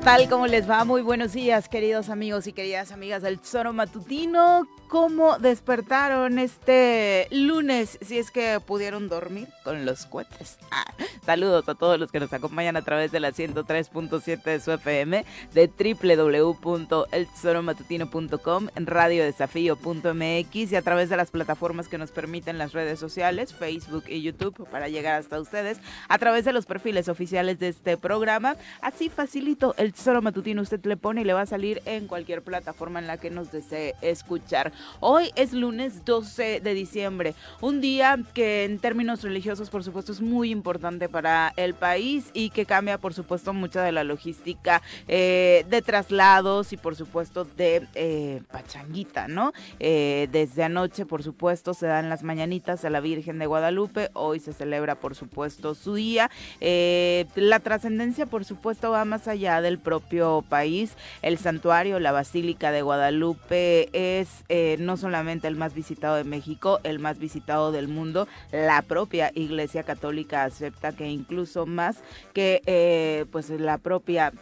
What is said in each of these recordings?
tal? ¿Cómo les va? Muy buenos días, queridos amigos y queridas amigas del Zoro Matutino. ¿Cómo despertaron este lunes? Si es que pudieron dormir con los cohetes. Ah, saludos a todos los que nos acompañan a través de la 103.7 de su FM, de www.elzoromatutino.com, radiodesafío.mx y a través de las plataformas que nos permiten las redes sociales, Facebook y YouTube, para llegar hasta ustedes, a través de los perfiles oficiales de este programa. Así facilito el Tesoro Matutino usted le pone y le va a salir en cualquier plataforma en la que nos desee escuchar. Hoy es lunes 12 de diciembre, un día que en términos religiosos por supuesto es muy importante para el país y que cambia por supuesto mucha de la logística eh, de traslados y por supuesto de eh, pachanguita, ¿no? Eh, desde anoche por supuesto se dan las mañanitas a la Virgen de Guadalupe, hoy se celebra por supuesto su día. La trascendencia por supuesto va más allá del propio país. El santuario, la Basílica de Guadalupe, es no solamente el más visitado de México, el más visitado del mundo. La propia Iglesia Católica acepta que incluso más que eh, pues la propia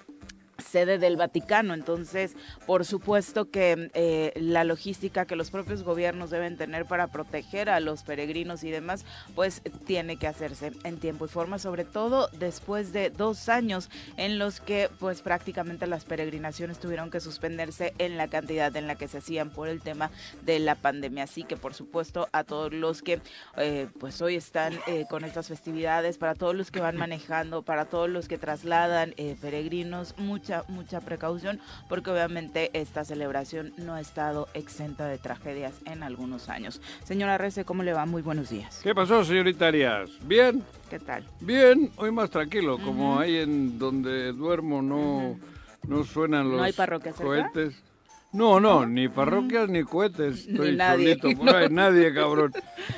sede del Vaticano. Entonces, por supuesto que eh, la logística que los propios gobiernos deben tener para proteger a los peregrinos y demás, pues tiene que hacerse en tiempo y forma, sobre todo después de dos años en los que pues prácticamente las peregrinaciones tuvieron que suspenderse en la cantidad en la que se hacían por el tema de la pandemia. Así que, por supuesto, a todos los que eh, pues hoy están eh, con estas festividades, para todos los que van manejando, para todos los que trasladan eh, peregrinos, mucha, mucha precaución, porque obviamente esta celebración no ha estado exenta de tragedias en algunos años. Señora Rece, ¿cómo le va? Muy buenos días. ¿Qué pasó, señorita Arias? ¿Bien? ¿Qué tal? Bien, hoy más tranquilo, como ahí en donde duermo no, no suenan los ¿No hay parroquias cerca? cohetes. No, no, ni parroquias ni cohetes. Ni Estoy nadie, solito por no. ahí, nadie, cabrón.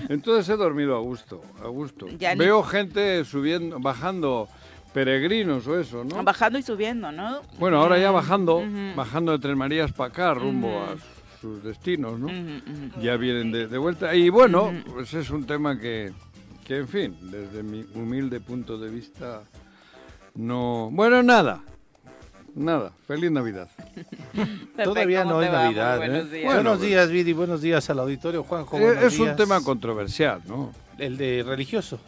Entonces he dormido a gusto, a gusto. Ya ni- Veo gente subiendo, bajando peregrinos o eso, ¿no? Bajando y subiendo, ¿no? Bueno, ahora ya Ujú, bajando, bajando de Tres Marías para acá, rumbo a sus destinos, ¿no? Ya vienen de, de vuelta. Y bueno, pues es un tema que, que, en fin, desde mi humilde punto de vista, no... Bueno, nada, nada. Feliz Navidad. Todavía ¿cómo no es? Muy Navidad. buenos ¿eh? días. buenos Bueno, días, Viri. Buenos días al auditorio. Juanjo, Eh, buenos es un tema controversial, ¿no? El de religioso.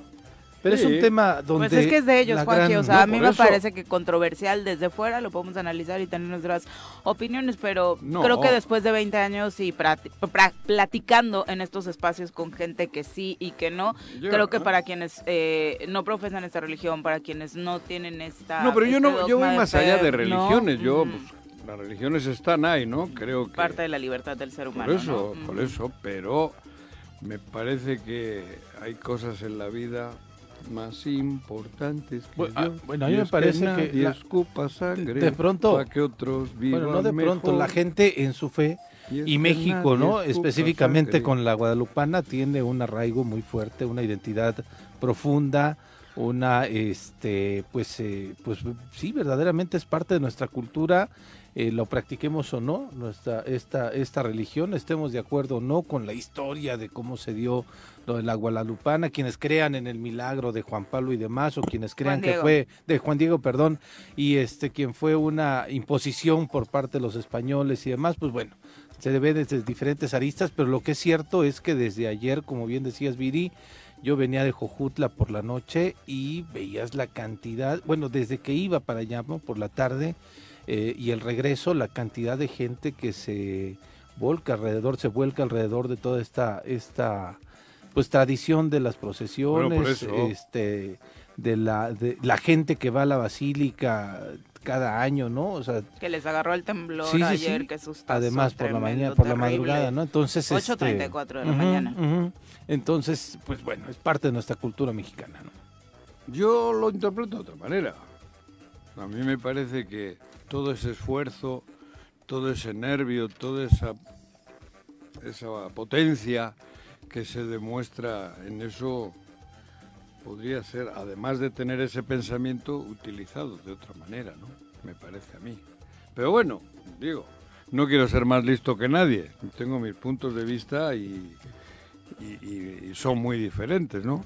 Pero Sí. es un tema donde. Pues es que es de ellos, Juanji. O sea, a mí me eso. parece que controversial desde fuera lo podemos analizar y tener nuestras opiniones, pero No. creo que después de 20 años y platicando en estos espacios con gente que sí y que no, Yo- creo que para quienes eh, no profesan esta religión, para quienes no tienen esta. No, pero yo este no, yo dogma voy más allá de ¿no? religiones. Yo, Mm, pues, las religiones están ahí, ¿no? Creo que... parte de la libertad del ser humano. Por eso, ¿no? por Mm. eso, pero me parece que hay cosas en la vida más importantes que Bu- ah, Dios. bueno, a mí me parece que nadie la- escupa sangre de pronto- para que otros vivan Bueno, no de pronto, la gente en su fe Y que México, ¿no? Específicamente sangre. con la guadalupana tiene un arraigo muy fuerte, una identidad profunda, una, este, pues, eh, pues sí, verdaderamente es parte de nuestra cultura eh, lo practiquemos o no, nuestra, esta, esta religión, estemos de acuerdo o no con la historia de cómo se dio lo de la Guadalupana, quienes crean en el milagro de Juan Pablo y demás, o quienes crean que fue, de Juan Diego, perdón, y este quien fue una imposición por parte de los españoles y demás, pues bueno, se debe desde diferentes aristas, pero lo que es cierto es que desde ayer, como bien decías, Viri, yo venía de Jojutla por la noche y veías la cantidad, bueno, desde que iba para allá ¿no? por la tarde eh, y el regreso, la cantidad de gente que se volca alrededor, se vuelca alrededor de toda esta, esta pues tradición de las procesiones, Bueno, por eso. este, de la, de la gente que va a la basílica cada año, ¿no? O sea, Que les agarró el temblor Sí, sí, ayer, sí. que sustazo además por la mañana, por la madrugada, ¿no? Entonces, este, 8:34 de la mañana. Entonces, pues bueno, es parte de nuestra cultura mexicana, ¿no? Yo lo interpreto de otra manera. A mí me parece que todo ese esfuerzo, todo ese nervio, toda esa, esa potencia que se demuestra en eso podría ser, además de tener ese pensamiento, utilizado de otra manera, ¿no? Me parece a mí. Pero bueno, digo, no quiero ser más listo que nadie. Tengo mis puntos de vista y, son muy diferentes, ¿no?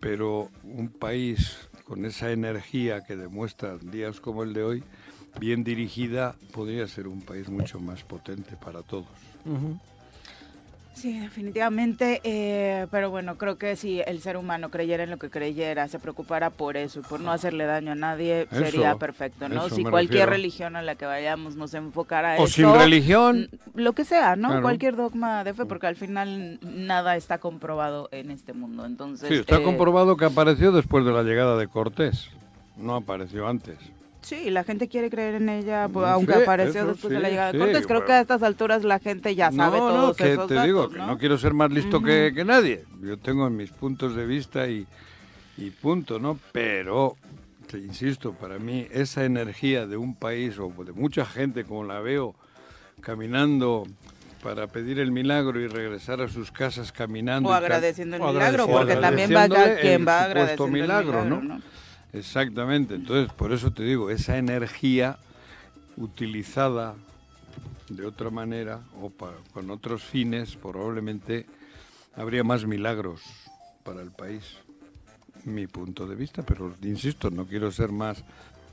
Pero un país con esa energía que demuestra días como el de hoy, bien dirigida, podría ser un país mucho más potente para todos. Sí, definitivamente, eh, pero bueno, creo que si el ser humano creyera en lo que creyera, se preocupara por eso y por no hacerle daño a nadie, Eso, sería perfecto, ¿no? Si cualquier refiero. religión a la que vayamos nos enfocara a O eso, sin religión, mm, lo que sea, ¿no? Claro. Cualquier dogma de fe, porque al final nada está comprobado en este mundo, entonces... sí, está eh, comprobado que apareció después de la llegada de Cortés. No apareció antes. Sí, la gente quiere creer en ella, pues, Mm, aunque sí, apareció después de la llegada de Cortés. Creo bueno. que a estas alturas la gente ya sabe no, todos no, que esos te digo que ¿no? no quiero ser más listo que, que nadie. Yo tengo mis puntos de vista y, y punto, ¿no? Pero, te insisto, para mí esa energía de un país o de mucha gente como la veo caminando para pedir el milagro y regresar a sus casas caminando. O agradeciendo el milagro, porque también va acá quien va agradeciendo milagro, el milagro, ¿no? Exactamente, entonces por eso te digo, esa energía utilizada de otra manera o pa- con otros fines, probablemente habría más milagros para el país. Mi punto de vista, pero insisto, no quiero ser más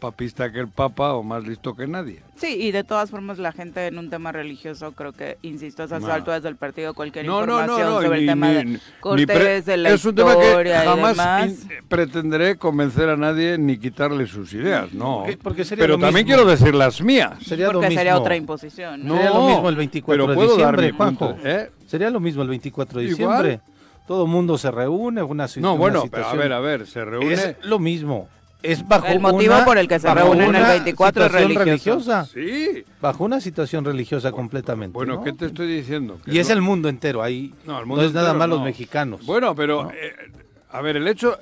papista que el Papa o más listo que nadie. Sí, y de todas formas la gente en un tema religioso, creo que, insisto, a esas No. alturas del partido, cualquier No, no, no, información no, sobre ni- el tema ni- de Cortés, de la es un tema que jamás in- pretenderé convencer a nadie ni quitarle sus ideas, no. Porque- porque sería pero lo también mismo. quiero decir las mías. Sería lo porque mismo. sería otra imposición. ¿no? Sería lo mismo el 24 pero de diciembre, Juanjo. ¿eh? Sería lo mismo el 24 de Igual. diciembre. Todo el mundo se reúne, una, si- No, una bueno, pero a situación. ver, a ver, se reúne. Es lo mismo. Es bajo El motivo una- por el que se reúnen el una 24 es situación religioso. religiosa. Sí. Bajo una situación religiosa completamente. Bueno, ¿no? ¿qué te estoy diciendo? Que Y es el mundo entero ahí. No, No, el mundo es nada más los no. mexicanos. Bueno, pero, ¿no? eh, a ver, el hecho...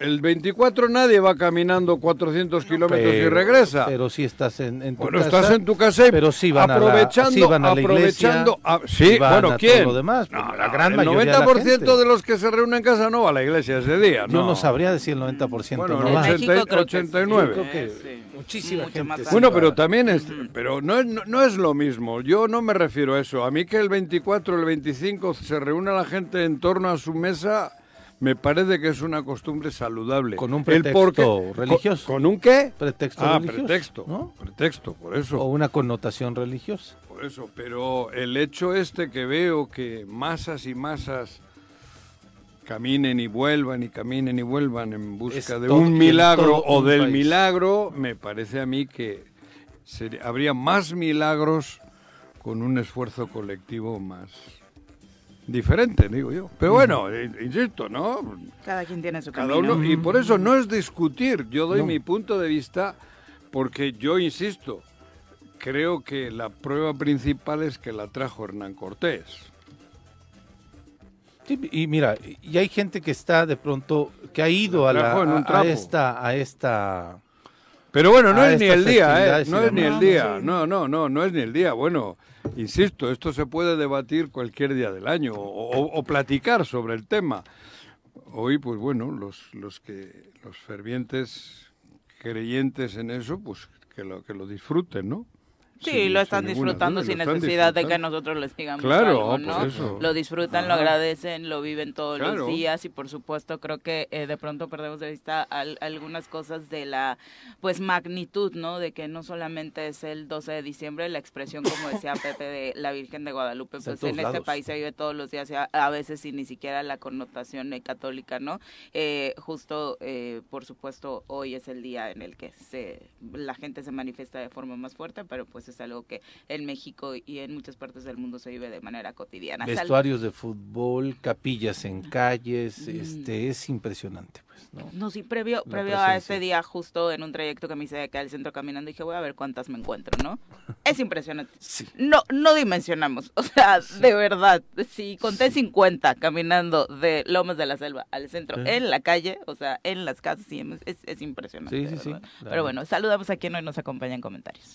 El 24 nadie va caminando 400 kilómetros y regresa. Pero si estás en, en tu Bueno, casa. estás en tu casa y pero sí van a la- aprovechando, sí van a la iglesia, aprovechando, a- sí, van bueno, a todo ¿quién? lo demás, No, pues, la no, gran el mayoría de la 90% de, gente. los que se reúnen en casa no va a la iglesia ese día, Yo no. no sabría decir el 90%. Bueno, no el va. En México 80 creo que sí. 89. Yo creo que Sí. muchísima gente. más sí Bueno, pero también es, pero no es, no, no es lo mismo. Yo no me refiero a eso. A mí que el 24, el 25 se reúna la gente en torno a su mesa, me parece que es una costumbre saludable. Con un pretexto religioso. ¿Con, con un qué? Pretexto ah, religioso, pretexto. ¿no? Pretexto, por eso. O una connotación religiosa. Por eso, pero el hecho este que veo que masas y masas caminen y vuelvan y caminen y vuelvan en busca Es de un milagro o un del país. milagro, me parece a mí que sería- habría más milagros con un esfuerzo colectivo más diferente, digo yo. Pero bueno, eh, insisto, ¿no? Cada quien tiene su Cada camino. uno, y por eso no es discutir, yo doy No. mi punto de vista porque yo insisto, creo que la prueba principal es que la trajo Hernán Cortés. Sí, y mira, y hay gente que está de pronto, que ha ido a, la, a- esta, a esta, Pero bueno, no A es ni el día, ¿eh? No es ni el día, no, no, no, no es ni el día. Bueno, insisto, esto se puede debatir cualquier día del año o, o- o platicar sobre el tema. Hoy, pues bueno, los, los que los fervientes creyentes en eso, pues que lo que lo disfruten, ¿no? Sí, sin- lo están disfrutando duda, sin necesidad de que nosotros les digamos Claro, algo, ¿no? eso. Lo disfrutan, lo agradecen, lo viven todos Claro. los días y por supuesto creo que eh, de pronto perdemos de vista al- algunas cosas de la pues magnitud, ¿no? De que no solamente es el 12 de diciembre la expresión como decía Pepe de la Virgen de Guadalupe, en pues en este país se vive todos los días a, a veces sin ni siquiera la connotación eh, católica, ¿no? Eh, justo eh, por supuesto hoy es el día en el que se la gente se manifiesta de forma más fuerte, pero pues es algo que en México y en muchas partes del mundo se vive de manera cotidiana. Vestuarios de fútbol, capillas en calles, Mm. este es impresionante, pues, ¿no? No, sí, previo, La previo a este día, justo en un trayecto que me hice de acá al centro caminando, dije, voy a ver cuántas me encuentro, ¿no? Es impresionante. Sí. No, no dimensionamos. O sea, de verdad, si conté 50 caminando de Lomas de la Selva al centro Sí. en la calle, o sea, en las casas, sí, es, es impresionante. Sí, sí, sí, claro. Pero bueno, saludamos a quien hoy nos acompaña en comentarios.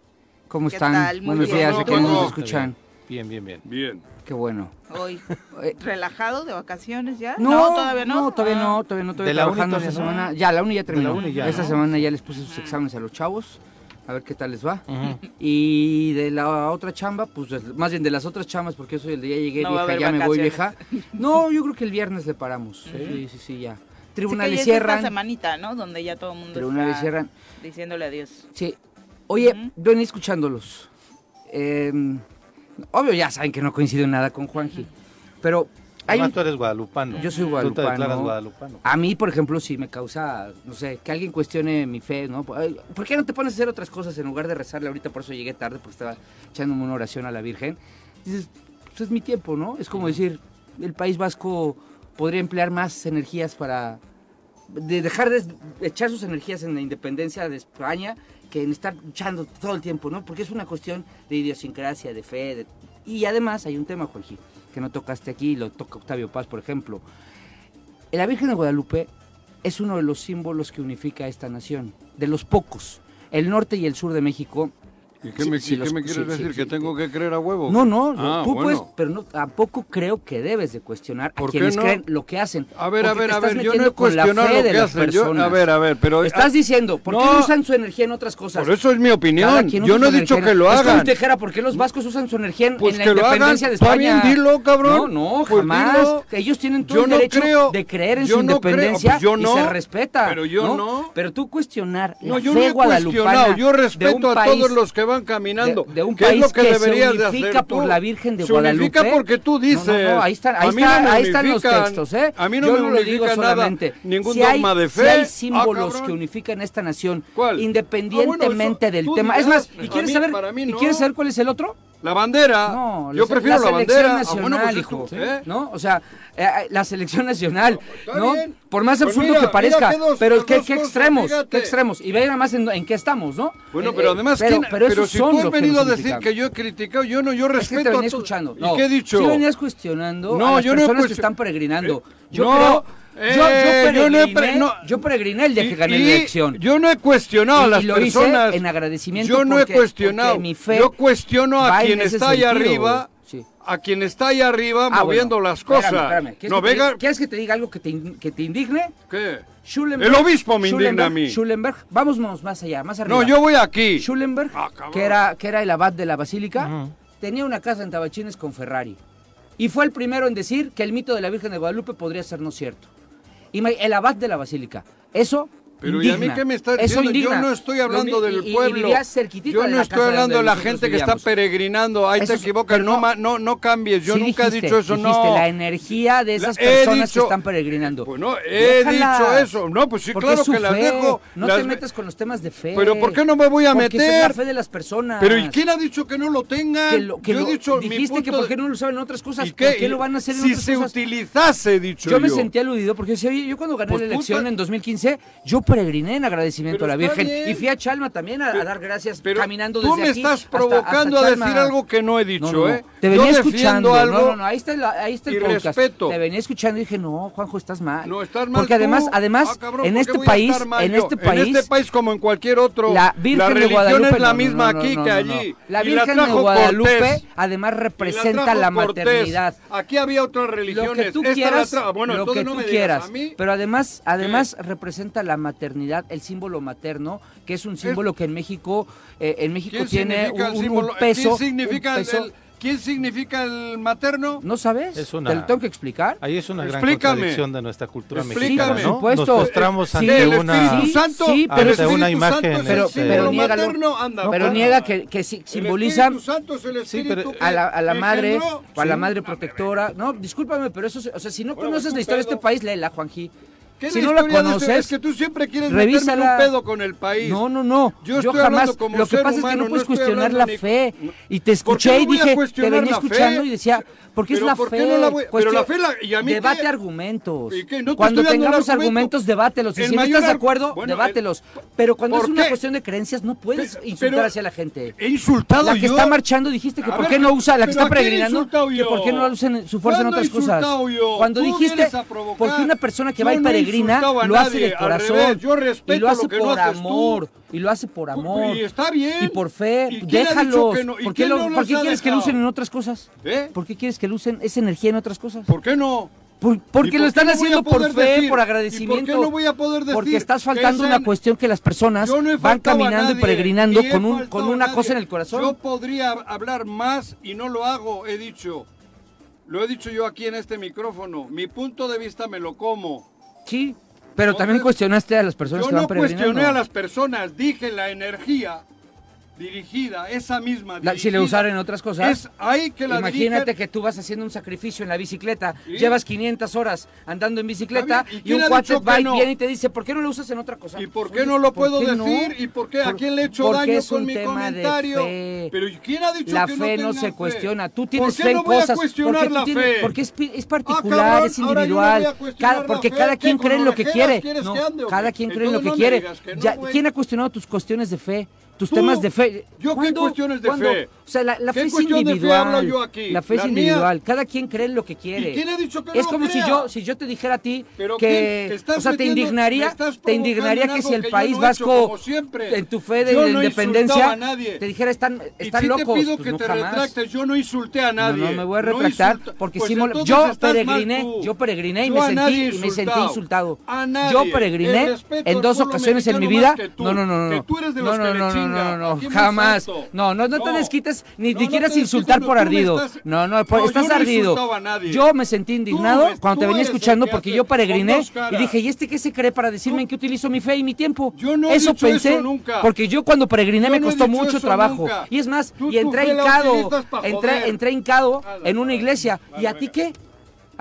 ¿Cómo ¿Qué están? tal? Muy Buenos bien. días, ¿Y ¿a quién nos escuchan? Bien, bien, bien. Bien. Qué bueno. Hoy, Eh, ¿relajado de vacaciones ya? No, todavía no. No, todavía Ah. no, todavía no, todavía ¿De trabajando esta no? semana. Ya, la uni ya terminó. uni ya, esta ¿no? semana ya les puse sus exámenes a los chavos, a ver qué tal les va. Y de la otra chamba, pues es- más bien de las otras chambas, porque eso el día llegué No vieja, ya me voy vieja. No, yo creo que el viernes le paramos. Sí, sí, sí, ya. Sí, Tribunales ya es esta cierran. semanita, ¿no? Donde ya todo el mundo Tribunales está cierran. diciéndole adiós. Sí. Oye, Ujú. venía escuchándolos. Eh, obvio, ya saben que no coincido en nada con Juanji. Pero hay Además, un- tú eres guadalupano. Yo soy Tú te guadalupano. declaras guadalupano. A mí, por ejemplo, sí me causa, no sé, que alguien cuestione mi fe, ¿no? ¿Por qué no te pones a hacer otras cosas en lugar de rezarle ahorita? Por eso llegué tarde, porque estaba echándome una oración a la Virgen. Dices, pues es mi tiempo, ¿no? Es como decir, el País Vasco podría emplear más energías para de dejar de echar sus energías en la independencia de España que en estar luchando todo el tiempo, ¿no? Porque es una cuestión de idiosincrasia, de fe. de- Y además hay un tema, Juanji, que no tocaste aquí, lo toca Octavio Paz, por ejemplo. La Virgen de Guadalupe es uno de los símbolos que unifica a esta nación, de los pocos. El norte y el sur de México. ¿Y qué me, sí, y qué los- me quieres sí, decir? sí, ¿Que tengo que creer a huevo? No, no, Ah, tú bueno. puedes, pero no, tampoco creo que debes de cuestionar a ¿Por qué quienes no? creen lo que hacen. A ver, a ver, a ver, yo no he cuestionado lo que hacen. Yo, a ver, a ver, pero... Estás diciendo, ¿por qué No. usan su energía en otras cosas? Por eso es mi opinión. Yo no he dicho energía. que lo Es hagan. te dijera, ¿por qué los vascos usan su energía en, Pues en la independencia de Está España? bien, dilo, cabrón. No, no, Pues jamás. Ellos tienen todo el derecho de creer en su independencia pues no, y se respeta. pero yo no. Pero tú cuestionar No, la yo fe guadalupana cuestionado. Yo respeto a todos los que van caminando. de, de un ¿Qué es país lo que, que, deberías se de unifica tú? por la Virgen de Se Guadalupe. unifica porque tú dices. No, no, ahí están, ahí están, no me ahí están los textos, ¿eh? A mí no Yo me no lo digo solamente. ningún Si hay- dogma de fe. Si hay Ah, símbolos que unifican esta nación, ¿Cuál? independientemente Ah, bueno, eso del tema. Es más, ¿y quieres mí- saber? ¿Y quieres saber cuál es el otro? La bandera. No, Yo la- prefiero la, selección bandera. Ah, nacional, bueno, pues hijo, esto, ¿eh? ¿no? O sea, eh, eh, la selección nacional, ¿no? bien. Por más Pues absurdo mira, que parezca, dos- pero qué, qué extremos, fíjate. qué extremos. Y ve nada más en, en qué estamos, ¿no? Bueno, pero eh, además, pero, ¿quién- pero, pero si son tú has que venido a decir que yo he criticado, yo no, yo Es que te respeto a venía todos. escuchando. ¿Y No, qué he dicho? Sí venías cuestionando No, a las yo no personas que cuestio- están peregrinando. Yo no, creo... eh, yo, yo yo no he peregriné, no. yo peregriné el día que gané la elección. Yo no he cuestionado Y- a las y lo personas. hice en agradecimiento Yo no he cuestionado. mi fe yo cuestiono a en quien está allá arriba. Sí. A quien está allá arriba Ah, moviendo bueno. las cosas. espérame. ¿Quieres, No, que te venga. ¿Quieres que te diga algo que te, que te indigne? ¿Qué? Schulenberg- El obispo me indigna a mí. Schulenberg, vámonos más allá, más arriba. No, yo voy aquí. Schulenberg, Ah, que era, que era el abad de la basílica, tenía una casa en Tabachines con Ferrari. Y fue el primero en decir que el mito de la Virgen de Guadalupe podría ser no cierto. Y el abad de la basílica. Eso Pero ¿y a mí indigna. qué me estás Eso diciendo? Yo indigna. no estoy hablando del y- y pueblo. cerquitita Yo no la estoy hablando de la gente que está peregrinando. Ahí Eso te equivocas. No, no, no cambies. Yo Sí nunca he dijiste, dicho eso. dijiste, no. la energía de esas La- he personas dicho- que están peregrinando. Bueno, he Déjalas, dicho eso. No, pues sí, porque claro que las fe. dejo. No las te metas con los temas de fe. Pero ¿por qué no me voy a Porque esa es meter? la fe de las personas. Pero ¿y quién ha dicho que no lo tengan? Que lo, que yo lo- he dicho dijiste que por qué no lo usaban en otras cosas. ¿Y ¿Por qué lo van a hacer en si otras se cosas? utilizase, he dicho Yo yo. me sentí aludido porque decía, oye, yo peregriné en agradecimiento a la Virgen y fui a Chalma también a, dar gracias pero caminando desde aquí. Tú me estás provocando a decir algo que no he dicho, ¿eh? Te venía escuchando algo. No, no, no, ahí está, el. Respeto. Te venía escuchando y dije, "No, Juanjo, estás mal." No, estás mal. Porque además, ah, además en este país, en este país, en este país como en cualquier otro, la Virgen de Guadalupe es la misma aquí que allí. La Virgen de Guadalupe además representa la maternidad. Aquí había otras religiones. Lo que tú quieras, bueno, entonces no quieras, pero además además representa la maternidad maternidad, el símbolo materno, que es un símbolo que en México, eh, en México tiene un, símbolo, un, peso. ¿Qué significa un peso, el, ¿Quién significa el materno? ¿No sabes? Es una, ¿Te lo tengo que explicar? Ahí es una Explícame. gran contradicción de nuestra cultura Explícame. mexicana, ¿no? Supuesto. Nos postramos ante una, sí, Santo, sí, pero, ante una imagen. Este- Santo pero, este... pero, niega, materno, anda, pero niega que, que simbolizan a la, a la madre, a la madre protectora. No, discúlpame, pero eso, o sea, si no bueno, conoces la historia de este país, léela, Juanji. Si no la conoces, este? es que tú siempre quieres un pedo con el país. No, no, no. Yo, jamás. Lo que pasa es que no puedes cuestionar la fe. Y te escuché y dije, te venía escuchando y decía, ¿por qué es la fe? La voy... Pero la fe y a mí debate argumentos. Cuando tengamos argumentos, debátelos. Y si no estás de acuerdo, bueno, debátelos. Pero cuando es una cuestión de creencias, no puedes insultar hacia la gente. Insultado La que está marchando dijiste que por qué no usa, la que está peregrinando, que por qué no usan su fuerza en otras cosas. Cuando dijiste, porque una persona que va y peregrina Peregrina lo hace de corazón. Yo respeto y lo hace por amor. Y lo hace por amor. Y está bien. Y por fe. Déjalos. No? ¿Por qué, quieres que lucen en otras cosas? ¿Eh? ¿Por qué quieres que lucen esa energía en otras cosas? ¿Por qué no? Porque lo están haciendo por fe, por agradecimiento. ¿Por qué no voy a poder decir? Porque estás faltando una cuestión que las personas van caminando y peregrinando con, un, con una cosa en el corazón. Yo podría hablar más y no lo hago, he dicho. Lo he dicho yo aquí en este micrófono. Mi punto de vista me lo como. Sí, pero también cuestionaste a las personas yo que van no cuestioné a las personas, dije la energía dirigida, esa misma. Si le usaran en otras cosas. Es ahí que la Imagínate que tú vas haciendo un sacrificio en la bicicleta, llevas 500 horas andando en bicicleta y, un cuate va y viene y te dice, ¿por qué no lo usas en otra cosa? ¿Y por qué no lo puedo decir? ¿Y por qué? ¿A quién le he hecho daño es un con mi tema comentario? De fe. Pero ¿quién ha dicho la fe no, se cuestiona. Tú tienes fe en cosas. porque, la tienes, fe? porque es, ah, particular, es individual. Porque cada quien cree en lo que quiere. Cada quien cree en lo que quiere. Pues. ¿Quién ha cuestionado tus cuestiones de fe? tus ¿Tú? temas de fe. ¿Yo qué cuestiones de ¿cuándo? fe? O sea, la, la fe es individual. De fe hablo yo aquí? La fe la es individual. Mía. Cada quien cree en lo que quiere. ¿Y quién ha dicho que es no como crea? si yo si yo te dijera a ti Pero que o sea, metiendo, te indignaría, te indignaría que si el que país no vasco he hecho, en tu fe de, no independencia a nadie. te dijera están están si locos. Te pido pues que te jamás. retractes, yo no insulté a nadie. No, me voy a retractar porque pues sí yo peregriné, yo peregriné y me sentí y me sentí insultado. Yo peregriné en dos ocasiones en mi vida. No, no, no, no. Que tú eres de los no, no, no, jamás. No, no, no te desquites ni te quieras insultar por ardido. No, no, estás ardido. Yo me sentí indignado cuando te venía escuchando porque yo peregriné y dije, ¿y este qué se cree para decirme en qué utilizo mi fe y mi tiempo? Yo no eso pensé, porque yo cuando peregriné me costó mucho trabajo. Y es más, y entré hincado, entré, entré hincado en una iglesia. ¿Y a ti qué?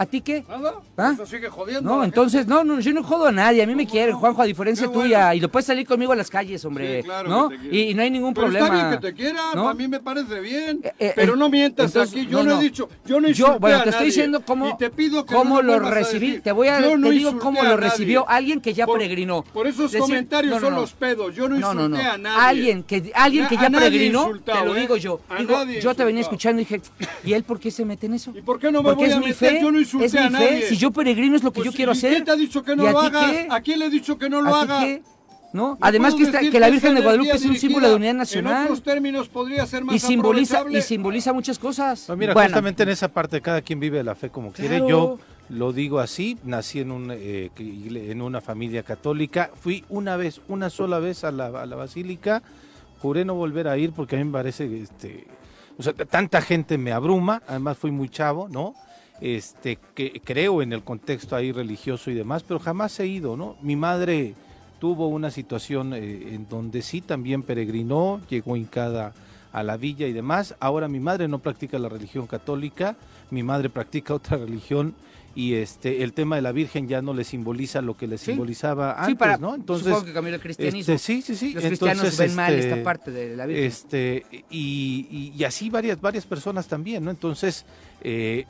¿A ti qué? Nada. ¿Ah? Eso sigue jodiendo. No, entonces, no, no, yo no jodo a nadie. A mí me quieren, Juanjo, a diferencia tuya. Y lo puedes salir conmigo a las calles, hombre. Sí, claro ¿no? Y, no hay ningún pero problema. Está bien que te quieran, ¿no? a mí me parece bien. Eh, eh, pero no mientas aquí. Yo no, he dicho, yo no yo, Bueno, te a nadie. estoy diciendo cómo, te pido cómo lo recibí. Te voy a yo te digo cómo lo recibió alguien que ya peregrinó. Por esos comentarios son los pedos. Yo no insulté a nadie. Alguien que, alguien que ya peregrinó, te lo ¿eh? digo yo. Yo te venía escuchando y dije, ¿y él por qué se mete en eso? ¿Y por qué no me voy a meter? Yo no es mi. Fe. Si yo peregrino es lo que pues, yo quiero hacer. ¿Quién te ha dicho que no lo hagas? Qué? ¿A quién le he dicho que no lo haga? ¿No? Además que, la Virgen de Guadalupe es un símbolo de unidad nacional. En otros términos podría ser más y simboliza y simboliza muchas cosas. No, mira, bueno. justamente en esa parte cada quien vive la fe como quiere. Yo lo digo así, nací en, un, eh, en una familia católica, fui una vez, una sola vez a la, a la basílica, juré no volver a ir porque a mí me parece este, o sea, tanta gente me abruma, además fui muy chavo, ¿no? Este, que creo en el contexto ahí religioso y demás, pero jamás he ido, ¿no? Mi madre tuvo una situación eh, en donde sí también peregrinó, llegó hincada a la villa y demás. Ahora mi madre no practica la religión católica, mi madre practica otra religión y este el tema de la Virgen ya no le simboliza lo que le Sí. simbolizaba Sí, antes, para, ¿no? Entonces, supongo que cambió el cristianismo. este, sí, sí, sí. Los cristianos Entonces, ven mal este, esta parte de la Virgen. este y, y- y así varias varias personas también, ¿no? Entonces, eh,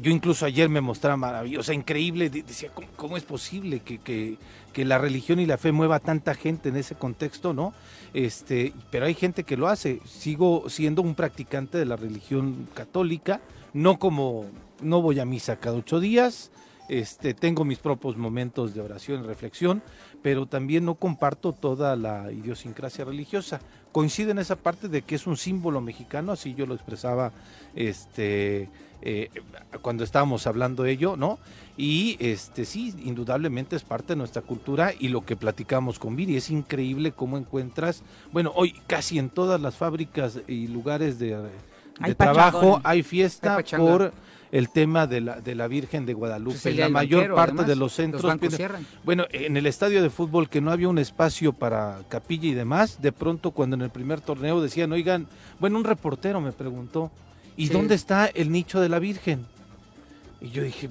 yo incluso ayer me mostraba maravillosa, increíble, de- decía, ¿cómo, es posible que, que- que la religión y la fe mueva a tanta gente en ese contexto, no? Este, pero hay gente que lo hace. Sigo siendo un practicante de la religión católica, no como, no voy a misa cada ocho días, este, tengo mis propios momentos de oración y reflexión, pero también no comparto toda la idiosincrasia religiosa. Coincide en esa parte de que es un símbolo mexicano, así yo lo expresaba este, eh, cuando estábamos hablando de ello, ¿no? Y este sí, indudablemente es parte de nuestra cultura y lo que platicamos con Viri, es increíble cómo encuentras, bueno, hoy casi en todas las fábricas y lugares de, de Hay trabajo pachangón. hay fiesta Hay por el tema de la, de la Virgen de Guadalupe. es el día la mayor banquero, parte además. de los centros... piden- cierran. bueno, en el estadio de fútbol que no había un espacio para capilla y demás, de pronto cuando en el primer torneo decían, oigan, bueno, un reportero me preguntó, ¿y Sí. dónde está el nicho de la Virgen? Y yo dije,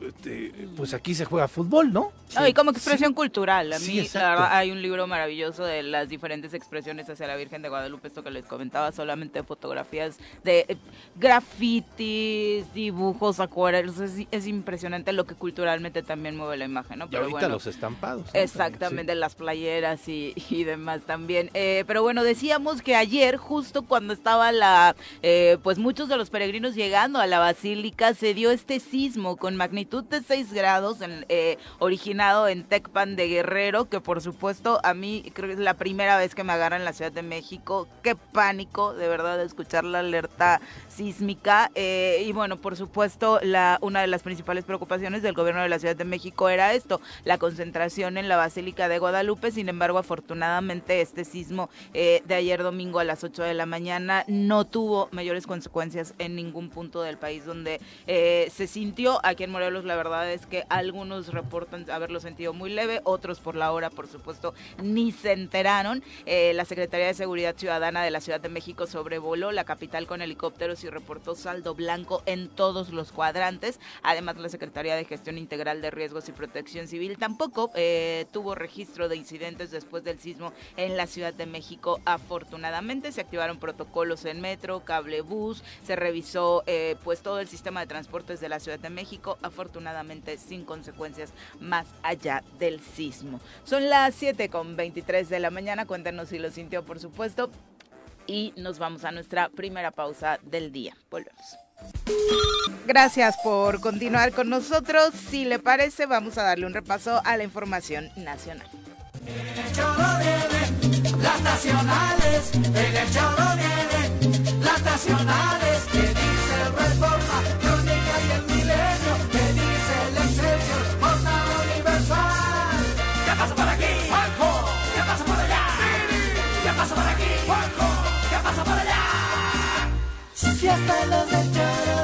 este, pues aquí se juega fútbol, ¿no? No, y como expresión cultural. A Sí, mí, la verdad, hay un libro maravilloso de las diferentes expresiones hacia la Virgen de Guadalupe, esto que les comentaba, solamente fotografías de eh, grafitis, dibujos, acuarelos. Es, es impresionante lo que culturalmente también mueve la imagen, ¿no? Y ahorita bueno, los estampados. ¿no? Exactamente, las playeras y, y demás también. Eh, pero bueno, decíamos que ayer, justo cuando estaba la, eh, pues muchos de los peregrinos llegando a la basílica, se dio este sismo con magnitud de 6 grados, en- eh, originado en Tecpan de Guerrero, que por supuesto a mí creo que es la primera vez que me agarra en la Ciudad de México. Qué pánico, de verdad, de escuchar la alerta sísmica. eh, y bueno, por supuesto, una de las principales preocupaciones del gobierno de la Ciudad de México era esto, la concentración en la Basílica de Guadalupe. Sin embargo, afortunadamente, este sismo eh, de ayer domingo a las 8 de la mañana no tuvo mayores consecuencias en ningún punto del país donde eh, se sintió. Aquí en Morelos, la verdad es que algunos reportan haberlo sentido muy leve, otros por la hora, por supuesto, ni se enteraron. La Secretaría de Seguridad Ciudadana de la Ciudad de México sobrevoló la capital con helicópteros y reportó saldo blanco en todos los cuadrantes. Además, la Secretaría de Gestión Integral de Riesgos y Protección Civil tampoco eh, tuvo registro de incidentes después del sismo en la Ciudad de México. Afortunadamente, se activaron protocolos en metro, cable bus, se revisó eh, pues todo el sistema de transportes de la Ciudad de México, afortunadamente sin consecuencias más allá del sismo. Son las 7 con 23 de la mañana, cuéntanos si lo sintió, por supuesto. Y nos vamos a nuestra primera pausa del día. Volvemos. Gracias por continuar con nosotros. Si le parece, vamos a darle un repaso a la información nacional. el choro viene, las nacionales, en el choro viene, las nacionales, que dice el Si hasta los del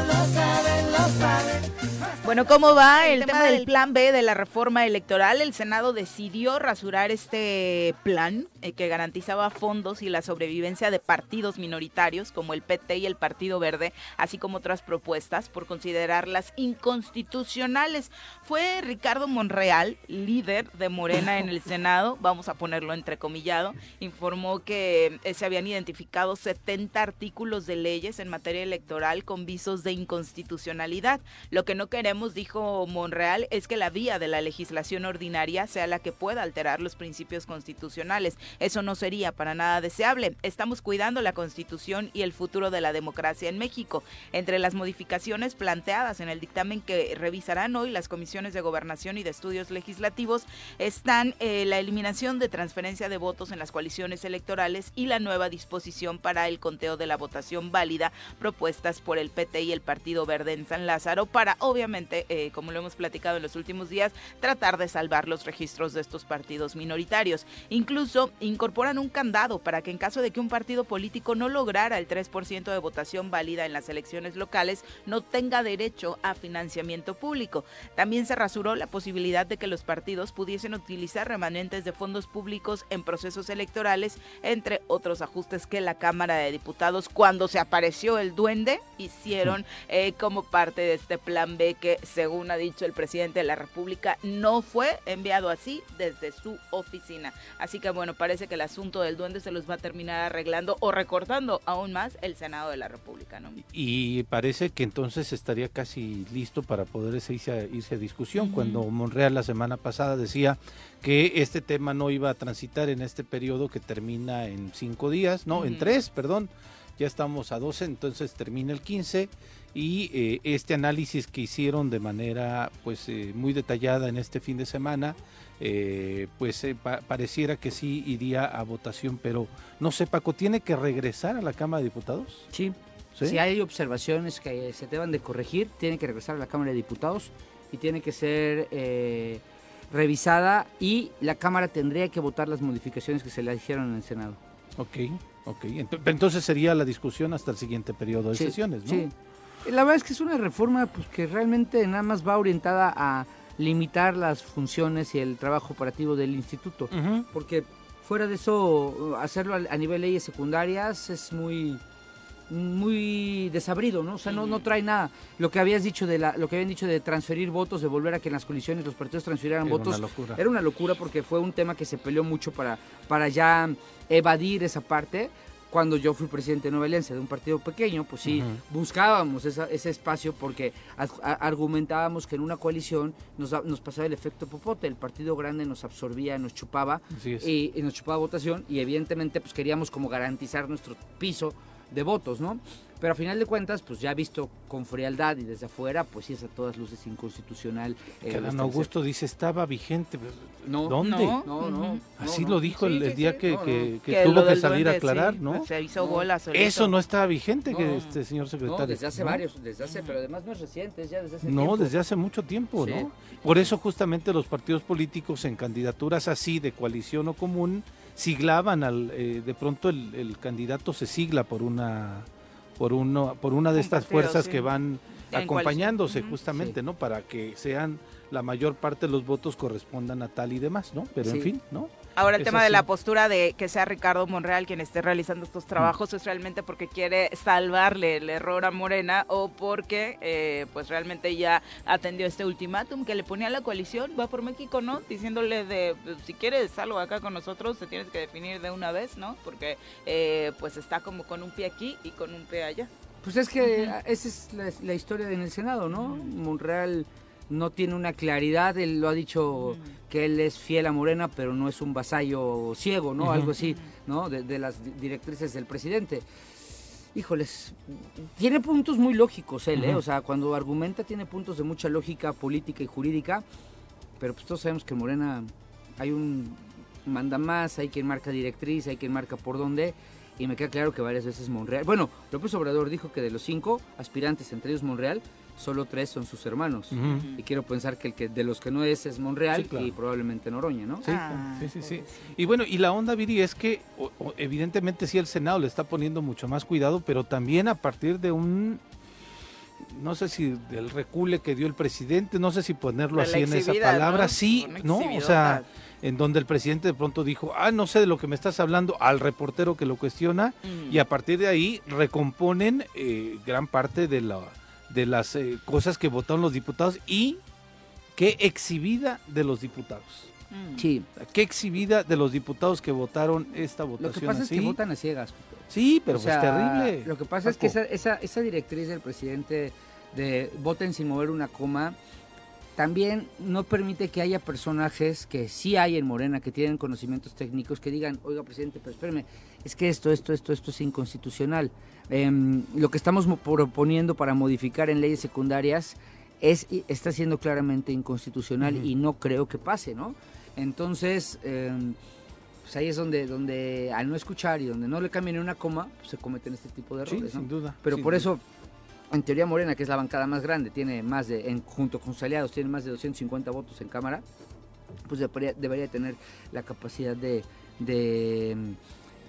Bueno, ¿cómo va el, tema del plan B de la reforma electoral? El Senado decidió rasurar este plan eh, que garantizaba fondos y la sobrevivencia de partidos minoritarios como el PT y el Partido Verde, así como otras propuestas por considerarlas inconstitucionales. Fue Ricardo Monreal, líder de Morena en el Senado, vamos a ponerlo entrecomillado, informó que eh, se habían identificado 70 artículos de leyes en materia electoral con visos de inconstitucionalidad. Lo que no queremos, dijo Monreal, es que la vía de la legislación ordinaria sea la que pueda alterar los principios constitucionales. Eso no sería para nada deseable. Estamos cuidando la constitución y el futuro de la democracia en México. Entre las modificaciones planteadas en el dictamen que revisarán hoy las comisiones de gobernación y de estudios legislativos están eh, la eliminación de transferencia de votos en las coaliciones electorales y la nueva disposición para el conteo de la votación válida propuestas por el PT y el Partido Verde en San Lázaro para, obviamente, eh, como lo hemos platicado en los últimos días, tratar de salvar los registros de estos partidos minoritarios. Incluso incorporan un candado para que en caso de que un partido político no lograra el 3% de votación válida en las elecciones locales, no tenga derecho a financiamiento público. También se rasuró la posibilidad de que los partidos pudiesen utilizar remanentes de fondos públicos en procesos electorales, entre otros ajustes que la Cámara de Diputados, cuando se apareció el duende, hicieron eh, como parte de este plan B que que, según ha dicho el presidente de la República, no fue enviado así desde su oficina. Así que bueno, parece que el asunto del duende se los va a terminar arreglando o recortando aún más el Senado de la República, ¿no? Y parece que entonces estaría casi listo para poder irse a, irse a discusión, cuando Monreal la semana pasada decía que este tema no iba a transitar en este periodo que termina en cinco días, no, en tres, perdón, ya estamos a 12, entonces termina el 15 y eh, este análisis que hicieron de manera pues eh, muy detallada en este fin de semana, eh, pues eh, pa- pareciera que sí iría a votación, pero no sé, Paco, ¿tiene que regresar a la Cámara de Diputados? Sí. ¿Sí? Si hay observaciones que se deban de corregir, tiene que regresar a la Cámara de Diputados y tiene que ser eh, revisada y la Cámara tendría que votar las modificaciones que se le hicieron en el Senado. Ok, ok. Entonces sería la discusión hasta el siguiente periodo de Sí, sesiones, ¿no? Sí. La verdad es que es una reforma pues, que realmente nada más va orientada a limitar las funciones y el trabajo operativo del instituto. Porque fuera de eso, hacerlo a a nivel leyes secundarias es muy muy desabrido, ¿no? O sea, no, no trae nada. Lo que habías dicho de la, lo que habían dicho de transferir votos, de volver a que en las colisiones los partidos transfirieran Era votos, una locura. era una locura porque fue un tema que se peleó mucho para, para ya evadir esa parte. Cuando yo fui presidente de Nueva Alianza de un partido pequeño, pues sí, buscábamos esa- ese espacio porque a- argumentábamos que en una coalición nos, nos pasaba el efecto popote, el partido grande nos absorbía, nos chupaba y, y nos chupaba votación y evidentemente pues queríamos como garantizar nuestro piso de votos, ¿no? Pero a final de cuentas, pues ya visto con frialdad y desde afuera, pues sí es a todas luces inconstitucional. eh, Que Adán Augusto dice, estaba vigente. No, ¿Dónde? No. no, no. Así no, lo dijo el, Sí, el sí, día sí. que, No, que- no. que Que tuvo que salir a aclarar, sí, ¿no? Se hizo bola. Eso no estaba vigente, que este señor secretario. No, desde hace ¿no? varios, desde hace, pero además no es reciente, es ya desde hace No, tiempo. desde hace mucho tiempo, Sí. ¿no? Por eso justamente los partidos políticos en candidaturas así de coalición o común siglaban al, eh, de pronto el, el candidato se sigla por una, por uno, por una de Un estas partido, fuerzas sí. que van acompañándose justamente, ¿no? Para que sean la mayor parte de los votos correspondan a tal y demás, ¿no? Pero en fin, ¿no? Ahora el tema de la postura de que sea Ricardo Monreal quien esté realizando estos trabajos es realmente porque quiere salvarle el error a Morena o porque eh, pues realmente ya atendió este ultimátum que le ponía a la coalición, va por México, ¿no? Diciéndole de pues, si quieres algo acá con nosotros te tienes que definir de una vez, ¿no? Porque eh, pues está como con un pie aquí y con un pie allá. Pues es que esa es la, la historia en el Senado, ¿no? Monreal no tiene una claridad, él lo ha dicho que él es fiel a Morena, pero no es un vasallo ciego, ¿no? Algo así, ¿no? De, de las di- directrices del presidente. Híjoles, tiene puntos muy lógicos él, ¿eh? Ujú. O sea, cuando argumenta tiene puntos de mucha lógica política y jurídica, pero pues todos sabemos que en Morena hay un manda más, hay quien marca directriz, hay quien marca por dónde, y me queda claro que varias veces Monreal. Bueno, López Obrador dijo que de los cinco aspirantes, entre ellos Monreal, solo tres son sus hermanos. Y quiero pensar que el que de los que no es es Monreal Sí, claro. y probablemente Noroña, ¿no? Sí, Ah, sí, sí, sí. Y bueno, y la onda, Viri, es que o- o- evidentemente sí el Senado le está poniendo mucho más cuidado, pero también a partir de un, no sé si del recule que dio el presidente, no sé si ponerlo así en esa palabra, ¿no? sí, ¿no? O sea, en donde el presidente de pronto dijo, ah, no sé de lo que me estás hablando, al reportero que lo cuestiona, Ujú. y a partir de ahí recomponen eh, gran parte de, la, de las eh, cosas que votaron los diputados y qué exhibida de los diputados. Mm. Sí. Qué exhibida de los diputados que votaron esta Lo votación que pasa así. es que votan a ciegas. Sí, pero O sea, pues terrible. Lo que pasa es que esa, esa, esa directriz del presidente de voten sin mover una coma también no permite que haya personajes que sí hay en Morena, que tienen conocimientos técnicos, que digan, oiga, presidente, pero espérame, es que esto, esto, esto, esto es inconstitucional. Em, lo que estamos mo- proponiendo para modificar en leyes secundarias es, está siendo claramente inconstitucional y no creo que pase, ¿no? Entonces, em, pues ahí es donde, donde al no escuchar y donde no le cambien una coma, pues se cometen este tipo de Sí, errores, ¿no? sin duda. Pero sin por duda. eso, en teoría Morena, que es la bancada más grande, tiene más de, en, junto con sus aliados, tiene más de 250 votos en Cámara, pues debería, debería tener la capacidad de, de mm,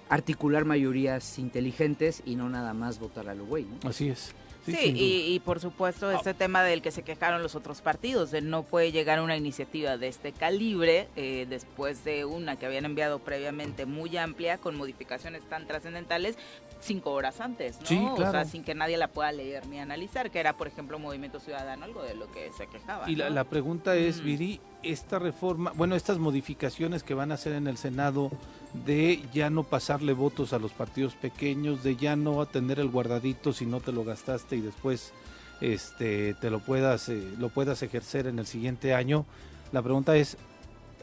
articular mayorías inteligentes y no nada más votar a lo güey, ¿no? Así es. Sí, y, y por supuesto este tema del que se quejaron los otros partidos, de no puede llegar una iniciativa de este calibre eh, después de una que habían enviado previamente muy amplia con modificaciones tan trascendentales cinco horas antes, ¿no? Sí, O sea, sin que nadie la pueda leer ni analizar, que era por ejemplo Movimiento Ciudadano, algo de lo que se quejaba. Y la, la pregunta es, Mm. Viri, esta reforma, bueno, estas modificaciones que van a hacer en el Senado de ya no pasarle votos a los partidos pequeños, de ya no tener el guardadito si no te lo gastaste y después este te lo puedas eh, lo puedas ejercer en el siguiente año. La pregunta es,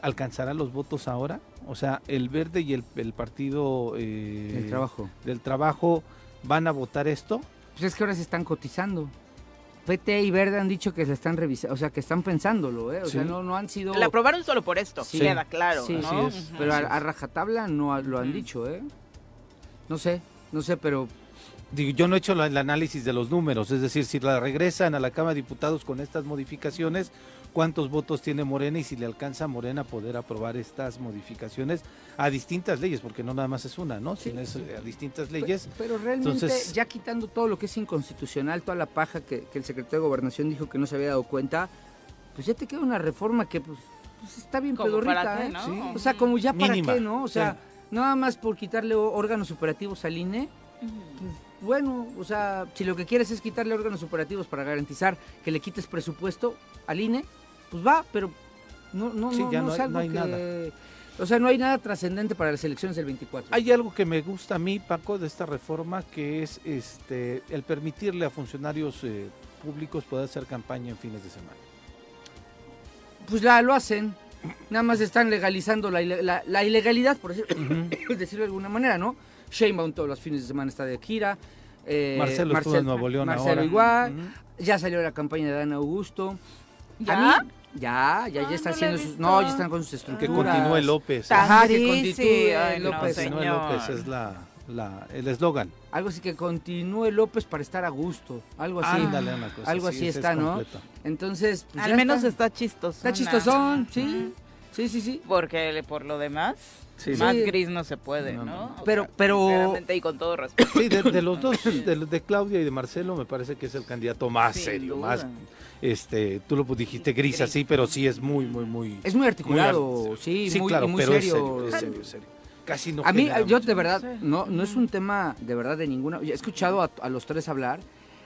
¿alcanzará los votos ahora? O sea, el Verde y el, el partido eh, El trabajo. del trabajo van a votar esto. Pues es que ahora se están cotizando. PT y Verde han dicho que se están revisando, o sea, que están pensándolo, ¿eh? O sea, Sí. no, no han sido... La aprobaron solo por esto, Sí. queda claro, Sí, ¿no? es. Ujú. Pero a, a rajatabla no lo han dicho, ¿eh? No sé, no sé, pero Digo, yo no he hecho la- el análisis de los números, es decir, si la regresan a la Cámara de Diputados con estas modificaciones, cuántos votos tiene Morena y si le alcanza a Morena poder aprobar estas modificaciones a distintas leyes, porque no nada más es una, ¿no? Sino es eh, a distintas leyes. Pe- Pero realmente, Entonces- ya quitando todo lo que es inconstitucional, toda la paja que, que el secretario de Gobernación dijo que no se había dado cuenta, pues ya te queda una reforma que pues, pues está bien Como pedorrita, para qué, ¿eh? ¿no? Sí. O sea, como ya para qué, ¿no? O sea, nada más por quitarle órganos operativos al INE, pues, bueno, o sea, si lo que quieres es quitarle órganos operativos para garantizar que le quites presupuesto al INE, pues va, pero no, no, Sí, no, ya no no es hay- algo no hay que- nada. O sea, no hay nada trascendente para las elecciones del 24. Hay algo que me gusta a mí, Paco, de esta reforma, que es este el permitirle a funcionarios eh, públicos poder hacer campaña en fines de semana. Pues la lo hacen. Nada más están legalizando la, la- la ilegalidad, por decir- decirlo de alguna manera, ¿no? Sheinbaum todos los fines de semana está de gira. eh, Marcelo estuvo en Nuevo León Marcelo ahora. igual. Ya salió la campaña de Dan Augusto. ¿Ya? A mí- ya, ya, ya está haciendo sus... No, ya están con sus Que estructuras. continúe López. Ajá, que continúe López. Continúe señor. López es la, la- el eslogan. Algo así que continúe López para estar a gusto. Algo así. Ándale, una cosa Algo así es está, ¿no? completo. Entonces, pues Al menos está. está chistoso. Está chistosón, sí. Sí, sí, sí. Porque por lo demás, Sí. más Sí. gris no se puede, No, ¿no? no. O Pero- sea, pero- y con todo respeto. Sí, de, de los dos, de, de Claudia y de Marcelo, me parece que es el candidato más Sin serio, duda. más, este, tú lo dijiste gris así, pero sí es muy, muy, muy... Es muy articulado, muy- sí, sí, muy, claro, y muy pero serio. es serio, es serio, es serio. Casi no A mí, yo mucho. de verdad, no, no es un tema de verdad de ninguna. He escuchado a, a los tres hablar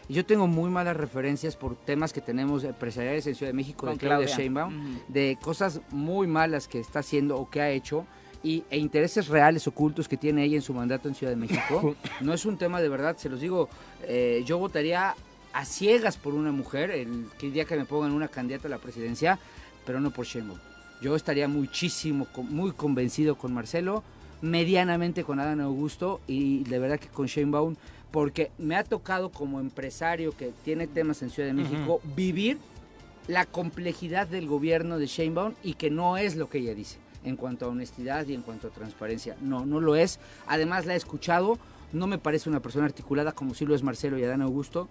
y yo tengo muy malas referencias por temas que tenemos empresariales en Ciudad de México Con de Claudia, Claudia. Sheinbaum, de cosas muy malas que está haciendo o que ha hecho y, e intereses reales ocultos que tiene ella en su mandato en Ciudad de México. no es un tema de verdad, se los digo, eh, yo votaría a ciegas por una mujer el día que me pongan una candidata a la presidencia, pero no por Sheinbaum. Yo estaría muchísimo, muy convencido con Marcelo, medianamente con Adán Augusto y de verdad que con Sheinbaum, porque me ha tocado como empresario que tiene temas en Ciudad de México vivir la complejidad del gobierno de Sheinbaum y que no es lo que ella dice en cuanto a honestidad y en cuanto a transparencia. No, no lo es. Además la he escuchado, no me parece una persona articulada como sí lo es Marcelo y Adán Augusto.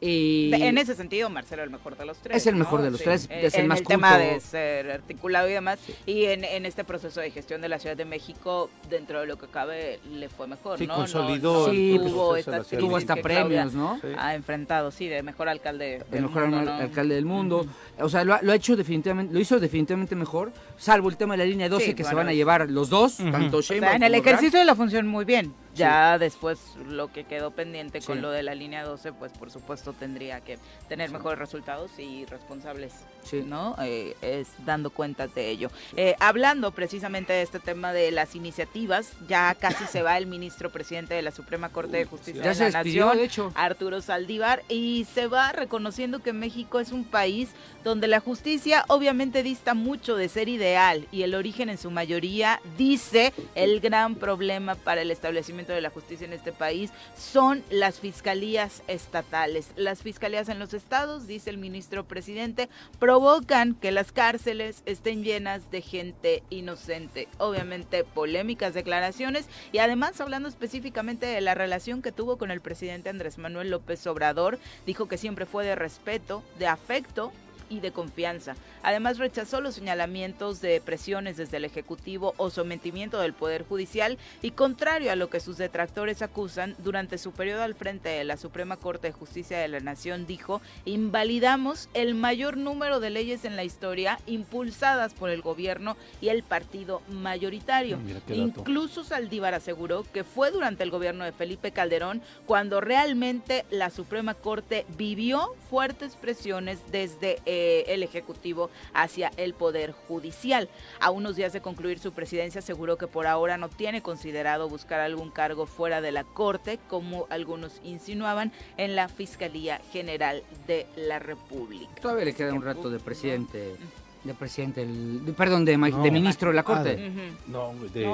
Y En ese sentido, Marcelo es el mejor de los tres. Es el mejor ¿no? de los tres, es el más el tema de ser articulado y demás. Y en, en este proceso de gestión de la Ciudad de México, dentro de lo que cabe, le fue mejor, Sí, ¿no? consolidó No, proceso tuvo crisis tuvo hasta premios, ¿no? Sí. Ha enfrentado, sí, de mejor alcalde el del mejor mundo, al- ¿no? alcalde del mundo. O sea, lo, ha- lo ha hecho definitivamente, lo hizo definitivamente mejor, salvo el tema de la línea 12 Sí, que se van a llevar los dos, tanto O sea, en el ejercicio de la función muy bien. Ya después lo que quedó pendiente con Sí. lo de la línea 12, pues por supuesto tendría que tener mejores resultados y responsables, Sí. ¿no? Eh, es dando cuentas de ello. Eh, hablando precisamente de este tema de las iniciativas, ya casi se va el ministro presidente de la Suprema Corte de Justicia Ya de se la despidió, Nación. de hecho. Arturo Saldívar y se va reconociendo que México es un país donde la justicia obviamente dista mucho de ser ideal y el origen en su mayoría dice el gran problema para el establecimiento de la justicia en este país son las fiscalías estatales. Las fiscalías en los estados, dice el ministro presidente, provocan que las cárceles estén llenas de gente inocente. Obviamente polémicas declaraciones y además hablando específicamente de la relación que tuvo con el presidente Andrés Manuel López Obrador, dijo que siempre fue de respeto, de afecto y de confianza. Además, rechazó los señalamientos de presiones desde el Ejecutivo o sometimiento del Poder Judicial y contrario a lo que sus detractores acusan, durante su periodo al frente de la Suprema Corte de Justicia de la Nación dijo, invalidamos el mayor número de leyes en la historia impulsadas por el gobierno y el partido mayoritario. Incluso Saldívar aseguró que fue durante el gobierno de Felipe Calderón cuando realmente la Suprema Corte vivió fuertes presiones desde eh, el Ejecutivo hacia el Poder Judicial. A unos días de concluir su presidencia aseguró que por ahora no tiene considerado buscar algún cargo fuera de la Corte, como algunos insinuaban, en la Fiscalía General de la República. Todavía le queda un rato de presidente, de presidente, el- de- perdón, de, de ministro de la Ah, Corte. de- Ujú. No, de...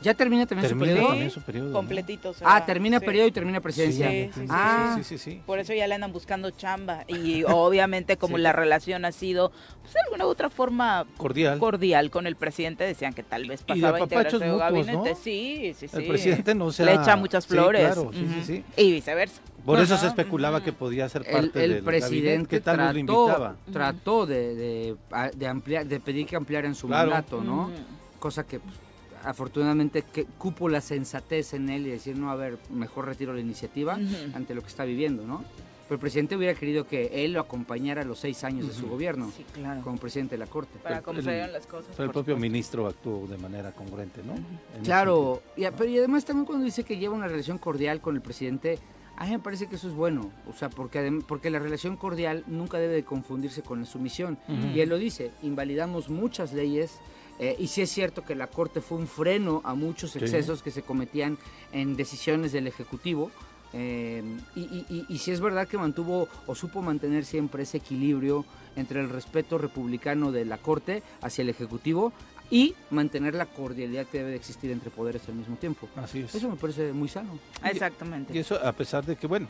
¿Ya termina también su periodo? también su periodo. Completito. se Ah, termina Sí. periodo y termina presidencia. Sí, sí, sí, ah, sí, sí, sí. Por eso ya le andan buscando chamba y obviamente como la relación ha sido pues, de alguna u otra forma Cordial. cordial con el presidente, decían que tal vez Y pasaba a apapachos integrarse a gabinete. ¿no? Sí, sí, sí. El presidente no se Le ha- echa muchas Sí, flores. claro, sí, sí, sí. Y viceversa. Por eso Ajá, se especulaba que podía ser el, parte el del gabinete, presidente que tal vez lo trató, invitaba. trató de, de, ampliar, de pedir que ampliaran su Claro. mandato, ¿no? Cosa que pues, afortunadamente que cupo la sensatez en él y decir, no, a ver, mejor retiro la iniciativa ante lo que está viviendo, ¿no? Pero el presidente hubiera querido que él lo acompañara los seis años de su gobierno Sí, claro. como presidente de la Corte. Para cómo las cosas. Pero el propio supuesto. ministro actuó de manera congruente, ¿no? Claro, y, a- pero y además también cuando dice que lleva una relación cordial con el presidente, a mí me parece que eso es bueno, o sea, porque, porque la relación cordial nunca debe de confundirse con la sumisión. Y él lo dice, invalidamos muchas leyes, eh, y sí es cierto que la Corte fue un freno a muchos Sí. excesos que se cometían en decisiones del Ejecutivo, eh, y, y, y- y sí es verdad que mantuvo o supo mantener siempre ese equilibrio entre el respeto republicano de la Corte hacia el Ejecutivo y mantener la cordialidad que debe de existir entre poderes al mismo tiempo. Así es. Eso me parece muy sano. Exactamente. Y eso a pesar de que, bueno,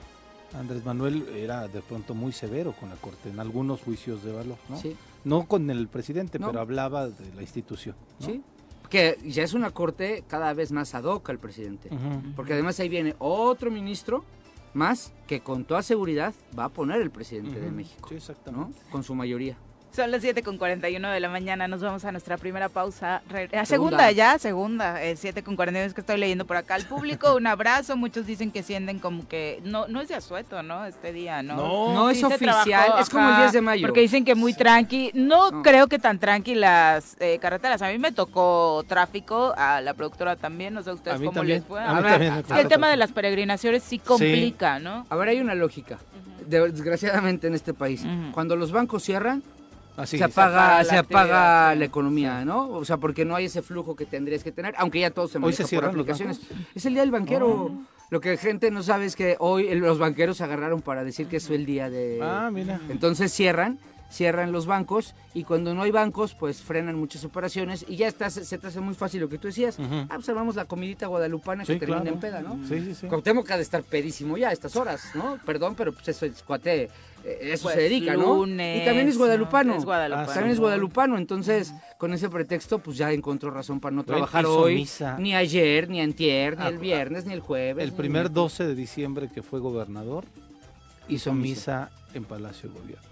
Andrés Manuel era de pronto muy severo con la Corte en algunos juicios de valor, ¿no? Sí, No con el presidente, No. pero hablaba de la institución. ¿no? sí. Que ya es una corte cada vez más ad hoc al presidente. Porque además ahí viene otro ministro más que con toda seguridad va a poner el presidente de. México, Sí, exactamente. ¿no? Con su mayoría. Son las 7 con 41 de la mañana, nos vamos a nuestra primera pausa. A segunda, Segunda. ya, segunda, eh, 7 con 41 es que estoy leyendo por acá. Al público, un abrazo, muchos dicen que sienten como que, no no es de asueto, ¿no? Este día, ¿no? No. No es Sí oficial, trabajó, es como el ajá, 10 de mayo. Porque dicen que muy tranqui. No, No. creo que tan tranqui las eh, carreteras. A mí me tocó tráfico, a la productora también, no sé ustedes A mí cómo también. les fue. a mí A ver, también el tema de las peregrinaciones sí complica, ¿no? A ver, hay una lógica, de- desgraciadamente en este país. Cuando los bancos cierran, Así se apaga, apaga la se apaga la economía, ¿no? O sea, porque no hay ese flujo que tendrías que tener, aunque ya todo se maneja se por aplicaciones. Es el día del banquero. Oh. Lo que gente no sabe es que hoy los banqueros se agarraron para decir que es el día de... Ah, mira. Entonces cierran, cierran los bancos y cuando no hay bancos, pues frenan muchas operaciones y ya está, se te hace muy fácil lo que tú decías. Ujú. Ah, pues armamos la comidita guadalupana Sí, que termina claro. en peda, ¿no? Sí, sí, sí. Cuauhtémoc ha de estar pedísimo ya a estas horas, ¿no? Perdón, pero pues eso es cuate, eso Pues, se dedica, ¿no? lunes, y también es ¿no? guadalupano. Es guadalupano. También es guadalupano, entonces con ese pretexto pues ya encontró razón para no trabajar hizo hoy, misa. ni ayer, ni antier, ni Ah, el viernes, ni el jueves. El primer miércoles. 12 de diciembre que fue gobernador hizo misa en Palacio de Gobierno.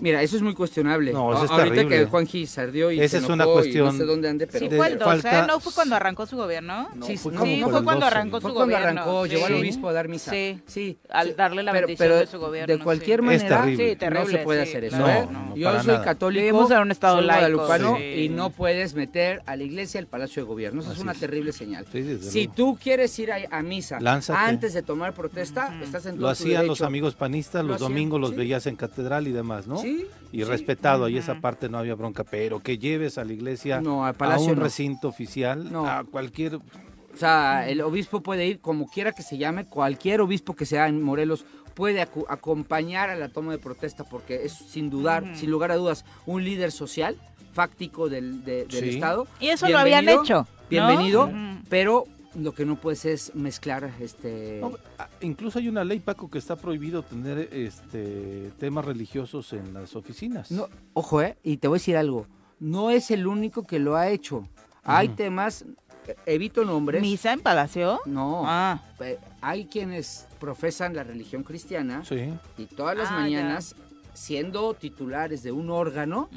Mira, eso es muy cuestionable. No, eso es Ahorita terrible. que Juan Gil sardió y Esa se es una cuestión no sé dónde ande, pero Sí, fue el 12, falta- ¿no? Fue cuando arrancó su gobierno. Sí, fue no, sí, por fue cuando 12. arrancó fue su cuando gobierno. arrancó, llevó al obispo a dar misa. Sí. sí. Al darle la Pero- bendición pero de su gobierno. De cualquier sí. Es manera, terrible. Sí, terrible, no se puede sí, hacer eso. ¿eh? No, no, Yo soy nada. católico, Vivimos en un estado soy laico, guadalupano sí. y no puedes meter a la iglesia al Palacio de Gobierno. Eso es una terrible señal. Si tú quieres ir a, misa antes de tomar protesta, estás en todo Lo tu hacían los amigos panistas, Lo los domingos los veías en catedral y demás, ¿no? Sí, Y sí. respetado, ahí esa parte no había bronca, pero que lleves a la iglesia No, al a palacio un no. recinto oficial, No. a cualquier... O sea, el obispo puede ir como quiera que se llame, cualquier obispo que sea en Morelos puede acompañar a la toma de protesta porque es sin dudar, sin lugar a dudas, un líder social fáctico del, de- del Sí. Estado. Y eso lo habían hecho. Bienvenido, pero lo que no puedes es mezclar este... No, ah, incluso hay una ley, Paco, que está prohibido tener este temas religiosos en las oficinas. No, ojo, eh, y te voy a decir algo, no es el único que lo ha hecho. Hay temas, eh, evito nombres. ¿Misa en Palacio? No, Ah, eh, hay quienes profesan la religión cristiana Sí. y todas las Ah, mañanas siendo titulares de un órgano.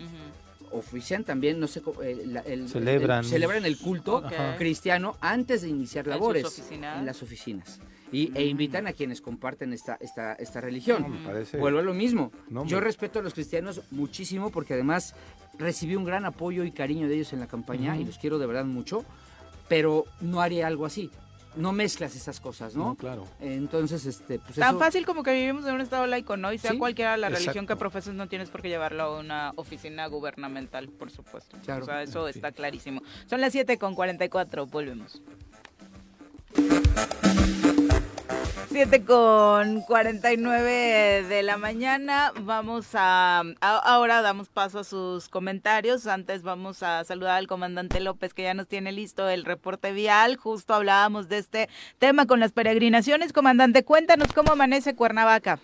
Ofician también, no sé, el, Celebran. el- celebran el culto cristiano antes de iniciar ¿En sus labores en las oficinas. Y, E invitan a quienes comparten esta, esta, esta religión. No, me parece- Vuelvo a lo mismo. No, Yo respeto a los cristianos muchísimo porque además recibí un gran apoyo y cariño de ellos en la campaña y los quiero de verdad mucho, pero no haría algo así. No mezclas esas cosas, ¿no? No, claro. Entonces, este, pues Tan eso- fácil como que vivimos en un estado laico, ¿no? Y sea Sí, cualquiera la religión que profeses, no tienes por qué llevarlo a una oficina gubernamental, por supuesto. Claro. O sea, eso está clarísimo. Son las 7 con 44, volvemos. 7 con 49 de la mañana. Vamos a, a- Ahora damos paso a sus comentarios. Antes vamos a saludar al comandante López, que ya nos tiene listo el reporte vial. Justo hablábamos de este tema con las peregrinaciones. Comandante, cuéntanos cómo amanece Cuernavaca.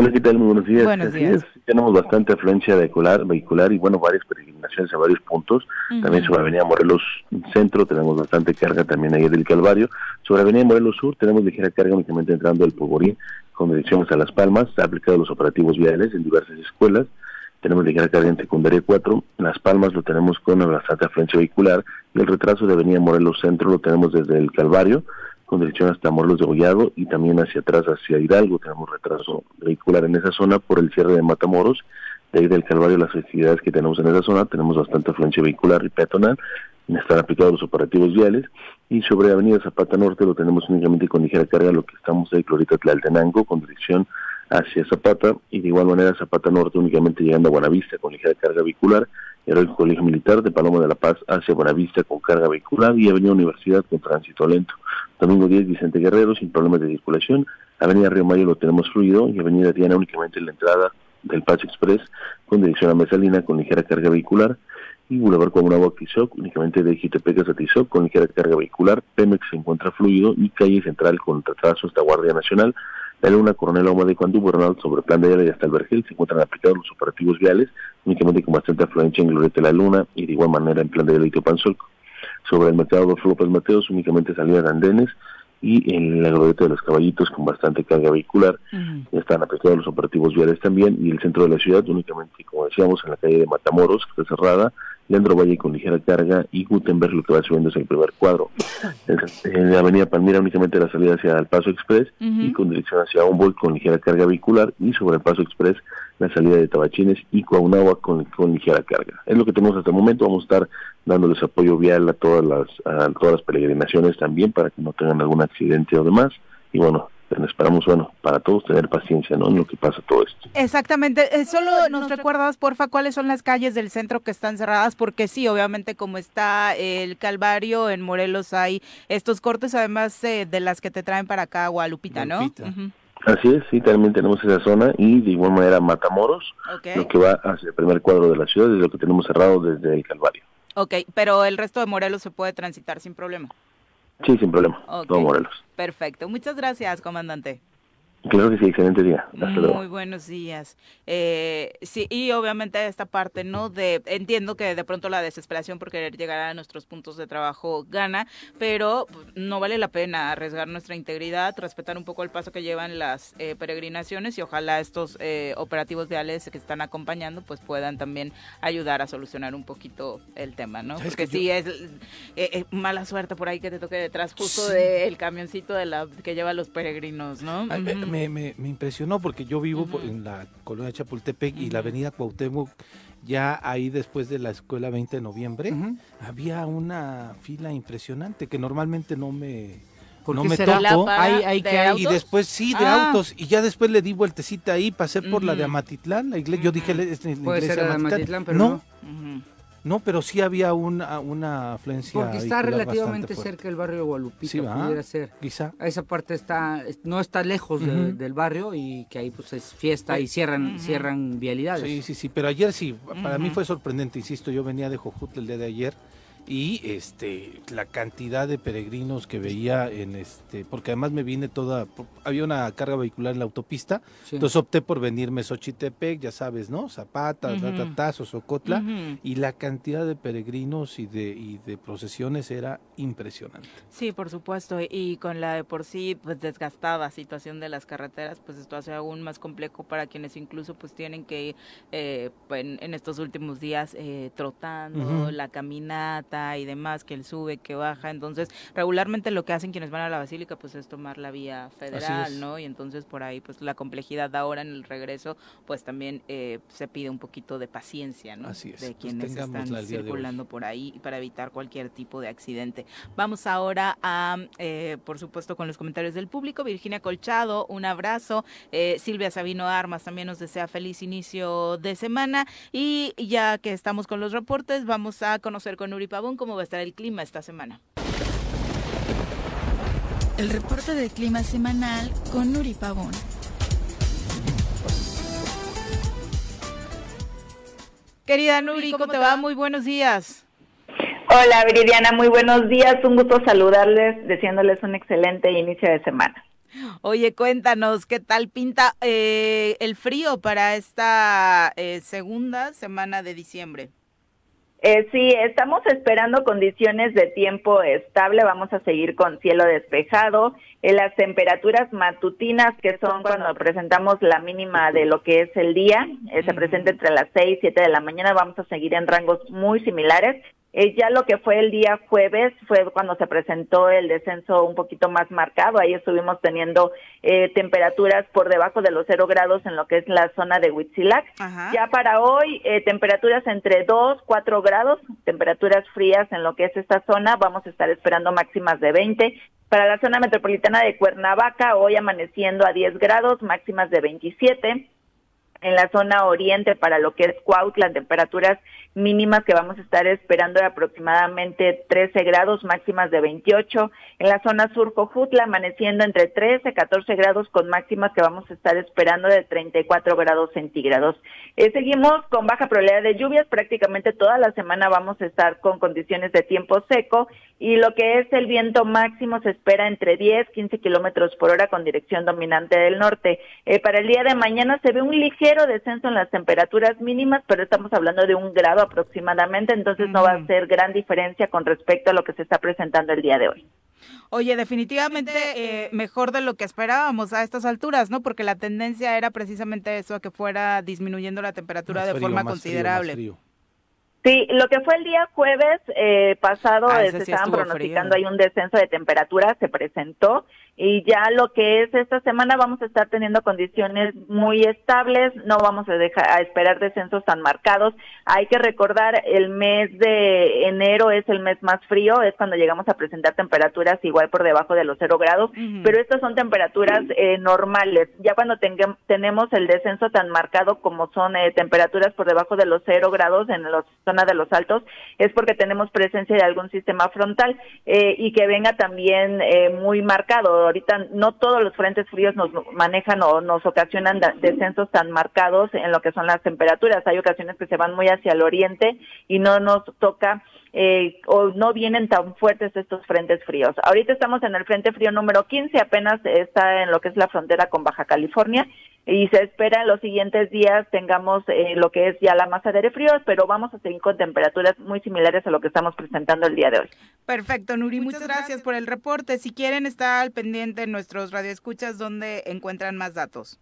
Hola, ¿qué tal? Muy buenos días. Buenos Así días. es, tenemos bastante afluencia vehicular, vehicular y, bueno, varias peregrinaciones a varios puntos. También sobre Avenida Morelos Centro tenemos bastante carga, también ahí del Calvario. Sobre Avenida Morelos Sur tenemos ligera carga únicamente entrando del Polvorín con dirección hacia Las Palmas. Se ha aplicado los operativos viales en diversas escuelas. Tenemos ligera carga en secundaria 4. En Las Palmas lo tenemos con bastante afluencia vehicular. Y el retraso de Avenida Morelos Centro lo tenemos desde el Calvario con dirección hasta Morelos de Gollado y también hacia atrás hacia Hidalgo. Tenemos retraso vehicular en esa zona por el cierre de Matamoros. De ahí del Calvario, las festividades que tenemos en esa zona, tenemos bastante afluencia vehicular y peatonal. Están aplicados los operativos viales. Y sobre Avenida Zapata Norte lo tenemos únicamente con ligera carga, lo que estamos ahí, Clorita Tlaltenango, con dirección hacia Zapata. Y de igual manera, Zapata Norte únicamente llegando a Buenavista con ligera carga vehicular. Heroico Colegio Militar de Paloma de la Paz hacia Buenavista con carga vehicular y Avenida Universidad con tránsito lento. Domingo 10, Vicente Guerrero, sin problemas de circulación. Avenida Río Mayo lo tenemos fluido y Avenida Diana únicamente en la entrada del Paso Express con dirección a Mesalina con ligera carga vehicular. Y Boulevard Comunagua Tizoc, únicamente de Jitepecas a Tizoc con ligera carga vehicular. Pemex se encuentra fluido y calle central con retraso hasta Guardia Nacional. La Luna Coronel Oma de Cuandú, Bernal sobre Plan de Ayala y hasta el Vergel se encuentran aplicados los operativos viales, únicamente con bastante afluencia en Glorieta de la Luna y de igual manera en Plan de Ayala y. Sobre el mercado Adolfo López Mateos, únicamente salida de andenes y en la glorieta de los caballitos con bastante carga vehicular. Ya están aplicados los operativos viales también y el centro de la ciudad únicamente, como decíamos, en la calle de Matamoros, que está cerrada, Leandro Valle con ligera carga y Gutenberg lo que va subiendo es el primer cuadro. En, la avenida Palmira únicamente la salida hacia el Paso Express y con dirección hacia Humboldt con ligera carga vehicular y sobre el Paso Express la salida de Tabachines y Coaunagua con, con ligera carga. Es lo que tenemos hasta el momento, vamos a estar dándoles apoyo vial a todas las a todas las peregrinaciones también para que no tengan algún accidente o demás y bueno, esperamos bueno, para todos tener paciencia, ¿no? En lo que pasa todo esto. Exactamente. Eh, solo nos recuerdas, porfa, cuáles son las calles del centro que están cerradas, porque sí, obviamente como está el Calvario, en Morelos hay estos cortes, además eh, de las que te traen para acá Guadalupita, ¿no? Así es, sí, también tenemos esa zona y de igual manera Matamoros, lo que va hacia el primer cuadro de la ciudad, es lo que tenemos cerrado desde el Calvario. ok, pero el resto de Morelos se puede transitar sin problema. Sí, sin problema, Ok. todo Morelos. Perfecto. Muchas gracias, comandante. Claro que sí, excelente día. Hasta luego. Muy buenos días. Eh, sí, y obviamente esta parte, ¿no? De entiendo que de pronto la desesperación por querer llegar a nuestros puntos de trabajo gana, pero pues, no vale la pena arriesgar nuestra integridad, respetar un poco el paso que llevan las eh, peregrinaciones y ojalá estos eh, operativos viales que están acompañando pues puedan también ayudar a solucionar un poquito el tema, ¿no? ¿Sabes Porque que yo- sí es eh, eh, mala suerte por ahí que te toque detrás justo Sí. del camioncito de la que lleva a los peregrinos, ¿no? Ay, me, Ujú. Me- me- me impresionó porque yo vivo por- Ujú. en la colonia Chapultepec y la avenida Cuauhtémoc, ya ahí después de la escuela 20 de noviembre, había una fila impresionante que normalmente no me, ¿Por no me será? toco. ¿La para Hay- hay de que- hay- Y después sí, de Ah. autos. Y ya después le di vueltecita ahí, pasé por la de. Amatitlán, la iglesia. Yo dije, es la Puede iglesia ser la de Amatitlán. Amatitlán, pero no, no. No, pero sí había una, una afluencia Porque está relativamente cerca el barrio de Guadalupita, Sí, ¿va? pudiera ser. Quizá. Esa parte está, es- no está lejos de- del barrio y que ahí pues es fiesta y cierran, cierran vialidades. Sí, sí, sí, pero ayer sí, para mí Ujú. fue sorprendente, insisto, yo venía de Jojutla el día de ayer y este la cantidad de peregrinos que veía en este porque además me vine toda había una carga vehicular en la autopista Sí. entonces opté por venirme a Xochitepec ya sabes no Zapata. Tatatá, Socotla y la cantidad de peregrinos y de y de procesiones era impresionante Sí, por supuesto, y con la de por sí pues desgastada situación de las carreteras, pues esto hace aún más complejo para quienes incluso pues tienen que ir eh, pues, en, en estos últimos días eh, trotando, la caminata y demás, que el sube, que baja, entonces regularmente lo que hacen quienes van a la basílica pues es tomar la vía federal. ¿no? Y entonces por ahí pues la complejidad ahora en el regreso pues también eh, se pide un poquito de paciencia, ¿no? Así es, De pues quienes están circulando por ahí para evitar cualquier tipo de accidente. Vamos ahora a, eh, por supuesto, con los comentarios del público. Virginia Colchado, un abrazo. Eh, Silvia Sabino Armas también nos desea feliz inicio de semana. Y ya que estamos con los reportes, vamos a conocer con Uri Pavón cómo va a estar el clima esta semana. El reporte del clima semanal con Nuri Pavón. Querida Nuri, ¿cómo te va? Muy buenos días. Hola Viridiana, muy buenos días. Un gusto saludarles, deseándoles un excelente inicio de semana. Oye, cuéntanos, ¿qué tal pinta eh, el frío para esta eh, segunda semana de diciembre? Eh, sí, estamos esperando condiciones de tiempo estable. Vamos a seguir con cielo despejado. Eh, las temperaturas matutinas, que son cuando presentamos la mínima de lo que es el día, eh, se presenta entre las 6 y 7 de la mañana. Vamos a seguir en rangos muy similares. Eh, ya lo que fue el día jueves fue cuando se presentó el descenso un poquito más marcado. Ahí estuvimos teniendo eh, temperaturas por debajo de los cero grados en lo que es la zona de Huitzilac. Ajá. Ya para hoy, eh, temperaturas entre 2, 4 grados, temperaturas frías en lo que es esta zona. Vamos a estar esperando máximas de 20. Para la zona metropolitana de Cuernavaca, hoy amaneciendo a 10 grados, máximas de 27 en la zona oriente para lo que es Cuautla, temperaturas mínimas que vamos a estar esperando de aproximadamente 13 grados, máximas de 28. En la zona sur Cojutla, amaneciendo entre 13 y 14 grados con máximas que vamos a estar esperando de 34 grados centígrados. Eh, seguimos con baja probabilidad de lluvias, prácticamente toda la semana vamos a estar con condiciones de tiempo seco y lo que es el viento máximo se espera entre 10 15 kilómetros por hora con dirección dominante del norte. Eh, para el día de mañana se ve un ligero descenso en las temperaturas mínimas, pero estamos hablando de un grado aproximadamente, entonces no va a ser gran diferencia con respecto a lo que se está presentando el día de hoy. Oye, definitivamente eh, mejor de lo que esperábamos a estas alturas, ¿no? Porque la tendencia era precisamente eso, a que fuera disminuyendo la temperatura Más de frío, forma más frío, más considerable. frío. Sí, lo que fue el día jueves eh, pasado, Ah, eh, se sí estaban pronosticando frío. hay un descenso de temperatura, se presentó y ya lo que es esta semana vamos a estar teniendo condiciones muy estables, no vamos a dejar a esperar descensos tan marcados. Hay que recordar el mes de enero es el mes más frío, es cuando llegamos a presentar temperaturas igual por debajo de los cero grados, pero estas son temperaturas eh, normales. Ya cuando tenemos el descenso tan marcado como son eh, temperaturas por debajo de los cero grados en la zona de los altos, es porque tenemos presencia de algún sistema frontal eh, y que venga también eh, muy marcado. Ahorita no todos los frentes fríos nos manejan o nos ocasionan descensos tan marcados en lo que son las temperaturas. Hay ocasiones que se van muy hacia el oriente y no nos toca eh, o no vienen tan fuertes estos frentes fríos. Ahorita estamos en el frente frío número 15, apenas está en lo que es la frontera con Baja California y se espera en los siguientes días tengamos eh, lo que es ya la masa de aire frío, pero vamos a seguir con temperaturas muy similares a lo que estamos presentando el día de hoy. Perfecto, Nuri, muchas, gracias, por el reporte. Si quieren estar al pendiente en nuestros radioescuchas, ¿dónde encuentran más datos?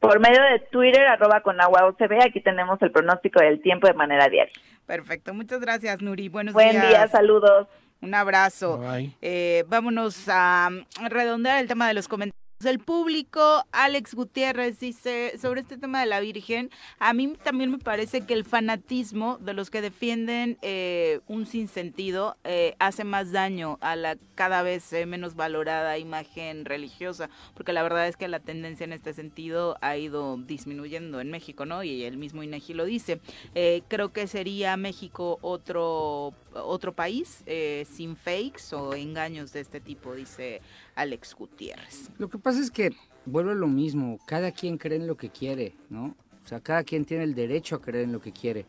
Por medio de Twitter, arroba con agua OCB, aquí tenemos el pronóstico del tiempo de manera diaria. Perfecto, muchas gracias, Nuri. Buenos Buen días. día, saludos. Un abrazo. Bye. Eh, vámonos a mm, redondear el tema de los comentarios. El público, Alex Gutiérrez dice sobre este tema de la Virgen, a mí también me parece que el fanatismo de los que defienden eh, un sinsentido eh, hace más daño a la cada vez eh, menos valorada imagen religiosa, porque la verdad es que la tendencia en este sentido ha ido disminuyendo en México, ¿no? Y el mismo INEGI lo dice. Eh, creo que sería México otro otro país sin fakes o engaños de este tipo, dice Alex Gutiérrez. Lo que pasa es que vuelve a lo mismo, cada quien cree en lo que quiere, ¿no? O sea, cada quien tiene el derecho a creer en lo que quiere.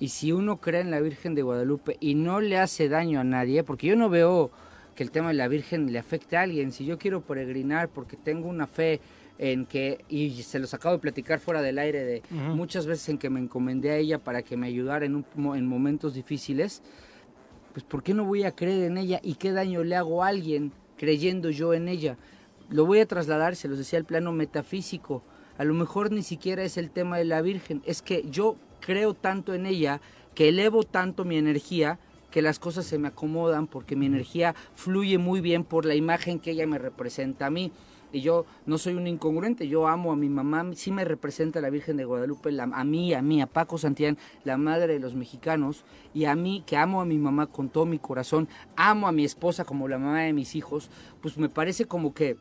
Y si uno cree en la Virgen de Guadalupe y no le hace daño a nadie, porque yo no veo que el tema de la Virgen le afecte a alguien, si yo quiero peregrinar porque tengo una fe en que, y se los acabo de platicar fuera del aire, de muchas veces en que me encomendé a ella para que me ayudara en, un mo- en momentos difíciles, pues ¿por qué no voy a creer en ella y qué daño le hago a alguien creyendo yo en ella? Lo voy a trasladar, se los decía, al plano metafísico. A lo mejor ni siquiera es el tema de la Virgen, es que yo creo tanto en ella, que elevo tanto mi energía, que las cosas se me acomodan porque mi energía fluye muy bien por la imagen que ella me representa a mí. Y yo no soy un incongruente, yo amo a mi mamá, sí me representa la Virgen de Guadalupe, a mí, a mí, a Paco Santillán, la madre de los mexicanos, y a mí que amo a mi mamá con todo mi corazón, amo a mi esposa como la mamá de mis hijos, pues me parece como que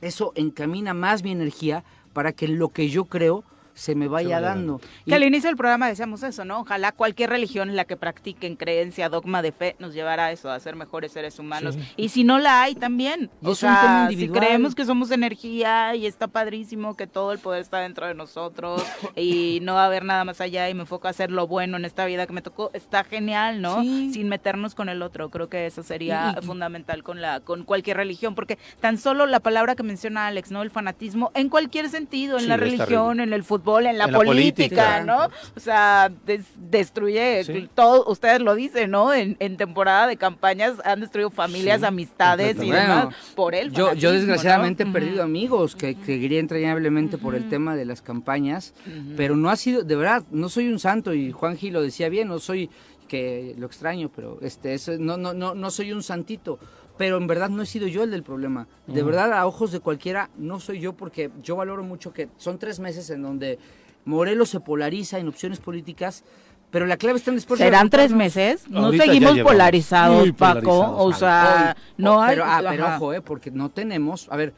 eso encamina más mi energía para que lo que yo creo se me vaya vaya dando. Que al inicio del programa decíamos eso, ¿no? Ojalá cualquier religión en la que practiquen creencia, dogma de fe, nos llevara a eso, a ser mejores seres humanos. Sí. Y si no la hay, también. Y O sea, si creemos que somos energía y está padrísimo que todo el poder está dentro de nosotros y no va a haber nada más allá y me enfoco a hacer lo bueno en esta vida que me tocó, está genial, ¿no? Sí. Sin meternos con el otro. Creo que eso sería Y- y- fundamental con la con cualquier religión, porque tan solo la palabra que menciona Alex, ¿no? El fanatismo, en cualquier sentido, en Sí, la religión, en el fútbol, en la En la política. ¿no? O sea, des- destruye Sí. todo, ustedes lo dicen, ¿no? En, en temporada de campañas han destruido familias, Sí, amistades y demás Bueno, por él. Yo, yo desgraciadamente he perdido amigos que, que quería entrañablemente por el tema de las campañas, pero no ha sido, de verdad, no soy un santo y Juan Gil lo decía bien, no soy que lo extraño, pero este, eso, no, no, no, no soy un santito, pero en verdad no he sido yo el del problema. De verdad, a ojos de cualquiera, no soy yo porque yo valoro mucho que son tres meses en donde Morelos se polariza en opciones políticas, pero la clave está en después ¿Serán tres meses? No Ahorita seguimos polarizados, Paco. polarizados. O sea, Hoy, no oh, hay. Pero, ah, pero ojo, eh, porque no tenemos. A ver,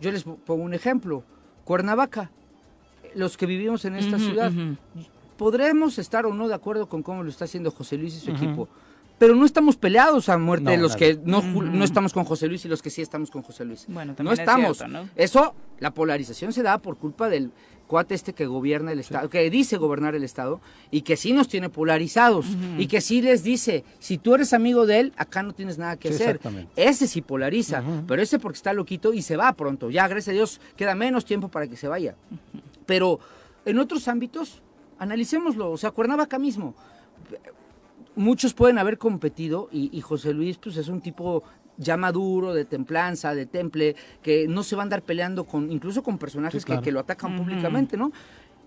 yo les pongo un ejemplo. Cuernavaca. Los que vivimos en esta ciudad. Podremos estar o no de acuerdo con cómo lo está haciendo José Luis y su equipo. Pero no estamos peleados a muerte No, de los que no, no estamos con José Luis y los que sí estamos con José Luis. Bueno, no es estamos. cierto, ¿no? Eso, la polarización se da por culpa del cuate este que gobierna el Estado, que dice gobernar el Estado y que sí nos tiene polarizados y que sí les dice, si tú eres amigo de él, acá no tienes nada que Sí, hacer. exactamente. Ese sí polariza, pero ese porque está loquito y se va pronto. Ya, gracias a Dios, queda menos tiempo para que se vaya. Pero en otros ámbitos, analicémoslo. O sea, Cuernavaca mismo. Muchos pueden haber competido y, y José Luis pues es un tipo ya maduro, de templanza, de temple, que no se va a andar peleando con, incluso con personajes Sí, claro. que, que lo atacan públicamente, ¿no?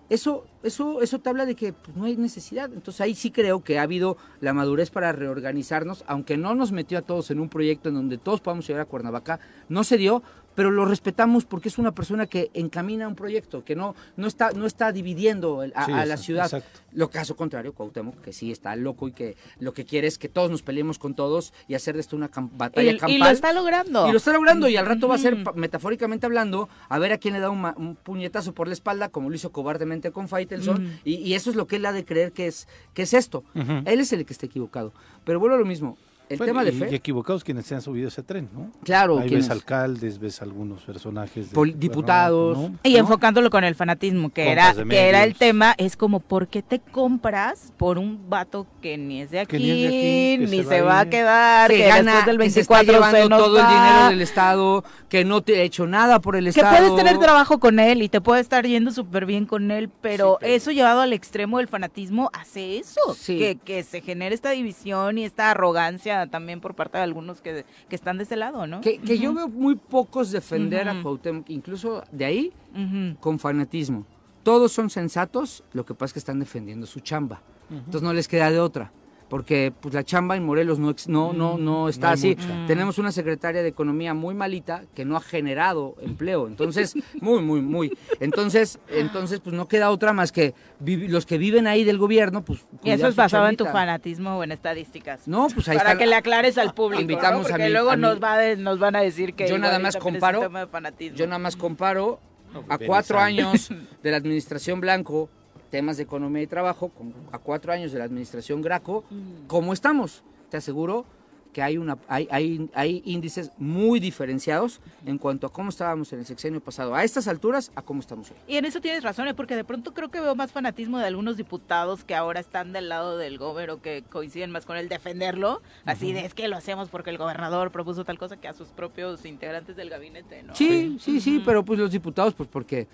Eso, eso, eso te habla de que pues, no hay necesidad. Entonces ahí sí creo que ha habido la madurez para reorganizarnos, aunque no nos metió a todos en un proyecto en donde todos podamos llegar a Cuernavaca, no se dio, pero lo respetamos porque es una persona que encamina un proyecto, que no, no, está, no está dividiendo el- a, Sí, a la exacto, ciudad. exacto. Lo caso contrario, Cuauhtémoc, que sí está loco y que lo que quiere es que todos nos peleemos con todos y hacer de esto una cam- Y, batalla y campal. lo está logrando. Y lo está logrando y al rato va a ser, metafóricamente hablando, a ver a quién le da un, puñetazo por la espalda, como lo hizo cobardemente con Faitelson, y, y eso es lo que él ha de creer que es, que es esto. Él es el que está equivocado. Pero vuelvo a lo mismo, el Bueno, tema de y- fe, Y equivocados quienes se han subido ese tren, ¿no? claro, Ahí ves alcaldes, ves algunos personajes. de Pol- diputados. Y ¿no? enfocándolo con el fanatismo, que era, que era el tema, es como, ¿por qué te compras por un vato que ni es de aquí, Que ni es de aquí, que ni se se, va va a quedar, que, que gana, después del que se está 24 se todo el dinero del Estado, que no te ha hecho nada por el que Estado. puedes tener trabajo con él y te puede estar yendo súper bien con él, pero, Sí, pero- eso llevado al extremo del fanatismo hace eso, Sí. que, que se genere esta división y esta arrogancia también por parte de algunos que, que están de ese lado, ¿no? Que, que yo veo muy pocos defender a Ujú. Cuauhtémoc, incluso de ahí Ujú. con fanatismo. Todos son sensatos, lo que pasa es que están defendiendo su chamba. Entonces no les queda de otra. Porque pues la chamba en Morelos no ex- no no no está así. mucha. Tenemos una secretaria de economía muy malita que no ha generado empleo. Entonces, muy muy muy. Entonces, entonces pues no queda otra más que los que viven ahí del gobierno, pues Y eso es basado en tu fanatismo o en estadísticas. No, pues ahí Para está. que le aclares al público, Invitamos ¿no? a porque mi- luego a mi- nos, va de- nos van a decir que Yo nada más comparo- tema de fanatismo. Yo nada más comparo a Benny cuatro años de la administración Blanco, temas de economía y trabajo, con- a cuatro años de la administración Graco, ¿cómo estamos? Te aseguro que hay, una, hay, hay, hay índices muy diferenciados en cuanto a cómo estábamos en el sexenio pasado. A estas alturas, a cómo estamos hoy. Y en eso tienes razón, ¿eh? porque de pronto creo que veo más fanatismo de algunos diputados que ahora están del lado del gobierno, que coinciden más con el defenderlo, así de es que lo hacemos porque el gobernador propuso tal cosa que a sus propios integrantes del gabinete, ¿no? Sí, sí, sí, pero pues los diputados, pues porque,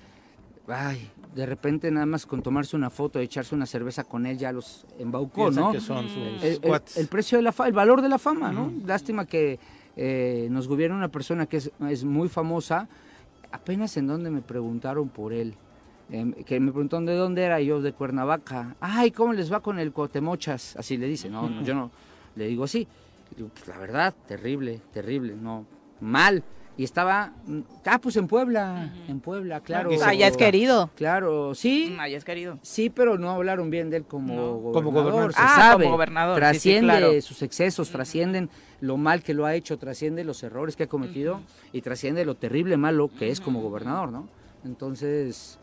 ay, de repente nada más con tomarse una foto y echarse una cerveza con él ya los embaucó, ¿no? que son sus el, el- precio de la fa- el valor de la fama, ¿no? Lástima que eh, nos gobierna una persona que es, es muy famosa, apenas en donde me preguntaron por él. Em, que me preguntaron de dónde era yo, de Cuernavaca. Ay, ¿cómo les va con el Cuauhtemochas? Así le dice, no, no, yo no, le digo así. Digo, pues la verdad, terrible, terrible, no, mal. Y estaba, mm, ah, pues en Puebla, en Puebla, claro. Ah, ya es querido. Claro, sí. Ah, ya es querido. Sí, pero no hablaron bien de él como gobernador. Como gobernador. Se Ah, sabe. como gobernador, sí, sí, Trasciende claro. sus excesos, trascienden lo mal que lo ha hecho, trasciende los errores que ha cometido y trasciende lo terrible malo que es como gobernador, ¿no? Entonces,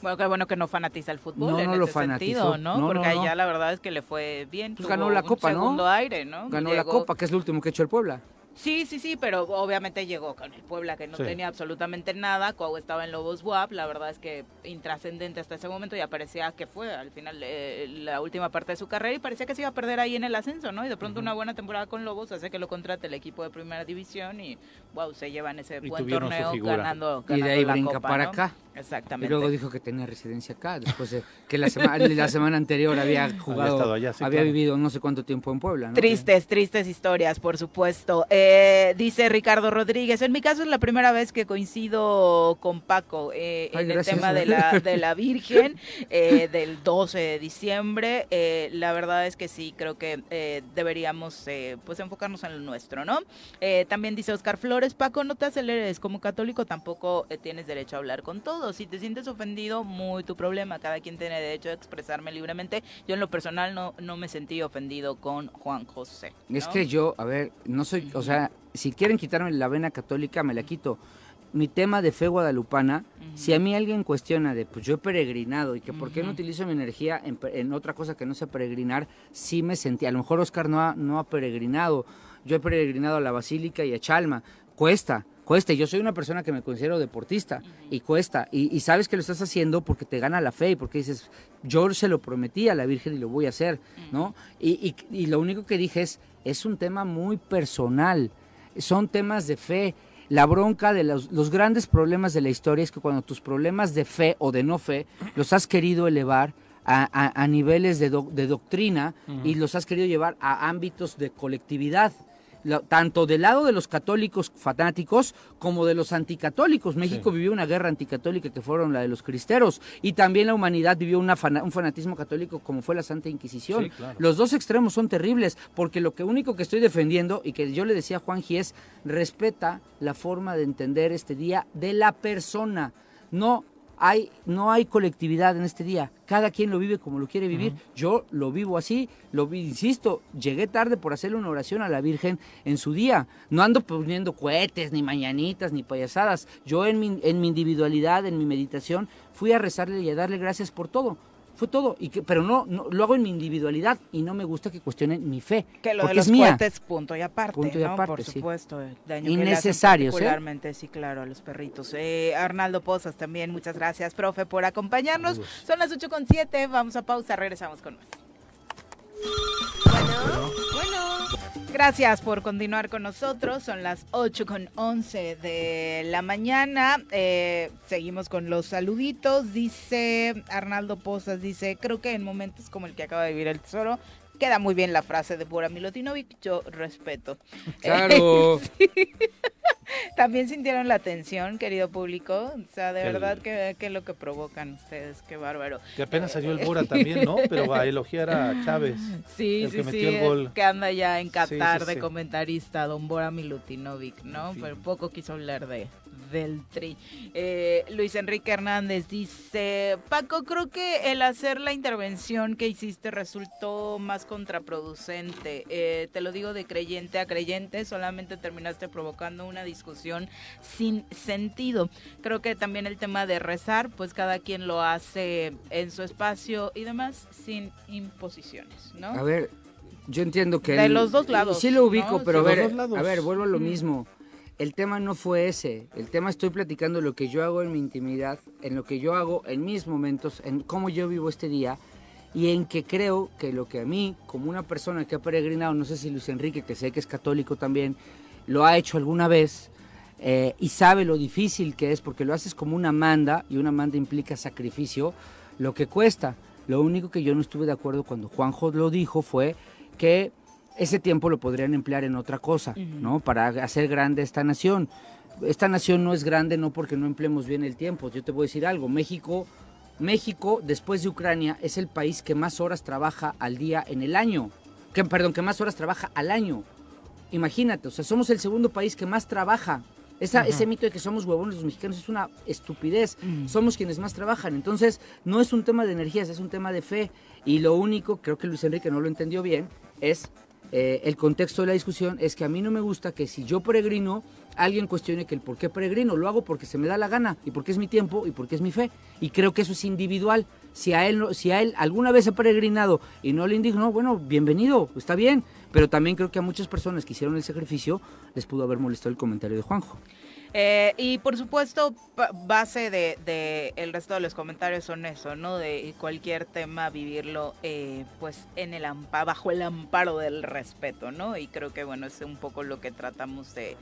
Bueno, qué bueno que no fanatiza el fútbol No, en no lo ese sentido, fanatizó. ¿no? No, Porque no, no. allá la verdad es que le fue bien. pues tuvo ganó la un copa, ¿no? segundo aire, ¿no? Ganó la copa, que es lo último que ha hecho el Puebla. Sí, sí, sí, pero obviamente llegó con el Puebla que no Sí. tenía absolutamente nada. Cuau estaba en Lobos WAP, la verdad es que intrascendente hasta ese momento y parecía que fue al final eh, la última parte de su carrera y parecía que se iba a perder ahí en el ascenso, ¿no? Y de pronto una buena temporada con Lobos hace que lo contrate el equipo de primera división y wow, se llevan ese Y buen torneo ganando, Y de ahí la brinca copa, para ¿no? acá. Y Exactamente. luego dijo que tenía residencia acá, después de que la, sema- la semana anterior había jugado, estado allá, sí, había claro. vivido no sé cuánto tiempo en Puebla. ¿no? Tristes, tristes historias, por supuesto. Eh, dice Ricardo Rodríguez, en mi caso es la primera vez que coincido con Paco eh, Ay, en gracias. el tema de la, de la Virgen eh, del 12 de diciembre. Eh, la verdad es que sí, creo que eh, deberíamos eh, pues enfocarnos en lo nuestro, ¿no? Eh, también dice Oscar Flores, Paco, no te aceleres, como católico tampoco eh, tienes derecho a hablar con todos. Si te sientes ofendido, muy tu problema, cada quien tiene derecho a expresarme libremente. Yo en lo personal no, no me sentí ofendido con Juan José. Es que yo, a ver, no soy, o sea, si quieren quitarme la vena católica, me la quito. Mi tema de fe guadalupana, si a mí alguien cuestiona de, pues yo he peregrinado y que por qué no utilizo mi energía en, otra cosa que no sea peregrinar, sí me sentí, a lo mejor Oscar no ha, no ha peregrinado, yo he peregrinado a la Basílica y a Chalma, cuesta, cuesta, yo soy una persona que me considero deportista, y cuesta, y, y sabes que lo estás haciendo porque te gana la fe, y porque dices, yo se lo prometí a la Virgen y lo voy a hacer, ¿no? Y, y- y lo único que dije es, es un tema muy personal, son temas de fe. La bronca de los, los grandes problemas de la historia es que cuando tus problemas de fe o de no fe los has querido elevar a, a- a niveles de doctrina y los has querido llevar a ámbitos de colectividad. Tanto del lado de los católicos fanáticos como de los anticatólicos. México vivió una guerra anticatólica que fueron la de los cristeros y también la humanidad vivió una un fanatismo católico como fue la Santa Inquisición. Sí, claro. Los dos extremos son terribles porque lo que único que estoy defendiendo y que yo le decía a Juanji es respeta la forma de entender este día de la persona. No hay, no hay colectividad en este día. Cada quien lo vive como lo quiere vivir. Yo lo vivo así, lo vi, insisto, llegué tarde por hacerle una oración a la Virgen en su día. No ando poniendo cohetes, ni mañanitas, ni payasadas. Yo en mi, en mi individualidad, en mi meditación, fui a rezarle y a darle gracias por todo. Fue todo, y que, pero no, no lo hago en mi individualidad y no me gusta que cuestionen mi fe, Que lo porque de los es mía. cohetes, punto y aparte, Punto y ¿no? aparte, Por sí. supuesto, daño que le hacen Innecesarios, ¿eh? particularmente, sí, claro, a los perritos. Eh, Arnaldo Pozas también, muchas gracias, profe, por acompañarnos. Son las 8 con 7, vamos a pausa, regresamos con más. Gracias por continuar con nosotros. Son las 8 con 11 de la mañana. Eh, seguimos con los saluditos. Dice Arnaldo Pozas, dice, creo que en momentos como el que acaba de vivir el tesoro, queda muy bien la frase de Bora Milutinovic, yo respeto. Claro. Sí. También sintieron la tensión, querido público. O sea, de el- verdad que, que lo que provocan ustedes, qué bárbaro. Que apenas salió el Bora también, ¿no? Pero a elogiar a Chávez. Sí, el sí, que sí, metió el gol. que anda ya en Qatar sí, de comentarista, don Bora Milutinovic, ¿no? En fin. Pero poco quiso hablar de del tri. Eh, Luis Enrique Hernández dice, Paco, creo que el hacer la intervención que hiciste resultó más contraproducente. Eh, te lo digo de creyente a creyente, solamente terminaste provocando una discusión sin sentido. Creo que también el tema de rezar, pues cada quien lo hace en su espacio y demás, sin imposiciones, ¿no? A ver, yo entiendo que... De los dos lados, Sí lo ubico, ¿no? pero a ver, a ver, vuelvo a lo Mm. mismo. El tema no fue ese. El tema estoy platicando lo que yo hago en mi intimidad, en lo que yo hago en mis momentos, en cómo yo vivo este día y en que creo que lo que a mí, como una persona que ha peregrinado, no sé si Luis Enrique, que sé que es católico también, lo ha hecho alguna vez eh, y sabe lo difícil que es, porque lo haces como una manda y una manda implica sacrificio, lo que cuesta. Lo único que yo no estuve de acuerdo cuando Juanjo lo dijo fue que ese tiempo lo podrían emplear en otra cosa, ¿no? Para hacer grande esta nación. Esta nación no es grande no porque no empleemos bien el tiempo. Yo te voy a decir algo. México, México después de Ucrania es el país que más horas trabaja al día en el año. Que, perdón, que más horas trabaja al año. Imagínate, o sea, somos el segundo país que más trabaja. Esa. Ese mito de que somos huevones los mexicanos es una estupidez. Somos quienes más trabajan. Entonces, no es un tema de energías, es un tema de fe. Y lo único, creo que Luis Enrique no lo entendió bien, es eh, el contexto de la discusión, es que a mí no me gusta que si yo peregrino, alguien cuestione que el por qué peregrino. Lo hago porque se me da la gana y porque es mi tiempo y porque es mi fe. Y creo que eso es individual. Si a él, si a él alguna vez ha peregrinado y no le indignó, bueno, bienvenido, está bien. Pero también creo que a muchas personas que hicieron el sacrificio les pudo haber molestado el comentario de Juanjo. Eh, y por supuesto, base de, de el resto de los comentarios son eso, ¿no? De cualquier tema vivirlo, eh, pues en el bajo el amparo del respeto, ¿no? Y creo que bueno es un poco lo que tratamos de,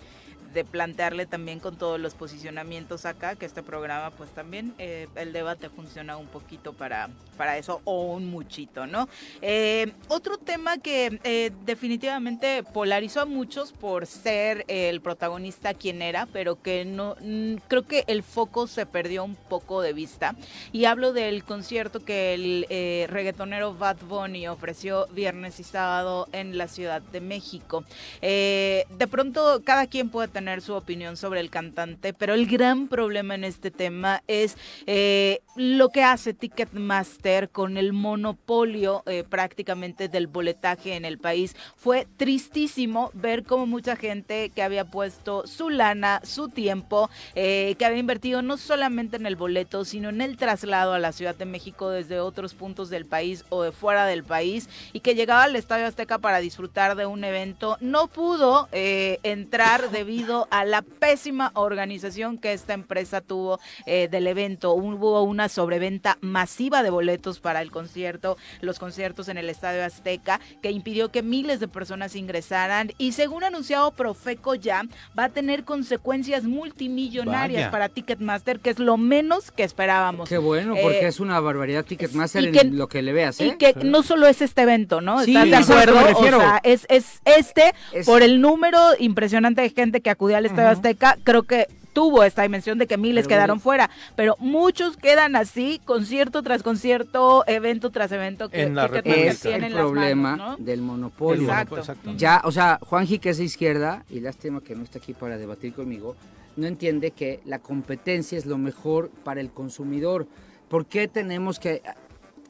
de plantearle también con todos los posicionamientos acá, que este programa, pues también eh, el debate funciona un poquito para para eso o un muchito, ¿no? Eh, otro tema que eh, definitivamente polarizó a muchos por ser el protagonista quien era, pero que no mm, creo que el foco se perdió un poco de vista. Y hablo del concierto que el eh, reggaetonero Bad Bunny ofreció viernes y sábado en la Ciudad de México. Eh, de pronto cada quien puede tener su opinión sobre el cantante, pero el gran problema en este tema es eh, lo que hace Ticketmaster con el monopolio eh, prácticamente del boletaje en el país. Fue tristísimo ver cómo mucha gente que había puesto su lana, su tiempo, eh, que había invertido no solamente en el boleto, sino en el traslado a la Ciudad de México desde otros puntos del país o de fuera del país y que llegaba al Estadio Azteca para disfrutar de un evento, no pudo eh, entrar debido a la pésima organización que esta empresa tuvo eh, del evento. Hubo una sobreventa masiva de boletos para el concierto, los conciertos en el Estadio Azteca, que impidió que miles de personas ingresaran y según anunciado Profeco ya, va a tener consecuencias multimillonarias Vaya. para Ticketmaster, que es lo menos que esperábamos. Qué bueno, porque Eh, es una barbaridad Ticketmaster en lo que le veas, ¿eh? Y que no solo es este evento, ¿no? Sí, ¿Estás de acuerdo? refiero. O sea, es, es este, Es- por el número impresionante de gente que acudió al Estadio Azteca, creo que tuvo esta dimensión de que miles Pero quedaron bueno. fuera, pero muchos quedan así, concierto tras concierto, evento tras evento, que, En la que es el problema manos, ¿no? del monopolio. Exacto. Exacto. Ya, o sea, Juanji que es de izquierda, y lástima que no está aquí para debatir conmigo, no entiende que la competencia es lo mejor para el consumidor. ¿Por qué tenemos que,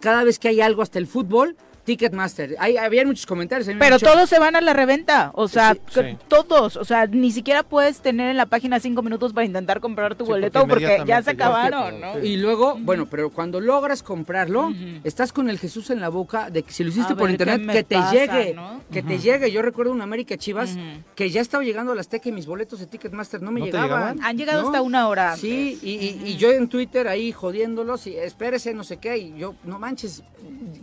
cada vez que hay algo, hasta el fútbol, Ticketmaster? Hay, había muchos comentarios. Pero todos se van a la reventa, o sea, Sí, que- sí. todos, o sea, ni siquiera puedes tener en la página cinco minutos para intentar comprar tu boleto porque, ya se acabaron, ¿no? Y luego, bueno, pero cuando logras comprarlo, estás con el Jesús en la boca de que si lo hiciste A por ver, ¿qué internet, que te pasa, llegue, no? que te llegue. Yo recuerdo un América Chivas que ya estaba llegando a la Azteca y mis boletos de Ticketmaster no me ¿No te llegaban. llegaban? Han llegado ¿no? hasta una hora Sí, y, y- y yo en Twitter ahí jodiéndolos y espérese, no sé qué, y yo, no manches,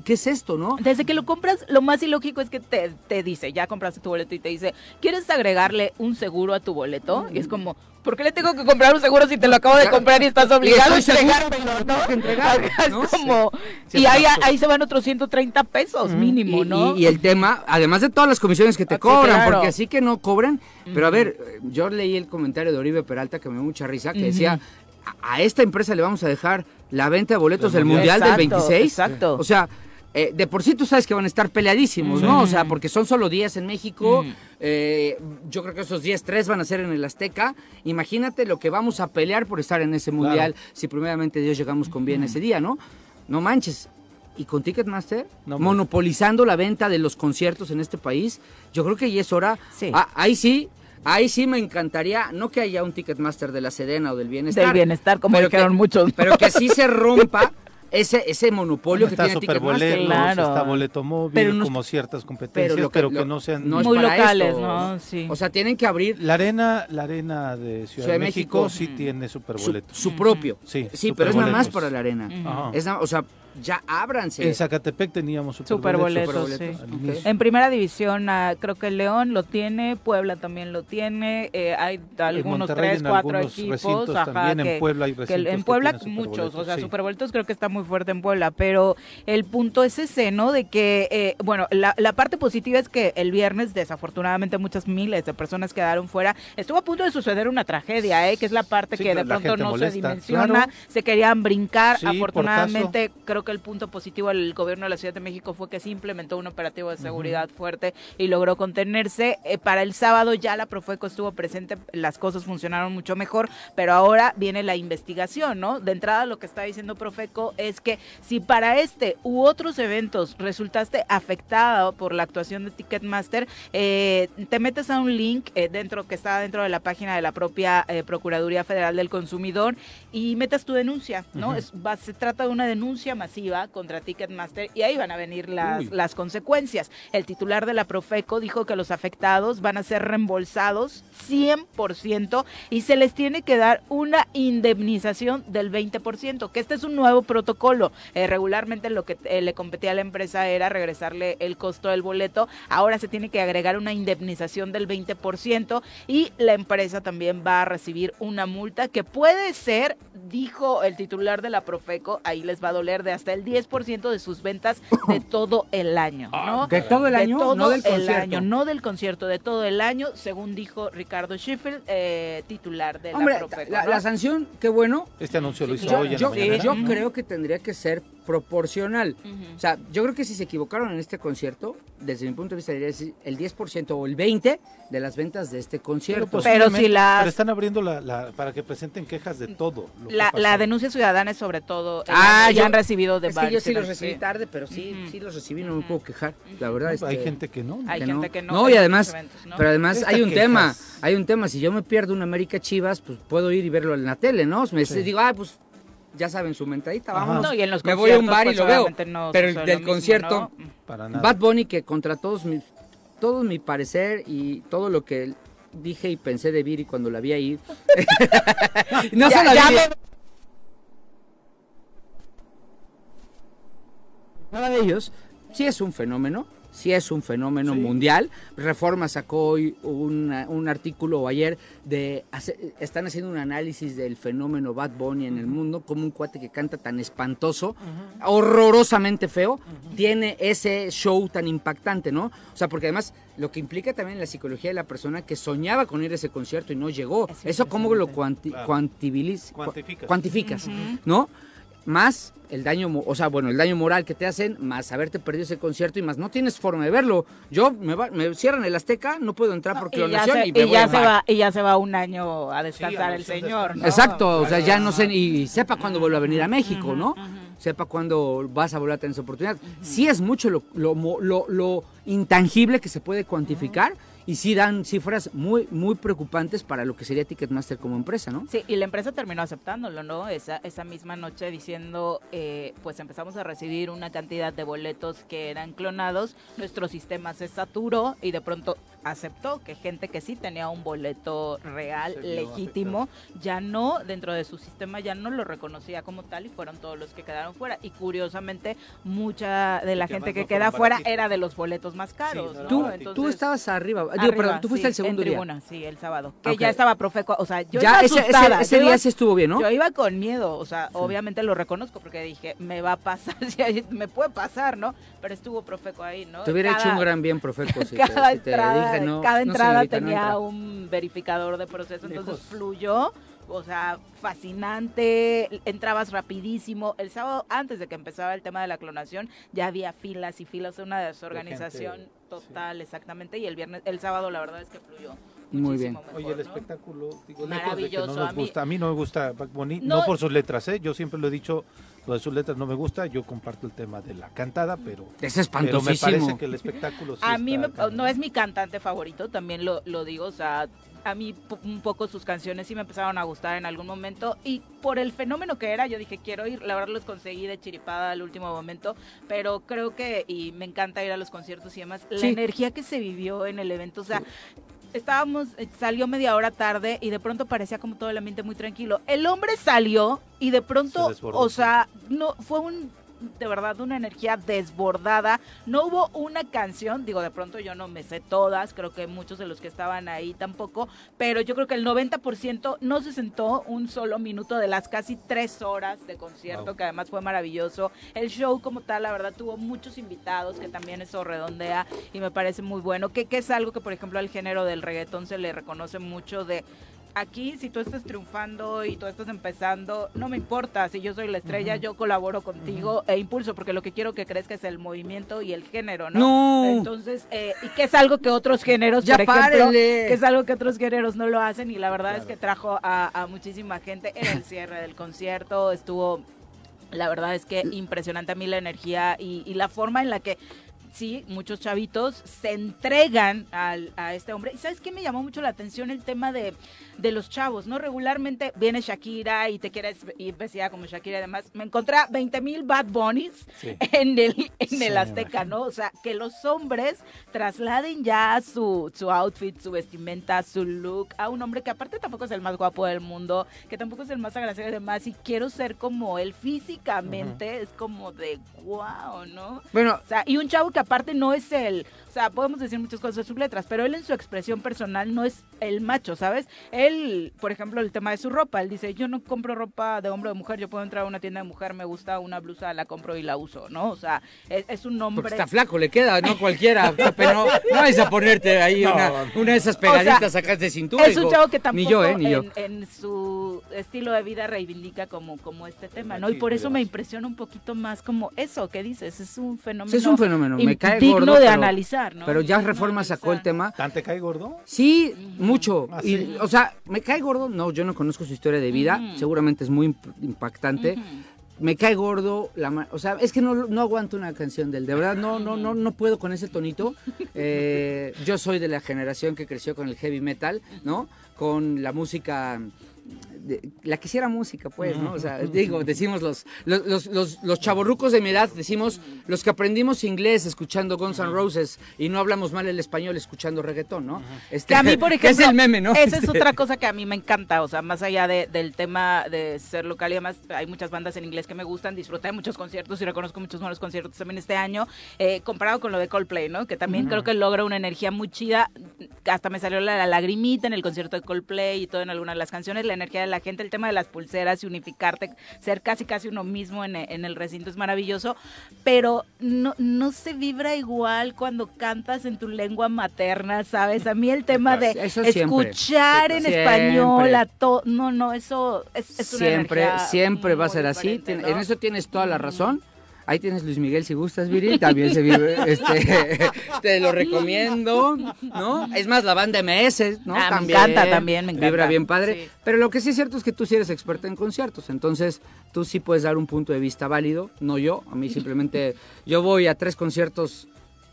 ¿qué es esto, no? Desde que lo compras, lo más ilógico es que te, te dice, ya compraste tu boleto y te dice, ¿quieres agregarle un seguro a tu boleto? Y es como, ¿por qué le tengo que comprar un seguro si te lo acabo de comprar y estás obligado a entregármelo, no? entregar, Es ¿no? como, Sí. y ahí, exacto. ahí se van otros 130 pesos mínimo, y, ¿no? y- y el tema, además de todas las comisiones que te Ah, sí, cobran, claro. porque así que no cobran, pero a ver, yo leí el comentario de Oribe Peralta que me dio mucha risa, que decía, a, esta empresa le vamos a dejar la venta de boletos Del del Mundial del Mundial. 26. Exacto, exacto. O sea, eh, de por sí tú sabes que van a estar peleadísimos, ¿no? O sea, porque son solo días en México. Ujú. eh, yo creo que esos días tres van a ser en el Azteca. Imagínate lo que vamos a pelear por estar en ese Mundial si primeramente Dios llegamos con bien ese día, ¿no? No manches. Y con Ticketmaster, monopolizando la venta de los conciertos en este país, yo creo que ya es hora. Ah, ahí sí, ahí sí me encantaría, no que haya un Ticketmaster de la Sedena o del Bienestar. Del bienestar, como pero dijeron que- muchos. Pero que sí se rompa, ese, ese monopolio que está tiene Ticketmaster. Claro. está Boleto Móvil, Pero no es- como ciertas competencias, pero que, lo- no sean... no es Muy locales, esto, ¿no? Sí. O sea, tienen que abrir La arena, la arena de Ciudad, Ciudad de México, México. sí tiene su, superboletos. su propio. Sí, Sí, pero es nada más para la arena. Ajá. Es nada- o sea, ya ábranse. En Zacatepec teníamos superboletos. Superboletos, Superboletos, sí. En primera división, ah, creo que León lo tiene, Puebla también lo tiene, eh, hay algunos tres, en cuatro equipos, ajá, también, en que, Puebla hay que en Puebla muchos, o sea, sí. Superboletos creo que está muy fuerte en Puebla, pero el punto es ese, ¿no? De que, eh, bueno, la, la parte positiva es que el viernes, desafortunadamente, muchas miles de personas quedaron fuera. Estuvo a punto de suceder una tragedia, ¿eh? Que es la parte Sí, que de pronto no se dimensiona, claro. se querían brincar, Sí, afortunadamente creo que el punto positivo del gobierno de la Ciudad de México fue que sí implementó un operativo de seguridad fuerte y logró contenerse. Eh, para el sábado ya la Profeco estuvo presente, las cosas funcionaron mucho mejor, pero ahora viene la investigación, ¿no? De entrada lo que está diciendo Profeco es que si para este u otros eventos resultaste afectada por la actuación de Ticketmaster, eh, te metes a un link eh, dentro que está dentro de la página de la propia Procuraduría Federal del Consumidor y metas tu denuncia, ¿no? Ujú. Es- va- se trata de una denuncia masiva contra Ticketmaster y ahí van a venir las, Uy. las consecuencias. El titular de la Profeco dijo que los afectados van a ser reembolsados 100% y se les tiene que dar una indemnización del 20%, que este es un nuevo protocolo. Eh, regularmente lo que eh, le competía a la empresa era regresarle el costo del boleto, ahora se tiene que agregar una indemnización del 20% y la empresa también va a recibir una multa que puede ser, dijo el titular de la Profeco, ahí les va a doler de hasta el 10% de sus ventas de todo el año, ¿no? ¿De todo el De año? todo no del el concierto. año, no del concierto, de todo el año, según dijo Ricardo Sheffield, eh, titular de Hombre, la Profeco. la, ¿no? la sanción, qué bueno. Este anuncio lo hizo Yo, hoy en yo- la mañana. yo Ujú. creo que tendría que ser proporcional. O sea, yo creo que si se equivocaron en este concierto, desde mi punto de vista, decir el 10% o el 20% de las ventas de este concierto. Pero, Pero si las- pero están abriendo la, la- para que presenten quejas de todo. lo La, denuncia ciudadana es sobre todo, eh, Ah, ya yo- han recibido de es que yo sí los recibí tarde, pero sí, sí los recibí, no me puedo quejar. La verdad es Hay gente que no. Hay que gente que no. No, y además, eventos, ¿no? pero además Esta hay un quejas. tema, hay un tema, si yo me pierdo un América Chivas, pues puedo ir y verlo en la tele, ¿no? Me Sí. digo, ah, pues ya saben su mentadita, vámonos. No, y en los me voy a un conciertos, bar y pues, lo veo. no pero el del mismo, concierto, ¿no? Para nada. Bad Bunny que contra todos mis, todo mi parecer y todo lo que dije y pensé de Viri cuando la vi ahí. no Ya- se la ya vi. Nada de ellos sí es un fenómeno, sí es un fenómeno Sí. mundial. Reforma sacó hoy una- un artículo o ayer de hace- están haciendo un análisis del fenómeno Bad Bunny en el mundo, como un cuate que canta tan espantoso, horrorosamente feo, tiene ese show tan impactante, ¿no? O sea, porque además lo que implica también la psicología de la persona que soñaba con ir a ese concierto y no llegó. Es Eso cómo lo cuanti- Claro. Cuantificas. cuantificas. ¿no? Más el daño, mo- o sea, bueno, el daño moral que te hacen, más haberte perdido ese concierto y más no tienes forma de verlo. Yo me, va- me cierran el Azteca, no puedo entrar por y ya, clonación se, y, me y voy ya se va, y ya se va un año a descansar a el señor, ¿no? Exacto, o sea, ya no sé, y sepa cuándo vuelve a venir a México, ¿no? Sepa cuándo vas a volver a tener esa oportunidad. Sí es mucho lo, lo, mo- lo- lo intangible que se puede cuantificar y sí dan cifras muy, muy preocupantes para lo que sería Ticketmaster como empresa, ¿no? Sí, y la empresa terminó aceptándolo, ¿no? Esa, esa misma noche diciendo, eh, pues empezamos a recibir una cantidad de boletos que eran clonados, nuestro sistema se saturó y de pronto aceptó que gente que sí tenía un boleto real, Se legítimo, ya no, dentro de su sistema ya no lo reconocía como tal y fueron todos los que quedaron fuera. Y curiosamente, mucha de la que gente que no queda fuera era de los boletos más caros, no ¿no? Tú, Entonces- tú estabas arriba, digo, Arriba, perdón, tú fuiste sí, el segundo en día. sí, el sábado. Que ya estaba Profeco, o sea, yo ya iba ese, ese- asustada, ese yo día sí estuvo bien, ¿no? Yo iba con miedo, o sea, obviamente lo reconozco porque dije, me va a pasar, si hay- me puede pasar, ¿no? Pero estuvo Profeco ahí, ¿no? Te hubiera Cada- hecho un gran bien, Profeco, si te, cada si te no, cada entrada no tenía entra. un verificador de proceso, entonces Lejos. fluyó, o sea, fascinante, entrabas rapidísimo. El sábado, antes de que empezara el tema de la clonación, ya había filas y filas, una desorganización gente, total, exactamente, y el viernes, el sábado la verdad es que fluyó. Muy bien. muchísimo Oye, mejor, el ¿no? espectáculo, digo, de que no Maravilloso, nos a mí- gusta, a mí no me gusta no, No. por sus letras, ¿eh? yo siempre lo he dicho, lo de sus letras no me gusta, yo comparto el tema de la cantada, pero, Es pero me espantosísimo. parece que el espectáculo sí A mí me- no es mi cantante favorito, también lo, lo digo, o sea, a mí un poco sus canciones sí me empezaron a gustar en algún momento y por el fenómeno que era, yo dije, quiero ir, la verdad los conseguí de chiripada al último momento, pero creo que, y me encanta ir a los conciertos y demás, la energía que se vivió en el evento, o sea, estábamos, eh, salió media hora tarde y de pronto parecía como todo el ambiente muy tranquilo. El hombre salió y de pronto, o sea, no, fue un de verdad una energía desbordada. No hubo una canción, digo, de pronto yo no me sé todas, creo que muchos de los que estaban ahí tampoco, pero yo creo que el 90% no se sentó un solo minuto de las casi tres horas de concierto, Wow. que además fue maravilloso. El show como tal, la verdad, tuvo muchos invitados, que también eso redondea y me parece muy bueno, que, que es algo que, por ejemplo, al género del reggaetón se le reconoce mucho de aquí si tú estás triunfando y tú estás empezando, no me importa, si yo soy la estrella, yo colaboro contigo e impulso, porque lo que quiero que crezca es el movimiento y el género, ¿no? No. Entonces, eh, y que es algo que otros géneros, Ya por ejemplo, que es algo que otros géneros no lo hacen y la verdad es que trajo a, a muchísima gente en el cierre del concierto, estuvo... La verdad es que impresionante a mí la energía y, y la forma en la que sí, muchos chavitos se entregan al, a este hombre. ¿Y sabes qué me llamó mucho la atención? El tema de, de los chavos, ¿no? Regularmente viene Shakira y te quieres ir vestida como Shakira y demás. Me encontré a 20 mil Bad Bunnies Sí. en el, en Sí, el Azteca, ¿no? O sea, que los hombres trasladen ya su, su outfit, su vestimenta, su look a un hombre que aparte tampoco es el más guapo del mundo, que tampoco es el más agraciado y demás, y quiero ser como él físicamente, es como de wow, ¿no? Bueno, O sea, y un chavo que aparte no es el, o sea, podemos decir muchas cosas de sus letras, pero él en su expresión personal no es el macho, ¿sabes? Él, por ejemplo, el tema de su ropa, él dice, yo no compro ropa de hombre o de mujer, yo puedo entrar a una tienda de mujer, me gusta una blusa, la compro y la uso, ¿no? O sea, es, es un hombre... porque está flaco, le queda, no cualquiera. Pepe, no, no vais a ponerte ahí No. una, una de esas pegaditas O sea, acá de cintura. Es un chavo que tampoco Ni yo, ¿eh? Ni yo. en, en su estilo de vida reivindica como, como este tema, ¿no? Y por eso me impresiona un poquito más como eso que dices, es un fenómeno, Es un fenómeno, me cae digno gordo. de pero- analizar, ¿no? Pero ya Reforma sacó el tema. ¿Tan te cae gordo? Sí, mucho. Ah, Y, sí. o sea, me cae gordo. No, yo no conozco su historia de vida. Seguramente es muy imp- impactante. Me cae gordo. La, o sea, es que no, no aguanto una canción de él. De verdad, no, no, no, no puedo con ese tonito. Eh, yo soy de la generación que creció con el heavy metal, ¿no? Con la música. De- la que hiciera música, pues, ¿no? O sea, digo, decimos los, los, los, los, los chavorrucos de mi edad, decimos los que aprendimos inglés escuchando Guns N' Roses y no hablamos mal el español escuchando reggaetón, ¿no? Este, Que a mí, por ejemplo, es el meme, ¿no? esa es Este, otra cosa que a mí me encanta, o sea, más allá de- del tema de ser local y además hay muchas bandas en inglés que me gustan, disfruté de muchos conciertos y reconozco muchos buenos conciertos también este año, eh, comparado con lo de Coldplay, ¿no? Que también creo que logra una energía muy chida, hasta me salió la, la lagrimita en el concierto de Coldplay y todo en algunas de las canciones, la energía de la gente, el tema de las pulseras y unificarte, ser casi casi uno mismo en, en el recinto es maravilloso, pero no, no se vibra igual cuando cantas en tu lengua materna, ¿sabes? A mí el tema de Eso siempre. escuchar en Siempre. español a todo, no, no, eso es, es una siempre, energía siempre va a ser así. En eso tienes toda la razón. Ahí tienes Luis Miguel si gustas, Viri, también se vive, este, te lo recomiendo, ¿no? Es más, la banda MS, ¿no? Ah, me encanta también, me encanta. Vibra bien padre. Sí. Pero lo que sí es cierto es que tú sí eres experta en conciertos, entonces tú sí puedes dar un punto de vista válido, no yo. A mí simplemente, yo voy a tres conciertos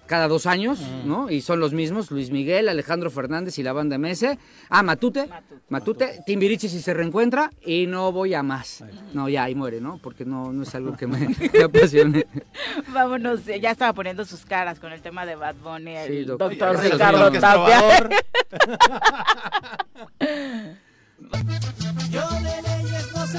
cada dos años, ¿no? Y son los mismos, Luis Miguel, Alejandro Fernández y la banda MS. Ah, Matute, Matute. Matute, Timbiriche si se reencuentra y no voy a más. No, ya ahí muere, ¿no? Porque no, no es algo que me, me apasione. Vámonos, eh, ya estaba poniendo sus caras con el tema de Bad Bunny, el Sí, doctor. doctor Ricardo Tapia. Yo de leyes no sé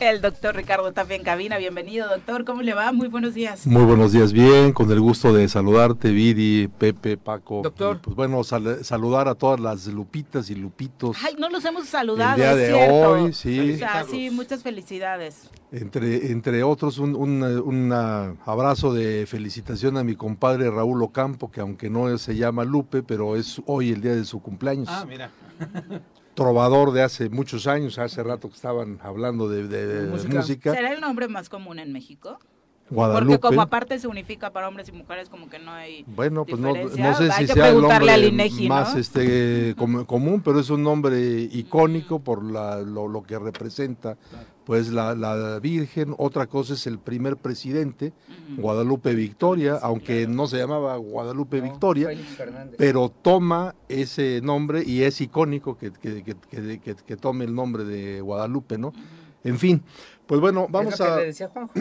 El doctor Ricardo Tapia en cabina, bienvenido doctor, ¿cómo le va? Muy buenos días. Muy buenos días, bien, con el gusto de saludarte, Viri, Pepe, Paco. Doctor. Y, pues bueno, sal- saludar a todas las lupitas y lupitos. Ay, no los hemos saludado, El día de cierto. hoy, sí. O sea, sí, muchas felicidades. Entre, entre otros, un, un- un, abrazo de felicitación a mi compadre Raúl Ocampo, que aunque no se llama Lupe, pero es hoy el día de su cumpleaños. Ah, mira. Trovador de hace muchos años, hace rato que estaban hablando de, de- de Música. música. ¿Será el nombre más común en México? Guadalupe. Porque como aparte se unifica para hombres y mujeres, como que no hay Bueno, pues no, no sé si sea el nombre INEGI, ¿no? más este com- común, pero es un nombre icónico por la- lo, lo que representa pues la, la Virgen. Otra cosa es el primer presidente, Guadalupe Victoria, aunque no se llamaba Guadalupe Victoria, pero toma ese nombre y es icónico que, que- que- que- que- que tome el nombre de Guadalupe, ¿no? En fin, pues bueno, vamos es lo que a... le decía Juanjo,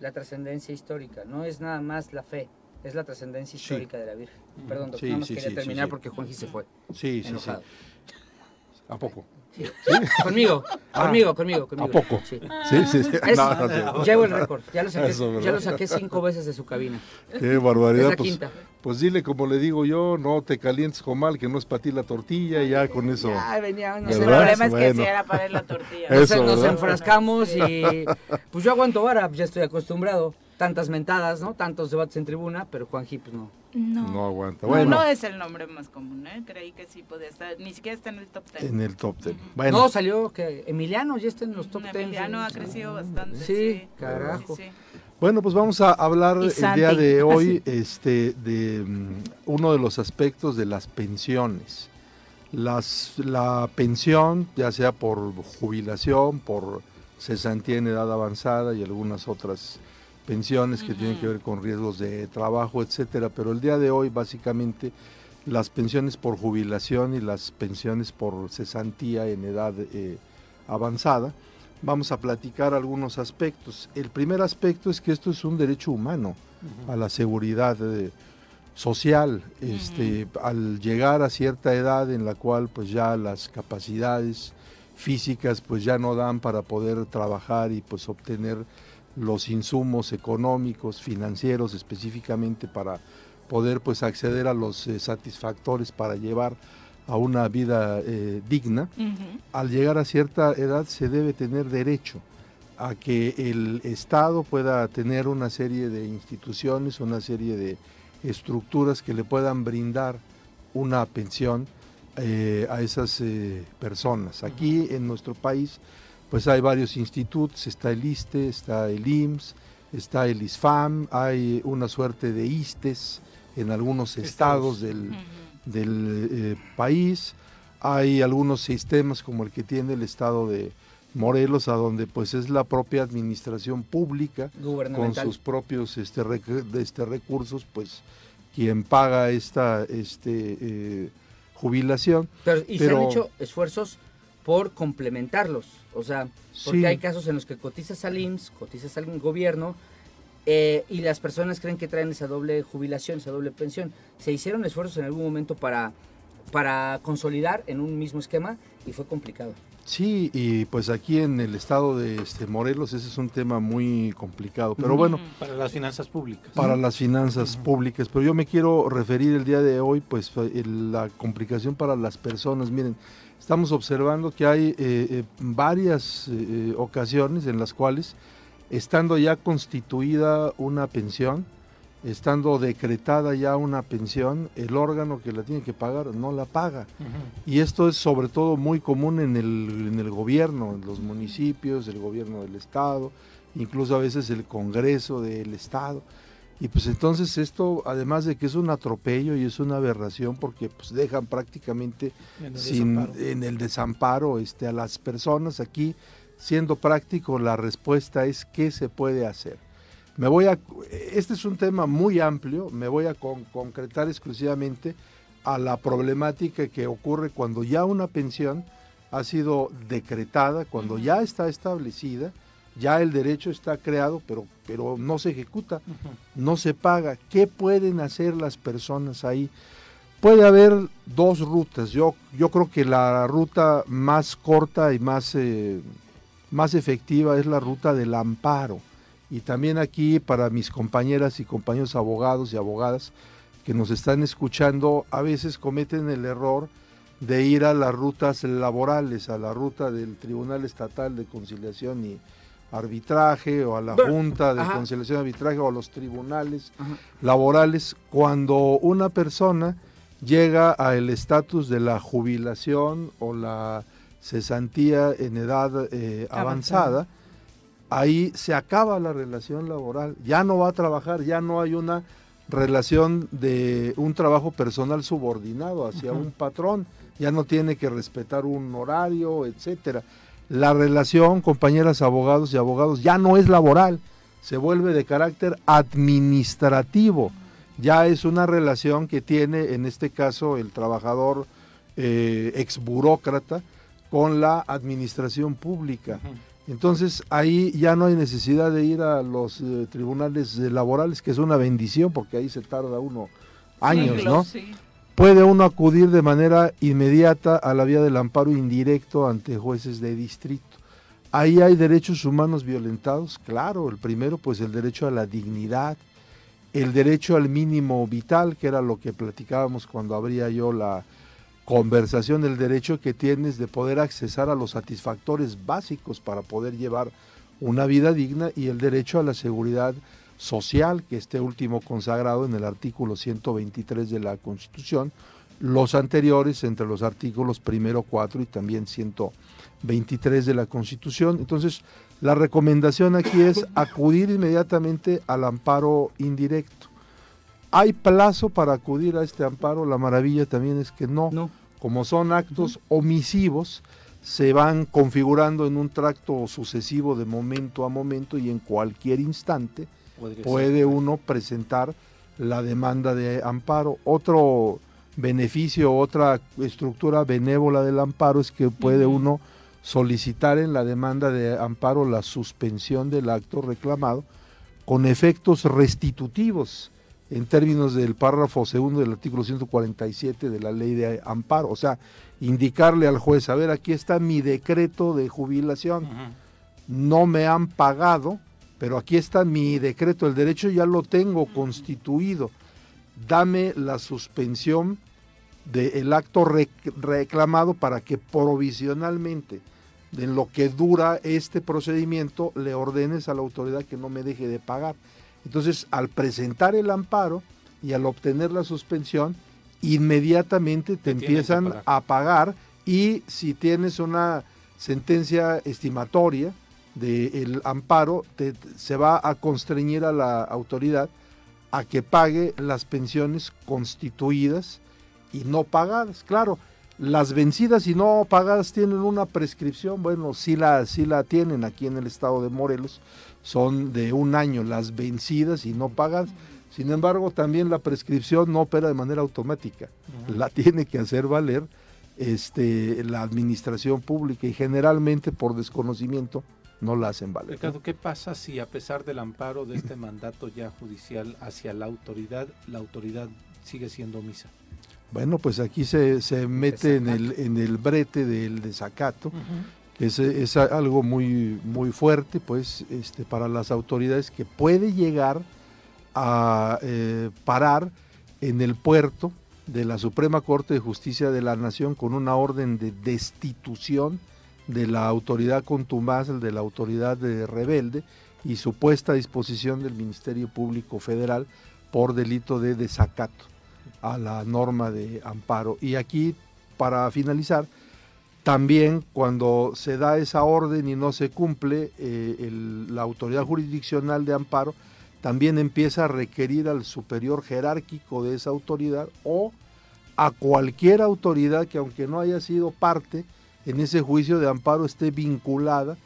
la trascendencia histórica, no es nada más la fe, es la trascendencia histórica de la Virgen. Perdón, doctor, Sí, nada más sí, quería sí, terminar porque Juanji se fue. Sí, sí, sí. ¿A poco? Sí. Conmigo, Ah, conmigo, conmigo, conmigo. ¿A poco? Sí, Sí, sí, sí. Es- No, no sé. Llevo el récord, ya lo, saqué, ya lo saqué cinco veces de su cabina. Qué barbaridad. Es la pues, quinta. pues dile como le digo yo, no te calientes con mal, que no es para ti la tortilla, y ya con eso. Ya venía, no. El problema es que Bueno. si era para él la tortilla. Eso, Nos, nos ¿verdad? enfrascamos y pues yo aguanto vara, ya estoy acostumbrado. Tantas mentadas, ¿no? Tantos debates en tribuna, pero Juanji pues no. No. No aguanta. No, Bueno, no es el nombre más común, ¿eh? Creí que sí podía estar, ni siquiera está en el top 10. en el top ten. Bueno, No, salió que Emiliano ya está en los top 10. Emiliano ha crecido bastante. Sí, carajo. Sí. bueno, pues vamos a hablar el día de hoy este, de mm, uno de los aspectos de las pensiones. Las, la pensión, ya sea por jubilación, por cesantía en edad avanzada y algunas otras pensiones que tienen que ver con riesgos de trabajo, etcétera. Pero el día de hoy, básicamente, las pensiones por jubilación y las pensiones por cesantía en edad eh, avanzada, vamos a platicar algunos aspectos. El primer aspecto es que esto es un derecho humano a la seguridad eh, social. Este, Al llegar a cierta edad en la cual pues ya las capacidades físicas pues ya no dan para poder trabajar y pues obtener los insumos económicos, financieros específicamente para poder pues acceder a los eh, satisfactores para llevar a una vida eh, digna, al llegar a cierta edad se debe tener derecho a que el Estado pueda tener una serie de instituciones, una serie de estructuras que le puedan brindar una pensión eh, a esas personas. Aquí en nuestro país pues hay varios institutos, está el ISTE, está el IMSS, está el ISFAM, hay una suerte de ISTES en algunos estados del, del eh, país, hay algunos sistemas como el que tiene el estado de Morelos, a donde pues es la propia administración pública con sus propios este, rec- de este, recursos, pues quien paga esta este, eh, jubilación. Pero, y se Pero- han hecho esfuerzos por complementarlos. O sea, porque Sí. hay casos en los que cotizas al IMSS, cotizas al gobierno, eh, y las personas creen que traen esa doble jubilación, esa doble pensión. Se hicieron esfuerzos en algún momento para, para consolidar en un mismo esquema y fue complicado. Sí, y pues aquí en el estado de este, Morelos ese es un tema muy complicado, pero bueno, Para las finanzas públicas. para las finanzas públicas, pero yo me quiero referir el día de hoy, pues la complicación para las personas. Miren, estamos observando que hay eh, eh, varias eh, ocasiones en las cuales, estando ya constituida una pensión, estando decretada ya una pensión, el órgano que la tiene que pagar no la paga. Y esto es sobre todo muy común en el, en el gobierno, en los municipios, el gobierno del estado, incluso a veces el Congreso del estado. Y pues entonces esto, además de que es un atropello y es una aberración, porque pues dejan prácticamente En el sin, desamparo. en el desamparo este, a las personas aquí, siendo práctico, la respuesta es qué se puede hacer. Me voy a, este es un tema muy amplio, me voy a con- concretar exclusivamente a la problemática que ocurre cuando ya una pensión ha sido decretada, cuando ya está establecida, ya el derecho está creado, pero, pero no se ejecuta, no se paga. ¿Qué pueden hacer las personas ahí? Puede haber dos rutas. Yo, yo creo que la ruta más corta y más, eh, más efectiva es la ruta del amparo. Y también aquí para mis compañeras y compañeros abogados y abogadas que nos están escuchando, a veces cometen el error de ir a las rutas laborales, a la ruta del Tribunal Estatal de Conciliación y Arbitraje o a la Junta de ajá. Conciliación y Arbitraje o a los tribunales Ajá. laborales cuando una persona llega al estatus de la jubilación o la cesantía en edad eh, avanzada, ahí se acaba la relación laboral, ya no va a trabajar, ya no hay una relación de un trabajo personal subordinado hacia un patrón, ya no tiene que respetar un horario, etcétera. La relación, compañeras abogados y abogados, ya no es laboral, se vuelve de carácter administrativo. Ya es una relación que tiene, en este caso, el trabajador eh, ex burócrata con la administración pública. Entonces ahí ya no hay necesidad de ir a los eh, tribunales laborales, que es una bendición porque ahí se tarda uno años, ¿no? sí. Puede uno acudir de manera inmediata a la vía del amparo indirecto ante jueces de distrito. Ahí hay derechos humanos violentados, claro, el primero pues el derecho a la dignidad, el derecho al mínimo vital, que era lo que platicábamos cuando abría yo la conversación, el derecho que tienes de poder accesar a los satisfactores básicos para poder llevar una vida digna y el derecho a la seguridad social, que este último consagrado en el artículo 123 de la Constitución, los anteriores entre los artículos primero 4 y también 123 de la Constitución. Entonces, la recomendación aquí es acudir inmediatamente al amparo indirecto. ¿Hay plazo para acudir a este amparo? La maravilla también es que no. Como son actos omisivos, se van configurando en un tracto sucesivo de momento a momento y en cualquier instante puede uno presentar la demanda de amparo. Otro beneficio, otra estructura benévola del amparo es que puede uno solicitar en la demanda de amparo la suspensión del acto reclamado con efectos restitutivos en términos del párrafo segundo del artículo 147 de la ley de amparo. O sea, indicarle al juez, a ver, aquí está mi decreto de jubilación, no me han pagado, pero aquí está mi decreto, el derecho ya lo tengo constituido, dame la suspensión del acto rec- reclamado para que provisionalmente, en lo que dura este procedimiento, le ordenes a la autoridad que no me deje de pagar. Entonces, al presentar el amparo y al obtener la suspensión, inmediatamente te, empiezan pagar. a pagar y si tienes una sentencia estimatoria del amparo, te- se va a constreñir a la autoridad a que pague las pensiones constituidas y no pagadas. Claro, las vencidas y no pagadas tienen una prescripción, bueno, sí la, sí la tienen aquí en el estado de Morelos, son de un año las vencidas y no pagadas. Sin embargo, también la prescripción no opera de manera automática, la tiene que hacer valer este, la administración pública y generalmente por desconocimiento no la hacen valer. Ricardo, ¿qué pasa si a pesar del amparo de este mandato ya judicial hacia la autoridad, la autoridad sigue siendo omisa? Bueno, pues aquí se, se mete en el, en el brete del desacato, que es, es algo muy, muy fuerte pues, este, para las autoridades que puede llegar a eh, parar en el puerto de la Suprema Corte de Justicia de la Nación con una orden de destitución de la autoridad contumaz, de la autoridad de rebelde y supuesta disposición del Ministerio Público Federal por delito de desacato a la norma de amparo. Y aquí, para finalizar, también cuando se da esa orden y no se cumple, eh, la autoridad jurisdiccional de amparo también empieza a requerir al superior jerárquico de esa autoridad o a cualquier autoridad que aunque no haya sido parte en ese juicio de amparo esté vinculada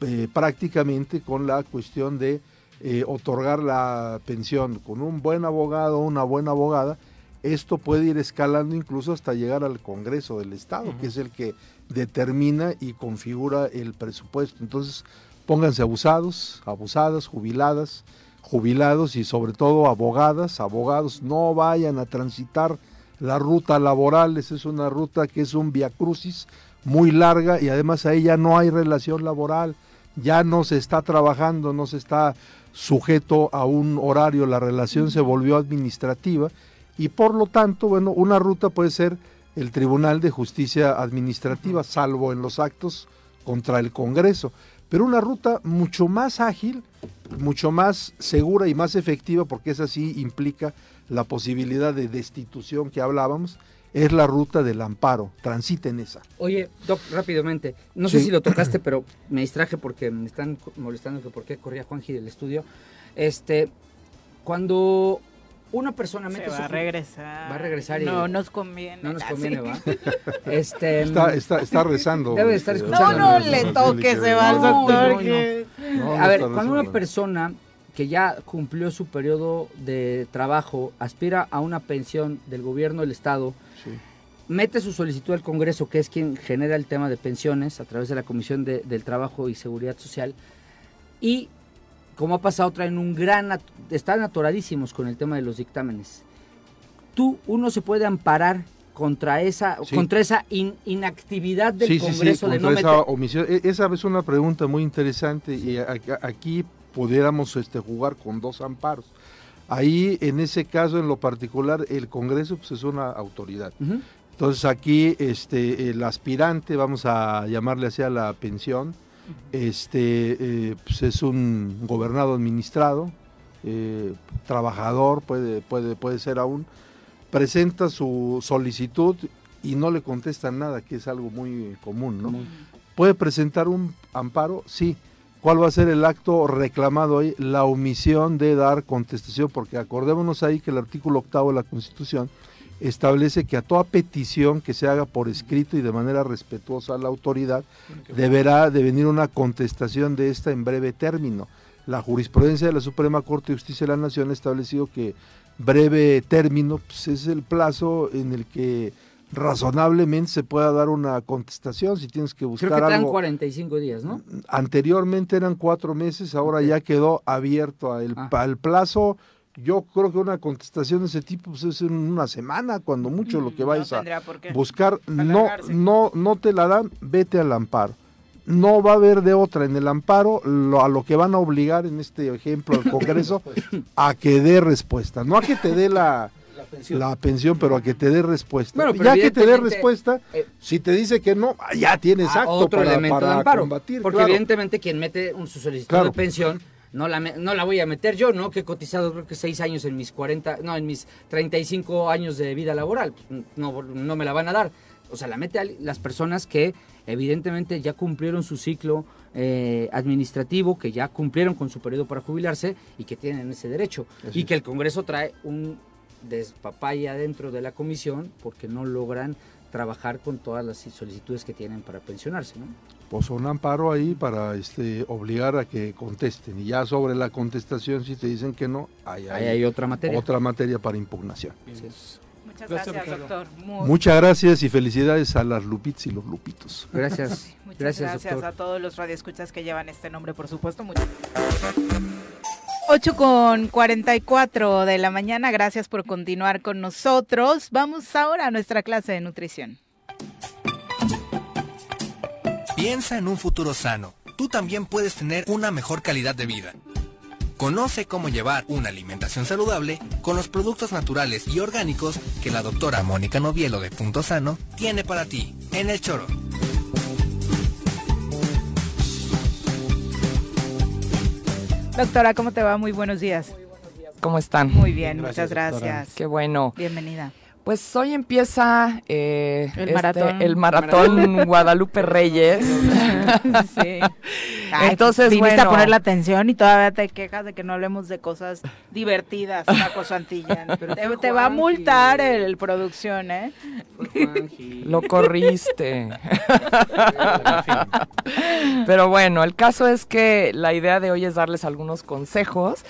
eh, prácticamente con la cuestión de eh, otorgar la pensión con un buen abogado o una buena abogada, esto puede ir escalando incluso hasta llegar al Congreso del Estado, que es el que determina y configura el presupuesto. Entonces, pónganse abusados, abusadas, jubiladas, jubilados y sobre todo abogadas, abogados, no vayan a transitar la ruta laboral, esa es una ruta que es un viacrucis muy larga y además ahí ya no hay relación laboral, ya no se está trabajando, no se está sujeto a un horario, la relación se volvió administrativa y por lo tanto, bueno, una ruta puede ser el Tribunal de Justicia Administrativa, salvo en los actos contra el Congreso, pero una ruta mucho más ágil, mucho más segura y más efectiva, porque esa sí implica la posibilidad de destitución que hablábamos, es la ruta del amparo, transita en esa. Oye, Doc, rápidamente, no sé si lo tocaste, pero me distraje porque me están molestando que por qué corría Juanji del estudio. Este, cuando una persona Se mete va su a regresar. va a regresar y No nos conviene. no nos conviene. ¿va? Este, Está, está, está rezando. Debe de estar escuchando. No, no le toque, se va al doctor. no, no. que- No, no a ver, cuando una persona que ya cumplió su periodo de trabajo aspira a una pensión del gobierno del estado, Sí. mete su solicitud al Congreso, que es quien genera el tema de pensiones a través de la Comisión de- del Trabajo y Seguridad Social, y como ha pasado, traen un gran, están atoradísimos con el tema de los dictámenes. Tú, uno se puede amparar contra esa, Sí. contra esa in- inactividad del sí, sí, sí, Congreso de no contra esa meter. omisión. E- Esa es una pregunta muy interesante y a- a- aquí pudiéramos este, jugar con dos amparos. Ahí, en ese caso en lo particular, el Congreso pues, es una autoridad. Entonces aquí este, el aspirante, vamos a llamarle así a la pensión, este, eh, pues es un gobernado administrado, eh, trabajador, puede, puede, puede ser aún, presenta su solicitud y no le contestan nada, que es algo muy común, ¿no? ¿Puede presentar un amparo? Sí. ¿Cuál va a ser el acto reclamado ahí? La omisión de dar contestación, porque acordémonos ahí que el artículo octavo de la Constitución establece que a toda petición que se haga por escrito y de manera respetuosa a la autoridad, deberá de venir una contestación de esta en breve término. La jurisprudencia de la Suprema Corte de Justicia de la Nación ha establecido que breve término pues, es el plazo en el que razonablemente se pueda dar una contestación si tienes que buscar Creo que traen algo. 45 días, ¿no? Anteriormente eran cuatro meses, ahora ya quedó abierto al, Ah. al plazo. Yo creo que una contestación de ese tipo pues, es en una semana, cuando mucho lo que No vayas a por qué buscar. No, no, no te la dan, vete al amparo. No va a haber de otra en el amparo, lo, a lo que van a obligar en este ejemplo al Congreso, a que dé respuesta. No a que te dé la, la pensión, pero a que te dé respuesta. Bueno, ya que te dé respuesta, eh, si te dice que no, ya tienes Ah, acto otro para, elemento para de amparo. combatir. porque claro. evidentemente quien mete un- su solicitud Claro. de pensión no la, no la voy a meter yo, ¿no? Que he cotizado creo que seis años en mis 40, no, en mis 35 años de vida laboral. Pues, no, no me la van a dar. O sea, la mete a las personas que evidentemente ya cumplieron su ciclo eh, administrativo, que ya cumplieron con su periodo para jubilarse y que tienen ese derecho. Así y es. que el Congreso trae un despapaya dentro de la comisión porque no logran trabajar con todas las solicitudes que tienen para pensionarse, ¿no? pues un amparo ahí para este obligar a que contesten y ya sobre la contestación si te dicen que no ahí Ahí hay otra materia. otra materia para impugnación Muchas Gracias, gracias, doctor. Muy- muchas gracias y felicidades a las lupitas y los lupitos Gracias. Muchas gracias, gracias, doctor. a todos los radioescuchas que llevan este nombre, por supuesto. Muchas 8 con 44 de la mañana, gracias por continuar con nosotros. Vamos ahora a nuestra clase de nutrición. Piensa en un futuro sano. Tú también puedes tener una mejor calidad de vida. Conoce cómo llevar una alimentación saludable con los productos naturales y orgánicos que la doctora Mónica Novielo de Punto Sano tiene para ti en el choro. Doctora, ¿cómo te va? Muy buenos días. ¿Cómo están? Muy bien, Gracias, muchas doctora. gracias. Qué bueno. Bienvenida. Pues hoy empieza eh, El este, maratón. el maratón Guadalupe Reyes. Sí. Ay, Entonces, viniste bueno. a poner la atención y todavía te quejas de que no hablemos de cosas divertidas, Paco Santillán. Te, te va a multar el, producción, ¿eh? Lo corriste. Pero bueno, el caso es que la idea de hoy es darles algunos consejos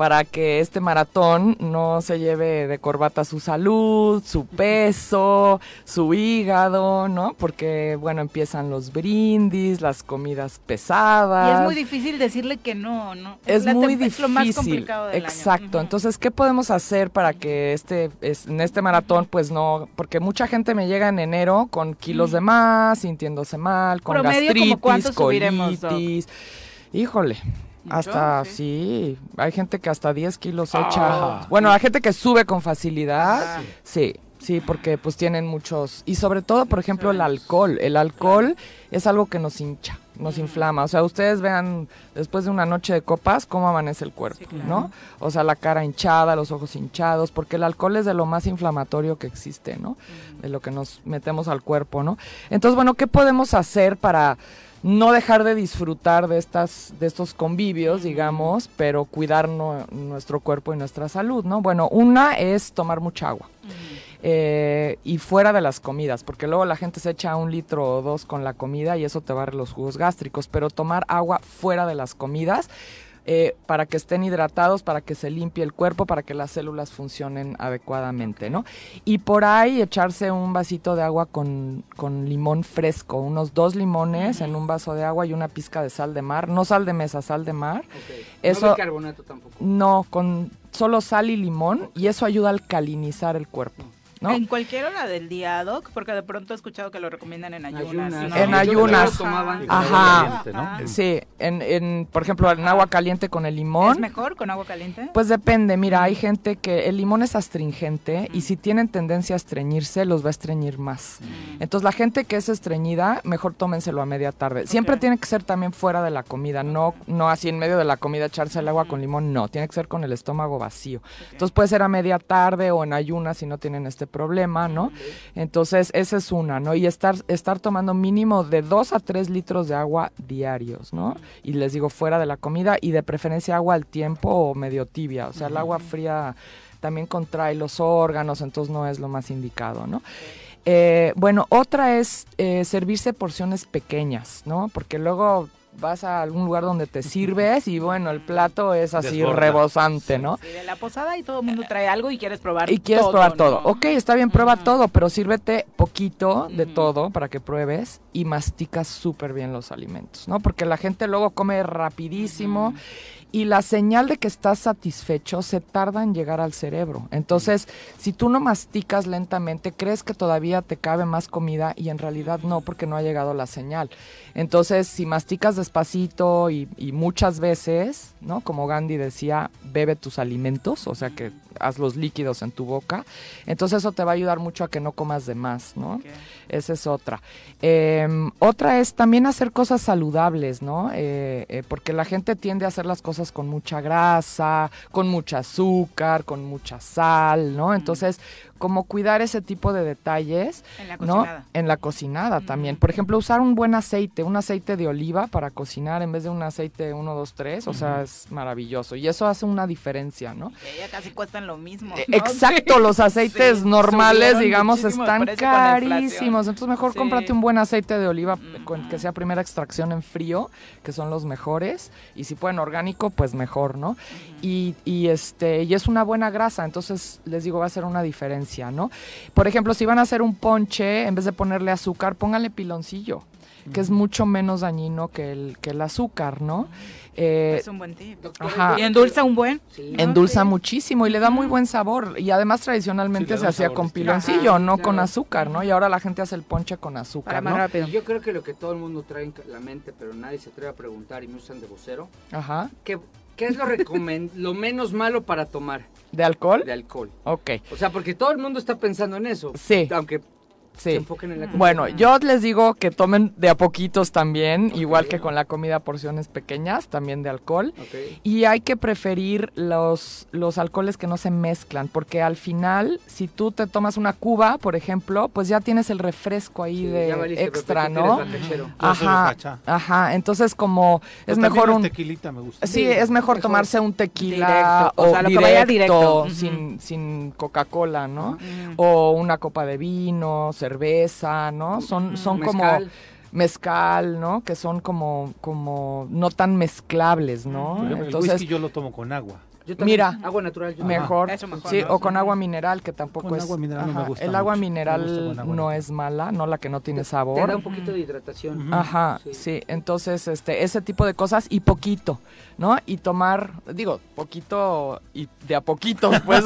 para que este maratón no se lleve de corbata su salud, su peso, su hígado, ¿no? Porque, bueno, empiezan los brindis, las comidas pesadas. Y es muy difícil decirle que no, ¿no? Es muy difícil. lo más complicado del Exacto. año. Entonces, ¿qué podemos hacer para que este es- en este maratón, pues no, porque mucha gente me llega en enero con kilos de más, sintiéndose mal, con Promedio, ¿como gastritis, subiremos, colitis. Híjole. Hasta, sí. hay gente que hasta 10 kilos echa. Ah. Bueno, hay gente que sube con facilidad. Sí, sí, porque pues tienen muchos. Y sobre todo, por ejemplo, el alcohol. El alcohol es algo que nos hincha, nos inflama. O sea, ustedes vean después de una noche de copas cómo amanece el cuerpo, ¿no? O sea, la cara hinchada, los ojos hinchados, porque el alcohol es de lo más inflamatorio que existe, ¿no? De lo que nos metemos al cuerpo, ¿no? Entonces, bueno, ¿qué podemos hacer para no dejar de disfrutar de estas de estos convivios, digamos, pero cuidar nuestro cuerpo y nuestra salud, ¿no? Bueno, una es tomar mucha agua. Eh, y fuera de las comidas, porque luego la gente se echa un litro o dos con la comida y eso te barre los jugos gástricos, pero tomar agua fuera de las comidas eh, para que estén hidratados, para que se limpie el cuerpo, para que las células funcionen adecuadamente, ¿no? Y por ahí echarse un vasito de agua con, con limón fresco, unos dos limones en un vaso de agua y una pizca de sal de mar, no sal de mesa, sal de mar. Eso, No bicarbonato tampoco. no, con solo sal y limón y eso ayuda a alcalinizar el cuerpo. ¿No? En cualquier hora del día, Doc, porque de pronto he escuchado que lo recomiendan en ayunas. Ayunas. ¿no? En ayunas. tomaban Ajá. caliente, ¿no? Sí, en, en, por ejemplo, en agua caliente con el limón. ¿Es mejor con agua caliente? Pues depende, mira, hay gente que el limón es astringente y si tienen tendencia a estreñirse, los va a estreñir más. Entonces la gente que es estreñida, mejor tómenselo a media tarde. Siempre tiene que ser también fuera de la comida, no, no así en medio de la comida echarse el agua con limón, no, tiene que ser con el estómago vacío. Entonces puede ser a media tarde o en ayunas si no tienen este problema, ¿no? Entonces esa es una, ¿no? Y estar, estar tomando mínimo de 2 a 3 litros de agua diarios, ¿no? Y les digo, fuera de la comida y de preferencia agua al tiempo o medio tibia, o sea, el agua fría también contrae los órganos, entonces no es lo más indicado, ¿no? Eh, bueno, otra es eh, servirse porciones pequeñas, ¿no? Porque luego vas a algún lugar donde te sirves y bueno, el plato es así Desborda. rebosante, ¿no? Sí, de la posada y todo el mundo trae algo y quieres probar Y quieres todo, probar ¿no? todo. Ok, está bien, prueba todo, pero sírvete poquito de todo para que pruebes y masticas súper bien los alimentos, ¿no? Porque la gente luego come rapidísimo y la señal de que estás satisfecho se tarda en llegar al cerebro. Entonces, si tú no masticas lentamente, crees que todavía te cabe más comida y en realidad no, porque no ha llegado la señal. Entonces, si masticas despacito y, y muchas veces, ¿no? Como Gandhi decía, bebe tus alimentos, o sea que haz los líquidos en tu boca. Entonces eso te va a ayudar mucho a que no comas de más, ¿no? Esa es otra. Em, otra es también hacer cosas saludables, ¿no? Eh, eh, porque la gente tiende a hacer las cosas con mucha grasa, con mucha azúcar, con mucha sal, ¿no? Entonces, como cuidar ese tipo de detalles, En la ¿no? cocinada. En la cocinada también. Por ejemplo, usar un buen aceite, un aceite de oliva para cocinar en vez de un aceite 1, 2, 3, o sea, es maravilloso. Y eso hace una diferencia, ¿no? Que ya casi cuestan lo mismo. Eh, ¿no? Exacto, Sí, los aceites sí, normales, subieron digamos, están carísimos. Entonces mejor Sí. cómprate un buen aceite de oliva con- que sea primera extracción en frío, que son los mejores. Y si pueden orgánico, pues mejor, ¿no? y, y, este, y es una buena grasa, entonces les digo, va a ser una diferencia, ¿no? Por ejemplo, si van a hacer un ponche, en vez de ponerle azúcar, pónganle piloncillo, que es mucho menos dañino que el, que el azúcar, ¿no? Eh, Es un buen tip. Ajá. ¿Y endulza un buen? Endulza muchísimo y le da muy buen sabor. Y además tradicionalmente Sí, se hacía con piloncillo, Ajá, no claro. con azúcar, ¿no? Y ahora la gente hace el ponche con azúcar, ¿no? Yo creo que lo que todo el mundo trae en la mente, pero nadie se atreve a preguntar y me usan de vocero, Ajá. ¿qué, qué es lo, lo menos malo para tomar? ¿De alcohol? De alcohol. Ok. O sea, porque todo el mundo está pensando en eso. Sí. Aunque Sí. se enfoquen en la comida. Bueno, yo les digo que tomen de a poquitos también, igual que con la comida porciones pequeñas, también de alcohol. Y hay que preferir los, los alcoholes que no se mezclan, porque al final, si tú te tomas una cuba, por ejemplo, pues ya tienes el refresco ahí Sí, de valiste, extra, ¿no? Ajá, ajá. Entonces, como es mejor un tequilita me gusta. Sí, Sí, es mejor, mejor. tomarse un tequila Directo, o o, sea, lo que vaya directo. Sin, sin Coca-Cola, ¿no? O una copa de vino, cerveza, ¿no? Son, son como Mezcal. ¿no? Que son como, como no tan mezclables, ¿no? El Entonces, whisky yo lo tomo con agua. Yo también, mira, agua natural. yo mejor, también. Eso mejor, sí, ¿no? o con agua mineral que tampoco Con es agua mineral no me gusta el agua mucho. Me mineral gusta con agua no es mala, no la que no tiene sabor. Te da un poquito de hidratación. Ajá, sí. Entonces, este, ese tipo de cosas y poquito, ¿no? Y tomar, digo, poquito y de a poquito, pues.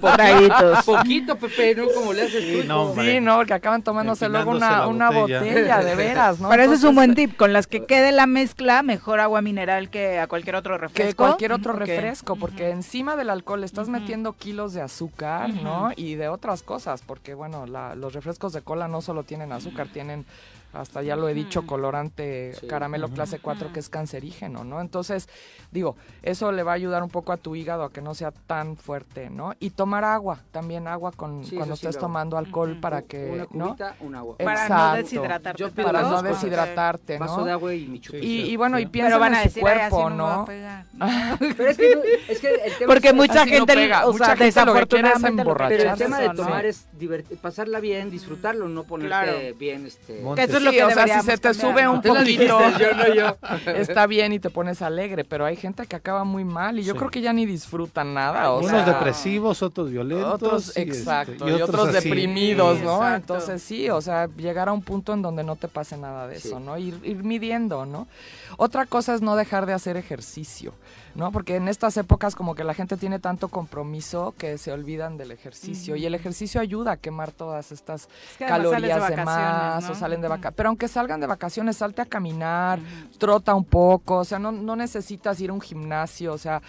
Por traguitos. Poquito, Pepe, ¿no? Como le haces tú. no, hombre. Sí, no, porque acaban tomándose luego una, una botella. botella. de veras, ¿no? Pero ese es un buen tip. Con las que quede la mezcla, mejor agua mineral que a cualquier otro refresco. que cualquier otro refresco, porque encima del alcohol le estás metiendo kilos de azúcar, ¿no? Y de otras cosas, porque bueno, la- los refrescos de cola no solo tienen azúcar, tienen hasta ya lo he dicho, colorante Sí. caramelo clase 4 que es cancerígeno, ¿no? Entonces, digo, eso le va a ayudar un poco a tu hígado a que no sea tan fuerte, ¿no? Y tomar agua, también agua con Sí, cuando sí estés tomando alcohol para que, Una ¿no? cubita, un agua. Para no deshidratarte Yo para no deshidratarte, ¿no? Vaso de agua y mi. Y, y bueno, y piensa Pero van a en su decir, "Ay, así cuerpo, no ¿no? pegar". Pero es que, no- es que el tema Porque es- mucha Así no gente, pega, o mucha sea, gente es desafortunadamente lo que emborracharse. Pero el tema de ¿no? tomar es divertir, pasarla bien, disfrutarlo, no ponerte Claro. bien este Que eso es lo que o sea, si se te cambiar, sube un poquito, dijiste, yo no yo. está bien y te pones alegre, pero hay gente que acaba muy mal y yo Sí. creo que ya ni disfrutan nada. O Unos sea, depresivos, otros violentos. Otros, y, este, exacto, y, otros, deprimidos, ¿no? Exacto. Entonces sí, o sea, llegar a un punto en donde no te pase nada de Sí. eso, ¿no? Ir, ir midiendo, ¿no? Otra cosa es no dejar de hacer ejercicio, ¿no? Porque en estas épocas como que la gente tiene tanto compromiso que se olvidan del ejercicio y el ejercicio ayuda a quemar todas estas Es que además sales de calorías de, más ¿no? o salen de vacaciones. Pero aunque salgan de vacaciones, salte a caminar, trota un poco, o sea, no, no necesitas ir a un gimnasio, o sea,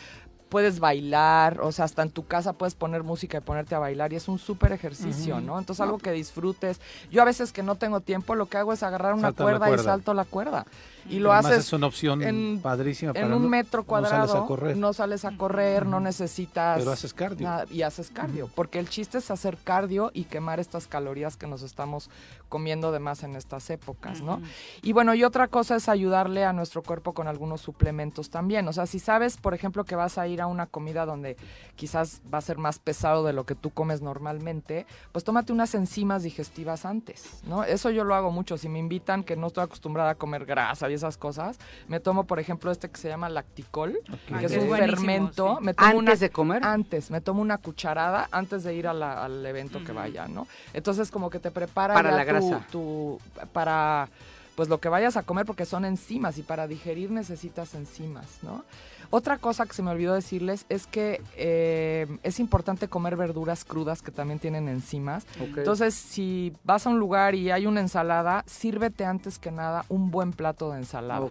puedes bailar, o sea, hasta en tu casa puedes poner música y ponerte a bailar y es un súper ejercicio. ¿no? Entonces algo que disfrutes. Yo a veces que no tengo tiempo, lo que hago es agarrar una cuerda, y salto la cuerda. Y lo Además, haces es una opción en- padrísima para en un metro no sales cuadrado, a correr. no sales a correr, no necesitas Pero haces cardio. nada, y haces cardio, porque el chiste es hacer cardio y quemar estas calorías que nos estamos comiendo de más en estas épocas, ¿no? Y bueno, y otra cosa es ayudarle a nuestro cuerpo con algunos suplementos también. O sea, si sabes, por ejemplo, que vas a ir a una comida donde quizás va a ser más pesado de lo que tú comes normalmente, pues tómate unas enzimas digestivas antes, ¿no? Eso yo lo hago mucho. Si me invitan, que no estoy acostumbrada a comer grasa y esas cosas, me tomo, por ejemplo, este que se llama lacticol, que es Ok. un Buenísimo, fermento. sí. Me tomo ¿Antes una- de comer? Antes, me tomo una cucharada antes de ir a la- al evento que vaya, ¿no? Entonces como que te prepara Para la tu- grasa. tu- para pues lo que vayas a comer porque son enzimas y para digerir necesitas enzimas, ¿no? Otra cosa que se me olvidó decirles es que eh, es importante comer verduras crudas que también tienen enzimas. Entonces, si vas a un lugar y hay una ensalada, sírvete antes que nada un buen plato de ensalada.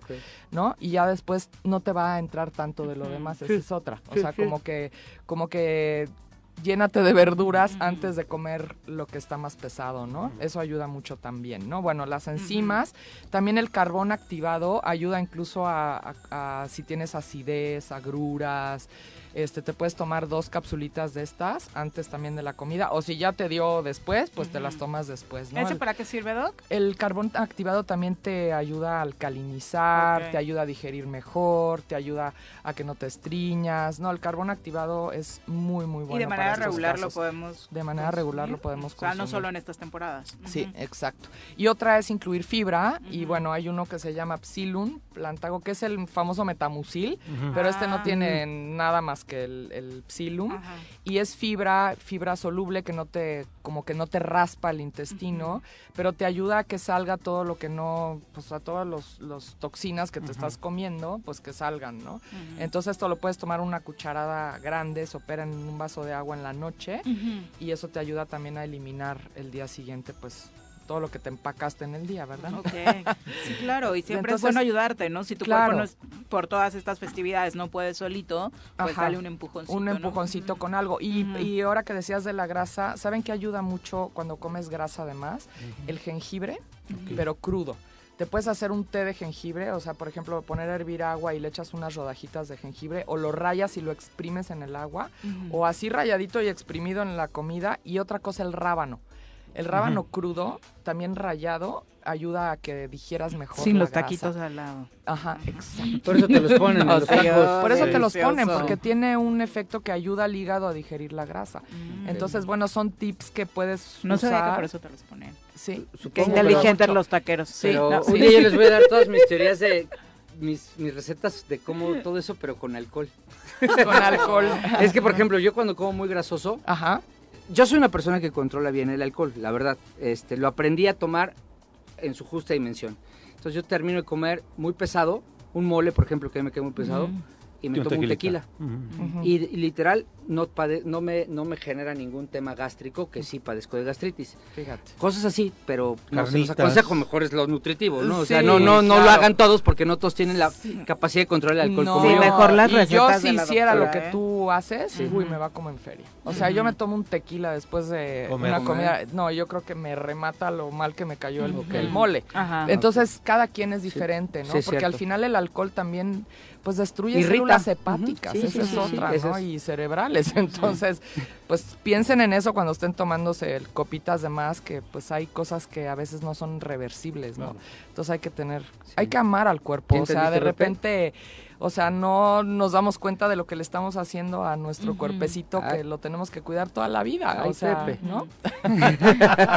¿no? Y ya después no te va a entrar tanto de lo demás, esa Sí, es otra. O sí, sea, sí. como que, como que llénate de verduras antes de comer lo que está más pesado, ¿no? Eso ayuda mucho también, ¿no? Bueno, las enzimas, también el carbón activado ayuda incluso a, a- a si tienes acidez, agruras, este, te puedes tomar dos capsulitas de estas antes también de la comida, o si ya te dio después, pues te las tomas después, ¿no? ¿Ese para qué sirve, Doc? el carbón activado también te ayuda a alcalinizar, te ayuda a digerir mejor, te ayuda a que no te estriñas. No, el carbón activado es muy, muy bueno. y de manera regular lo podemos De manera regular lo podemos O sea, no consumir. solo en estas temporadas. Sí, exacto. Y otra es incluir fibra, y bueno, hay uno que se llama Psilum plantago, que es el famoso metamucil, pero este no Ah. tiene nada más que el, el Psilum, y es fibra, fibra soluble que no te, como que no te raspa el intestino, pero te ayuda a que salga todo lo que no, pues a todas los, los toxinas que te estás comiendo, pues que salgan, ¿no? Entonces esto lo puedes tomar una cucharada grande, se opera en un vaso de agua en la noche, y eso te ayuda también a eliminar el día siguiente, pues todo lo que te empacaste en el día, ¿verdad? Ok, sí, claro, y siempre es bueno ayudarte, ¿no? Si tu claro. cuerpo no es, por todas estas festividades no puede solito, pues Ajá. dale un empujoncito, Un ¿no? empujoncito con algo. Y, ahora que decías de la grasa, ¿saben qué ayuda mucho cuando comes grasa además? El jengibre, pero crudo. Te puedes hacer un té de jengibre, o sea, por ejemplo, poner a hervir agua y le echas unas rodajitas de jengibre, o lo rayas y lo exprimes en el agua, o así rayadito y exprimido en la comida. Y otra cosa, el rábano. El rábano crudo, también rayado, ayuda a que digieras mejor. Sin la los taquitos al lado. Ajá, exacto. Por eso te los ponen en O los sea, tacos. Por eso Sí. te los ponen, porque tiene un efecto que ayuda al hígado a digerir la grasa. Mm. Entonces, bueno, son tips que puedes No sabía que usar. por eso te los ponen. Sí. Qué inteligentes los taqueros. Sí, Pero no, un sí. día yo les voy a dar todas mis teorías de mis, mis recetas de cómo todo eso, pero con alcohol. Con alcohol. Es que, por ejemplo, yo cuando como muy grasoso, Ajá. yo soy una persona que controla bien el alcohol, la verdad. Este, lo aprendí a tomar en su justa dimensión. Entonces yo termino de comer muy pesado, un mole, por ejemplo, que me queda muy pesado, y me Y un tomo un tequila. Y, y literal no, pade- no, me, no me genera ningún tema gástrico, que sí padezco de gastritis. Fíjate. Cosas así, pero no se los aconsejo, mejor es lo nutritivo, ¿no? O sea, no, no, no lo hagan todos porque no todos tienen la capacidad de controlar el alcohol No, como yo. mejor las y yo recetas si de la hiciera lo que ¿eh? tú haces, Sí. uy, me va como en feria. O sea, yo me tomo un tequila después de Comer. una comida. No, yo creo que me remata lo mal que me cayó el, el mole. Ajá. Entonces, cada quien es diferente, ¿no? Porque al final el alcohol también pues destruye Irrita. células hepáticas, Sí, esa sí, es otra, ¿no? es. Y cerebrales. Entonces, pues piensen en eso cuando estén tomándose el copitas de más, que pues hay cosas que a veces no son reversibles, ¿no? Entonces hay que tener, hay que amar al cuerpo, ¿Sí o sea, de repente, o sea, no nos damos cuenta de lo que le estamos haciendo a nuestro cuerpecito, Ah. que lo tenemos que cuidar toda la vida, Ay, o sea, Pepe. ¿no?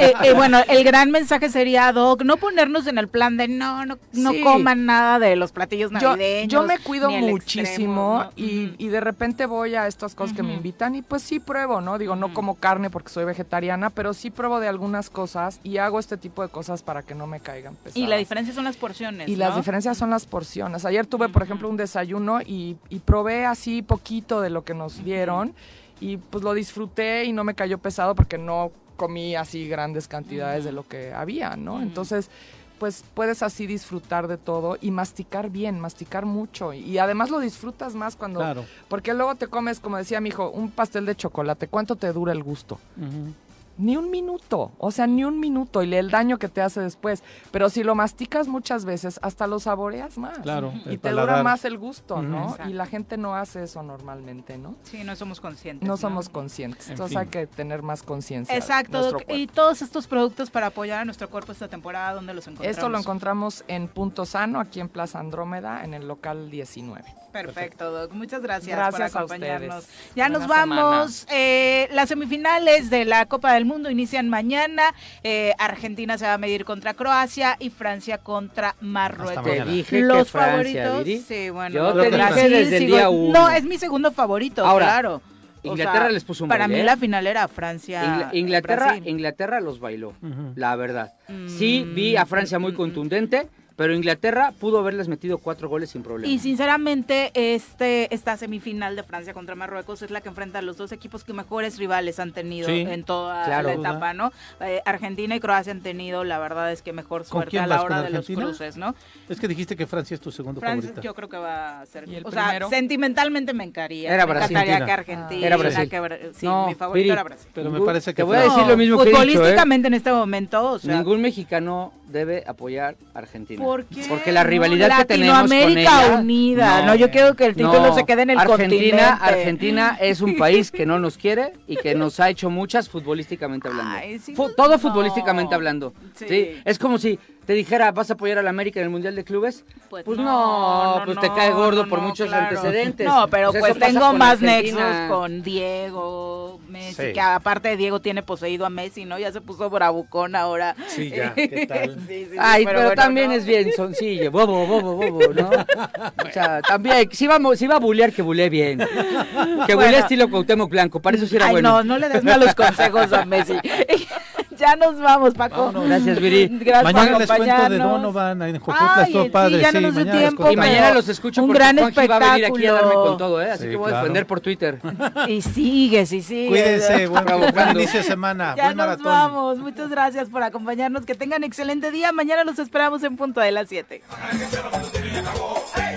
Eh, eh, bueno, el gran mensaje sería, Doc, no ponernos en el plan de no, no, no Sí. coman nada de los platillos yo, navideños. yo me cuido muchísimo extremo, ¿no? y, y de repente voy a estas cosas que me invitan y pues sí pruebo, ¿no? Digo, no como carne porque soy vegetariana, pero sí pruebo de algunas cosas y hago este tipo de cosas para que no me caigan pesadas. Y la diferencia son las porciones. Y las diferencias son las porciones. Ayer tuve, por ejemplo, un desayuno y, y probé así poquito de lo que nos dieron y pues lo disfruté y no me cayó pesado porque no comí así grandes cantidades de lo que había, ¿no? Entonces, pues puedes así disfrutar de todo y masticar bien, masticar mucho y, y además lo disfrutas más cuando Claro. porque luego te comes, como decía mi hijo, un pastel de chocolate, ¿cuánto te dura el gusto? Ni un minuto, o sea, ni un minuto y el daño que te hace después. Pero si lo masticas muchas veces, hasta lo saboreas más. Claro, Y te dura paladar. más el gusto. ¿no? Exacto. Y la gente no hace eso normalmente, ¿no? Sí, no somos conscientes. No somos conscientes. En Entonces fin. hay que tener más conciencia. Exacto, y todos estos productos para apoyar a nuestro cuerpo esta temporada, ¿dónde los encontramos? Esto lo encontramos en Punto Sano, aquí en Plaza Andrómeda, en el local 19. Perfecto, Doc. Muchas gracias, Gracias por a acompañarnos. ustedes. Ya Buena nos vamos. Eh, las semifinales de la Copa del Mundo inician mañana. Eh, Argentina se va a medir contra Croacia y Francia contra Marruecos. mañana. Te dije Los que Francia, favoritos. Viri. Sí, bueno. Yo te dije Brasil, desde el sigo- día uno. No, es mi segundo favorito, Ahora, claro. O Inglaterra sea, les puso un Para baile, mí ¿eh? la final era Francia. Ingla- Inglaterra, Brasil. Inglaterra los bailó, la verdad. Sí, vi a Francia muy contundente, pero Inglaterra pudo haberles metido cuatro goles sin problema. Y sinceramente, este, esta semifinal de Francia contra Marruecos es la que enfrenta a los dos equipos que mejores rivales han tenido Sí, en toda claro. la etapa, ¿no? Eh, Argentina y Croacia han tenido, la verdad es que mejor ¿Con suerte a la hora de los cruces, ¿no? Es que dijiste que Francia es tu segundo Francia favorita. yo creo que va a ser... ¿Y el o sea, primero? sentimentalmente me encantaría. Era me Brasil. encantaría que Argentina. Argentina... Era Brasil. que sí, No, mi favorito Viri, era Brasil. Pero me parece que Te voy a decir lo mismo que he dicho, ¿eh? Futbolísticamente en este momento, o sea... Ningún mexicano debe apoyar a Argentina. ¿Por qué? Porque la No, rivalidad que tenemos con ella... unida. No, yo quiero que el título no. se quede en el Argentina, continente. Argentina es un país que no nos quiere y que nos ha hecho muchas futbolísticamente hablando. Ay, sí, Fu- no. todo futbolísticamente hablando. Sí. Sí. Es como si te dijera, ¿vas a apoyar a la América en el Mundial de Clubes? Pues Pues, no, no, no, pues te cae gordo no, por muchos claro. antecedentes. No, pero pues tengo más Argentina. nexos con Diego, Messi, Sí. que aparte Diego tiene poseído a Messi, ¿no? Ya se puso bravucón ahora. Sí, ya, ¿qué tal? Sí, sí, sí, Ay, pero, bueno, también ¿no? es bien soncillo, bobo, bobo, bobo, ¿no? O sea, también, si va, a mo- si va a bulear, que bulee bien. Que bulee Bueno. estilo Cuauhtémoc Blanco, para eso sí era Ay, bueno. no, no le des malos consejos a Messi. ya nos vamos, Paco. Vámonos. Gracias, Viri. Gracias Mañana por les cuento de. Donovan, en Jojutla, Ay, estuvo sí, padre. ya no nos mañana tiempo. Y mañana los escucho Un porque gran Juanji va a venir aquí a darme espectáculo. con todo, ¿eh? Así Sí, que voy a claro. defender por Twitter. Y sigue, sí, sigue. Cuídense, buen, buen inicio de semana, Ya buen nos maratón. vamos. Muchas gracias por acompañarnos. Que tengan excelente día. Mañana los esperamos en punto de las 7. Hey,